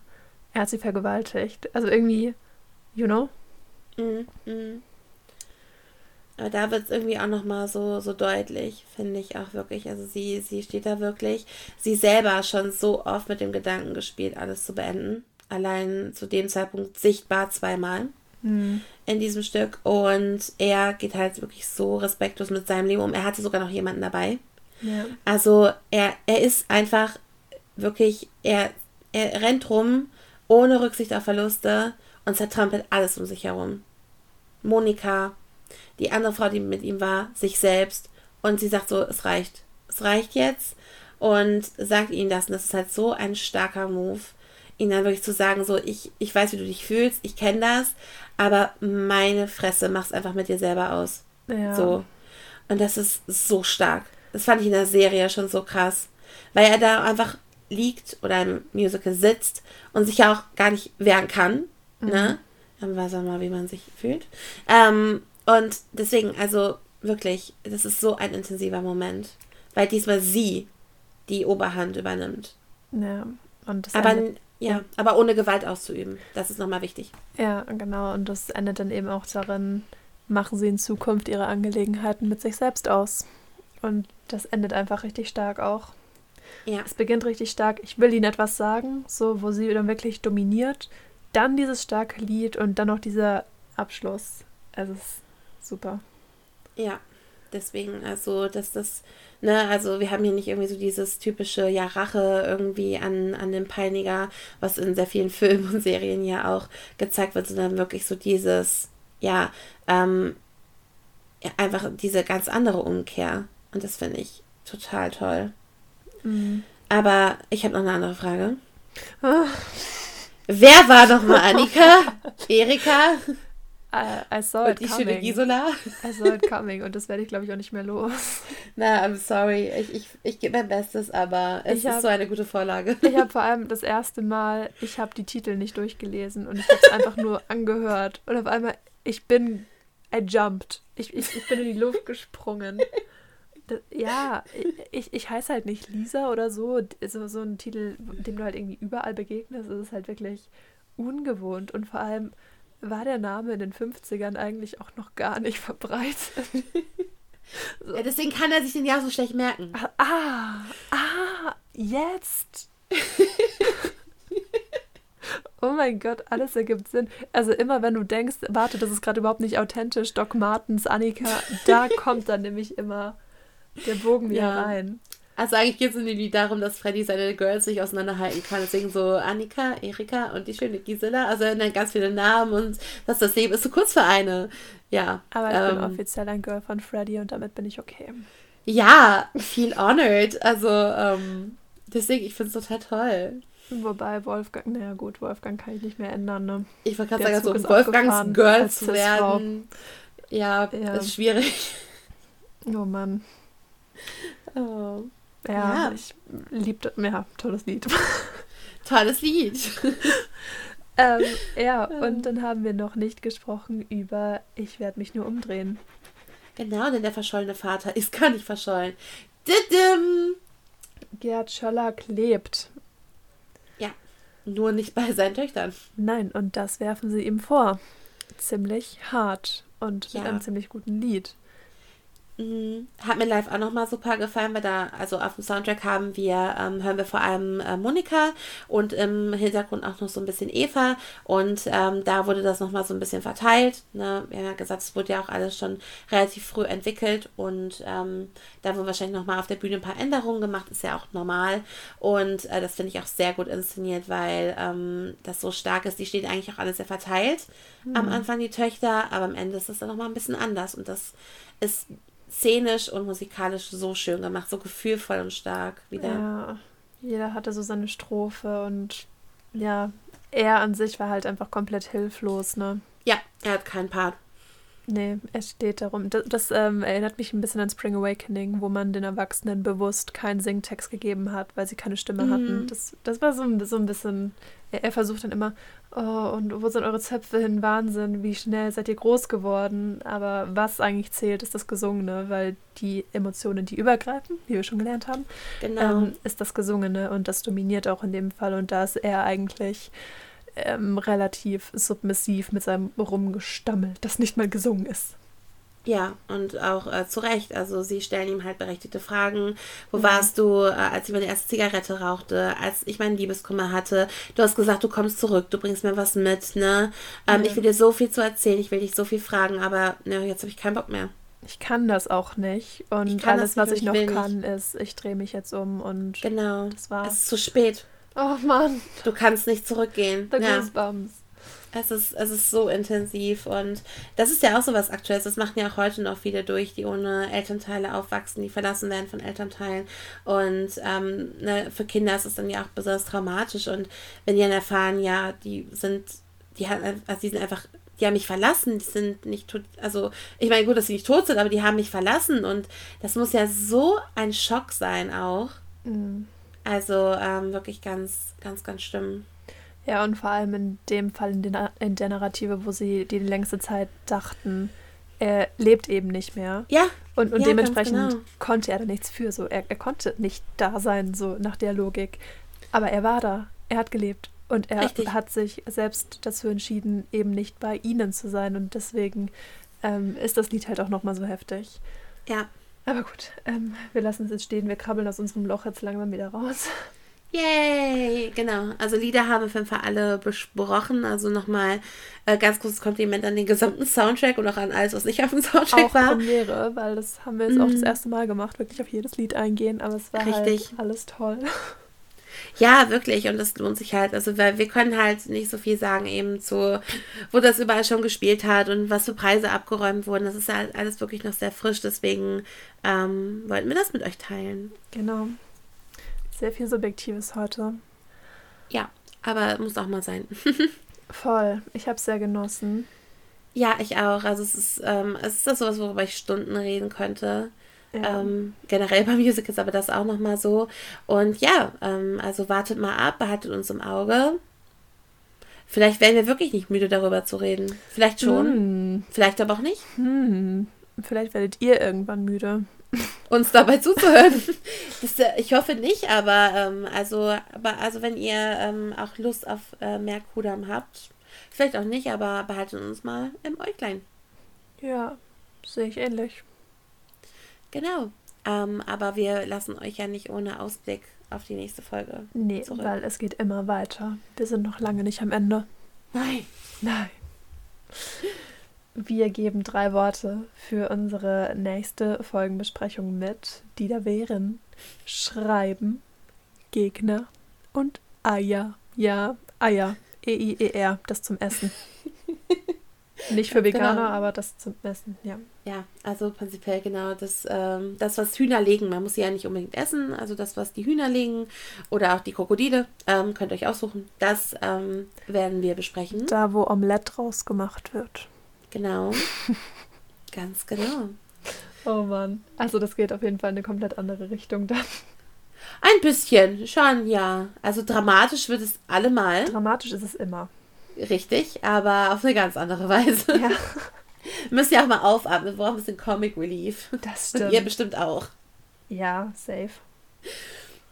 er hat sie vergewaltigt. Also irgendwie you know? Mhm. Aber da wird es irgendwie auch nochmal so, so deutlich, finde ich auch wirklich. Also sie, sie steht da wirklich, sie selber schon so oft mit dem Gedanken gespielt, alles zu beenden. Allein zu dem Zeitpunkt sichtbar zweimal mhm. in diesem Stück. Und er geht halt wirklich so respektlos mit seinem Leben um. Er hatte sogar noch jemanden dabei. Ja. Also er, er ist einfach wirklich, er, er rennt rum ohne Rücksicht auf Verluste und zertrampelt alles um sich herum. Monika, die andere Frau, die mit ihm war, sich selbst und sie sagt so, es reicht. Es reicht jetzt und sagt ihnen das und das ist halt so ein starker Move, ihnen dann wirklich zu sagen, so, ich, ich weiß, wie du dich fühlst, ich kenne das, aber meine Fresse, mach's einfach mit dir selber aus. Ja. So. Und das ist so stark. Das fand ich in der Serie schon so krass. Weil er da einfach liegt oder im Musical sitzt und sich ja auch gar nicht wehren kann. Mhm. Ne? Dann weiß er mal, wie man sich fühlt. Ähm, und deswegen, also wirklich, das ist so ein intensiver Moment, weil diesmal sie die Oberhand übernimmt. Ja, und das aber endet, ja, aber ohne Gewalt auszuüben. Das ist nochmal wichtig. Ja, genau. Und das endet dann eben auch darin, machen sie in Zukunft ihre Angelegenheiten mit sich selbst aus. Und das endet einfach richtig stark auch. Ja. Es beginnt richtig stark. Ich will ihnen etwas sagen, so wo sie dann wirklich dominiert dann dieses starke Lied und dann noch dieser Abschluss. Also es ist super. Ja, deswegen, also, dass das, ne, also wir haben hier nicht irgendwie so dieses typische, ja, Rache irgendwie an, an dem Peiniger, was in sehr vielen Filmen und Serien ja auch gezeigt wird, sondern wirklich so dieses, ja, ähm, einfach diese ganz andere Umkehr. Und das finde ich total toll. Mhm. Aber ich habe noch eine andere Frage. Oh. Wer war doch mal Annika? Erika? I, I saw it und die schöne Gisela. I saw it coming und das werde ich, glaube ich, auch nicht mehr los. Na, I'm sorry. Ich, ich, ich gebe mein Bestes, aber es ich ist hab, so eine gute Vorlage. Ich habe vor allem das erste Mal, ich habe die Titel nicht durchgelesen und ich habe es einfach nur angehört. Und auf einmal, ich bin, I jumped. Ich, ich, ich bin in die Luft gesprungen. Das, ja, ich, ich heiße halt nicht Lisa oder so. So, so ein Titel, dem du halt irgendwie überall begegnest, ist es halt wirklich ungewohnt. Und vor allem war der Name in den 50ern eigentlich auch noch gar nicht verbreitet. so. Ja, deswegen kann er sich den ja so schlecht merken. Ah, ah, jetzt. Oh mein Gott, alles ergibt Sinn. Also immer wenn du denkst, warte, das ist gerade überhaupt nicht authentisch, Doc Martens, Annika, da kommt dann nämlich immer der Bogen wieder ja. rein. Also eigentlich geht es in dem Lied darum, dass Freddy seine Girls nicht auseinanderhalten kann. Deswegen so Annika, Erika und die schöne Gisela. Also er nennt ganz viele Namen und dass das Leben ist so kurz für eine. Ja. Aber ich ähm, bin offiziell ein Girl von Freddy und damit bin ich okay. Ja, feel honored. Also ähm, deswegen, ich finde es total toll. Wobei Wolfgang, naja gut, Wolfgang kann ich nicht mehr ändern, ne? Ich wollte gerade sagen, so Wolfgangs Girl zu werden. Ja, ja, ist schwierig. Oh Mann. Oh. Ja, ja. ich liebte, ja, tolles Lied. tolles Lied. ähm, ja, und dann haben wir noch nicht gesprochen über Ich werde mich nur umdrehen. Genau, denn der verschollene Vater ist gar nicht verschollen. Didim. Gerd Schollack lebt. Ja, nur nicht bei seinen Töchtern. Nein, und das werfen sie ihm vor. Ziemlich hart und ja. mit einem ziemlich guten Lied. Mhm. Hat mir live auch nochmal super gefallen, weil da, also auf dem Soundtrack haben wir, ähm, hören wir vor allem äh, Monika und im Hintergrund auch noch so ein bisschen Eva und ähm, da wurde das nochmal so ein bisschen verteilt. Ne? Wir haben ja gesagt, es wurde ja auch alles schon relativ früh entwickelt und ähm, da wurden wahrscheinlich nochmal auf der Bühne ein paar Änderungen gemacht, ist ja auch normal und äh, das finde ich auch sehr gut inszeniert, weil ähm, das so stark ist. Die stehen eigentlich auch alle sehr verteilt mhm. am Anfang, die Töchter, aber am Ende ist es dann nochmal ein bisschen anders und das ist szenisch und musikalisch so schön gemacht, so gefühlvoll und stark wieder. Ja, jeder hatte so seine Strophe und ja, er an sich war halt einfach komplett hilflos, ne? Ja, er hat keinen Part. Nee, er steht darum. Das, das ähm, erinnert mich ein bisschen an Spring Awakening, wo man den Erwachsenen bewusst keinen Singtext gegeben hat, weil sie keine Stimme mhm. hatten. Das, das war so, so ein bisschen. Er, er, versucht dann immer, oh, und wo sind eure Zöpfe hin? Wahnsinn, wie schnell seid ihr groß geworden? Aber was eigentlich zählt, ist das Gesungene, weil die Emotionen, die übergreifen, wie wir schon gelernt haben, genau. ähm, ist das Gesungene und das dominiert auch in dem Fall. Und da ist er eigentlich ähm, relativ submissiv mit seinem Rumgestammel, das nicht mal gesungen ist. Ja, und auch äh, zu Recht. Also sie stellen ihm halt berechtigte Fragen. Wo mhm. warst du, äh, als ich meine erste Zigarette rauchte, als ich meinen Liebeskummer hatte? Du hast gesagt, du kommst zurück, du bringst mir was mit, ne? Ähm, mhm. Ich will dir so viel zu erzählen, ich will dich so viel fragen, aber ne, jetzt habe ich keinen Bock mehr. Ich kann das auch nicht. Und alles, was ich noch kann, nicht. ist, ich drehe mich jetzt um und genau. das war's. Es ist zu spät. Oh Mann. Du kannst nicht zurückgehen. The ja. Goosebumps. Es ist, es ist so intensiv und das ist ja auch so was Aktuelles. Das machen ja auch heute noch viele durch, die ohne Elternteile aufwachsen, die verlassen werden von Elternteilen. Und ähm, ne, für Kinder ist es dann ja auch besonders traumatisch. Und wenn die dann erfahren, ja, die sind, die, haben, also die sind einfach die haben mich verlassen, die sind nicht tot, also ich meine gut, dass sie nicht tot sind, aber die haben mich verlassen und das muss ja so ein Schock sein auch. Mhm. Also ähm, wirklich ganz, ganz, ganz schlimm. Ja, und vor allem in dem Fall in, den, in der Narrative, wo sie die längste Zeit dachten, er lebt eben nicht mehr. Ja. Und, und ja, dementsprechend genau. konnte er da nichts für. So, er, er konnte nicht da sein, so nach der Logik. Aber er war da. Er hat gelebt. Und er Richtig. hat sich selbst dazu entschieden, eben nicht bei ihnen zu sein. Und deswegen ähm, ist das Lied halt auch nochmal so heftig. Ja. Aber gut, ähm, wir lassen es jetzt stehen. Wir krabbeln aus unserem Loch jetzt langsam wieder raus. Yay! Genau. Also Lieder haben wir auf jeden Fall alle besprochen. Also nochmal äh, ganz großes Kompliment an den gesamten Soundtrack und auch an alles, was nicht auf dem Soundtrack auch war. Auch Premiere, weil das haben wir jetzt mm. auch das mhm. erste Mal gemacht, wirklich auf jedes Lied eingehen. Aber es war Richtig. halt alles toll. Ja, wirklich. Und das lohnt sich halt. Also, weil wir können halt nicht so viel sagen, eben zu, wo das überall schon gespielt hat und was für Preise abgeräumt wurden. Das ist halt alles wirklich noch sehr frisch. Deswegen ähm, wollten wir das mit euch teilen. Genau. Sehr viel Subjektives heute. Ja, aber muss auch mal sein. Voll. Ich habe es sehr genossen. Ja, ich auch. Also es ist, ähm, es ist das sowas, worüber ich Stunden reden könnte. Ja. Ähm, generell bei Music ist aber das auch nochmal so. Und ja, ähm, also wartet mal ab, behaltet uns im Auge. Vielleicht werden wir wirklich nicht müde, darüber zu reden. Vielleicht schon. Hm. Vielleicht aber auch nicht. Hm. Vielleicht werdet ihr irgendwann müde. Uns dabei zuzuhören. das, äh, ich hoffe nicht, aber ähm, also, aber also wenn ihr ähm, auch Lust auf äh, mehr Kudam habt, vielleicht auch nicht, aber behaltet uns mal im Äuglein. Ja, sehe ich ähnlich. Genau. Ähm, aber wir lassen euch ja nicht ohne Ausblick auf die nächste Folge. Nee, zurück. weil es geht immer weiter. Wir sind noch lange nicht am Ende. Nein. Nein. Wir geben drei Worte für unsere nächste Folgenbesprechung mit, die da wären Schreiben, Gegner und Eier. Ja, Eier. E-I-E-R, das zum Essen. Nicht für Veganer, genau. aber das zum Essen, ja. Ja, also prinzipiell genau das, ähm, das, was Hühner legen. Man muss sie ja nicht unbedingt essen. Also das, was die Hühner legen oder auch die Krokodile, ähm, könnt ihr euch aussuchen. Das ähm, werden wir besprechen. Da, wo Omelette draus gemacht wird. Genau. Ganz genau. Oh Mann. Also das geht auf jeden Fall in eine komplett andere Richtung dann. Ein bisschen, schon, ja. Also dramatisch wird es allemal. Dramatisch ist es immer. Richtig, aber auf eine ganz andere Weise. Ja. Müsst ihr auch mal aufatmen, wir brauchen ein bisschen Comic Relief. Das stimmt. Und ihr bestimmt auch. Ja, safe.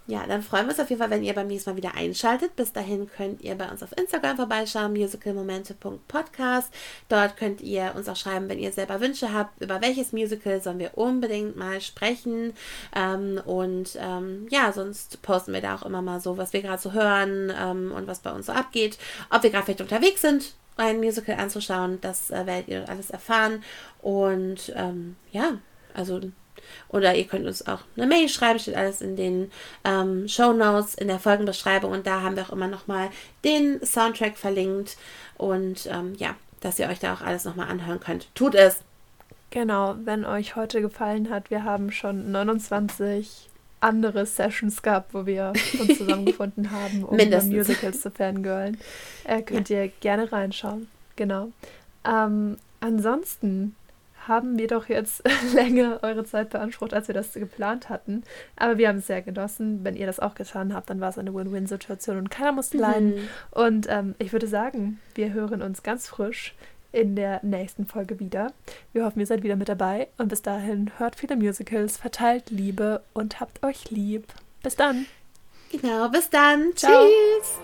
Ja, dann freuen wir uns auf jeden Fall, wenn ihr beim nächsten Mal wieder einschaltet. Bis dahin könnt ihr bei uns auf Instagram vorbeischauen, musicalmomente.podcast. Dort könnt ihr uns auch schreiben, wenn ihr selber Wünsche habt, über welches Musical sollen wir unbedingt mal sprechen. Ähm, und ähm, ja, sonst posten wir da auch immer mal so, was wir gerade so hören ähm, und was bei uns so abgeht. Ob wir gerade vielleicht unterwegs sind, ein Musical anzuschauen, das äh, werdet ihr alles erfahren. Und ähm, ja, also oder ihr könnt uns auch eine Mail schreiben, steht alles in den ähm, Show Notes, in der Folgenbeschreibung. Und da haben wir auch immer nochmal den Soundtrack verlinkt. Und ähm, ja, dass ihr euch da auch alles nochmal anhören könnt. Tut es! Genau, wenn euch heute gefallen hat, wir haben schon 29 andere Sessions gehabt, wo wir uns zusammengefunden haben, um Musicals zu fangirlen. Äh, könnt ja. ihr gerne reinschauen. Genau. Ähm, ansonsten haben wir doch jetzt länger eure Zeit beansprucht, als wir das geplant hatten. Aber wir haben es sehr genossen. Wenn ihr das auch getan habt, dann war es eine Win-Win-Situation und keiner musste leiden. Mhm. Und ähm, ich würde sagen, wir hören uns ganz frisch in der nächsten Folge wieder. Wir hoffen, ihr seid wieder mit dabei. Und bis dahin hört viele Musicals, verteilt Liebe und habt euch lieb. Bis dann. Genau, bis dann. Ciao. Tschüss.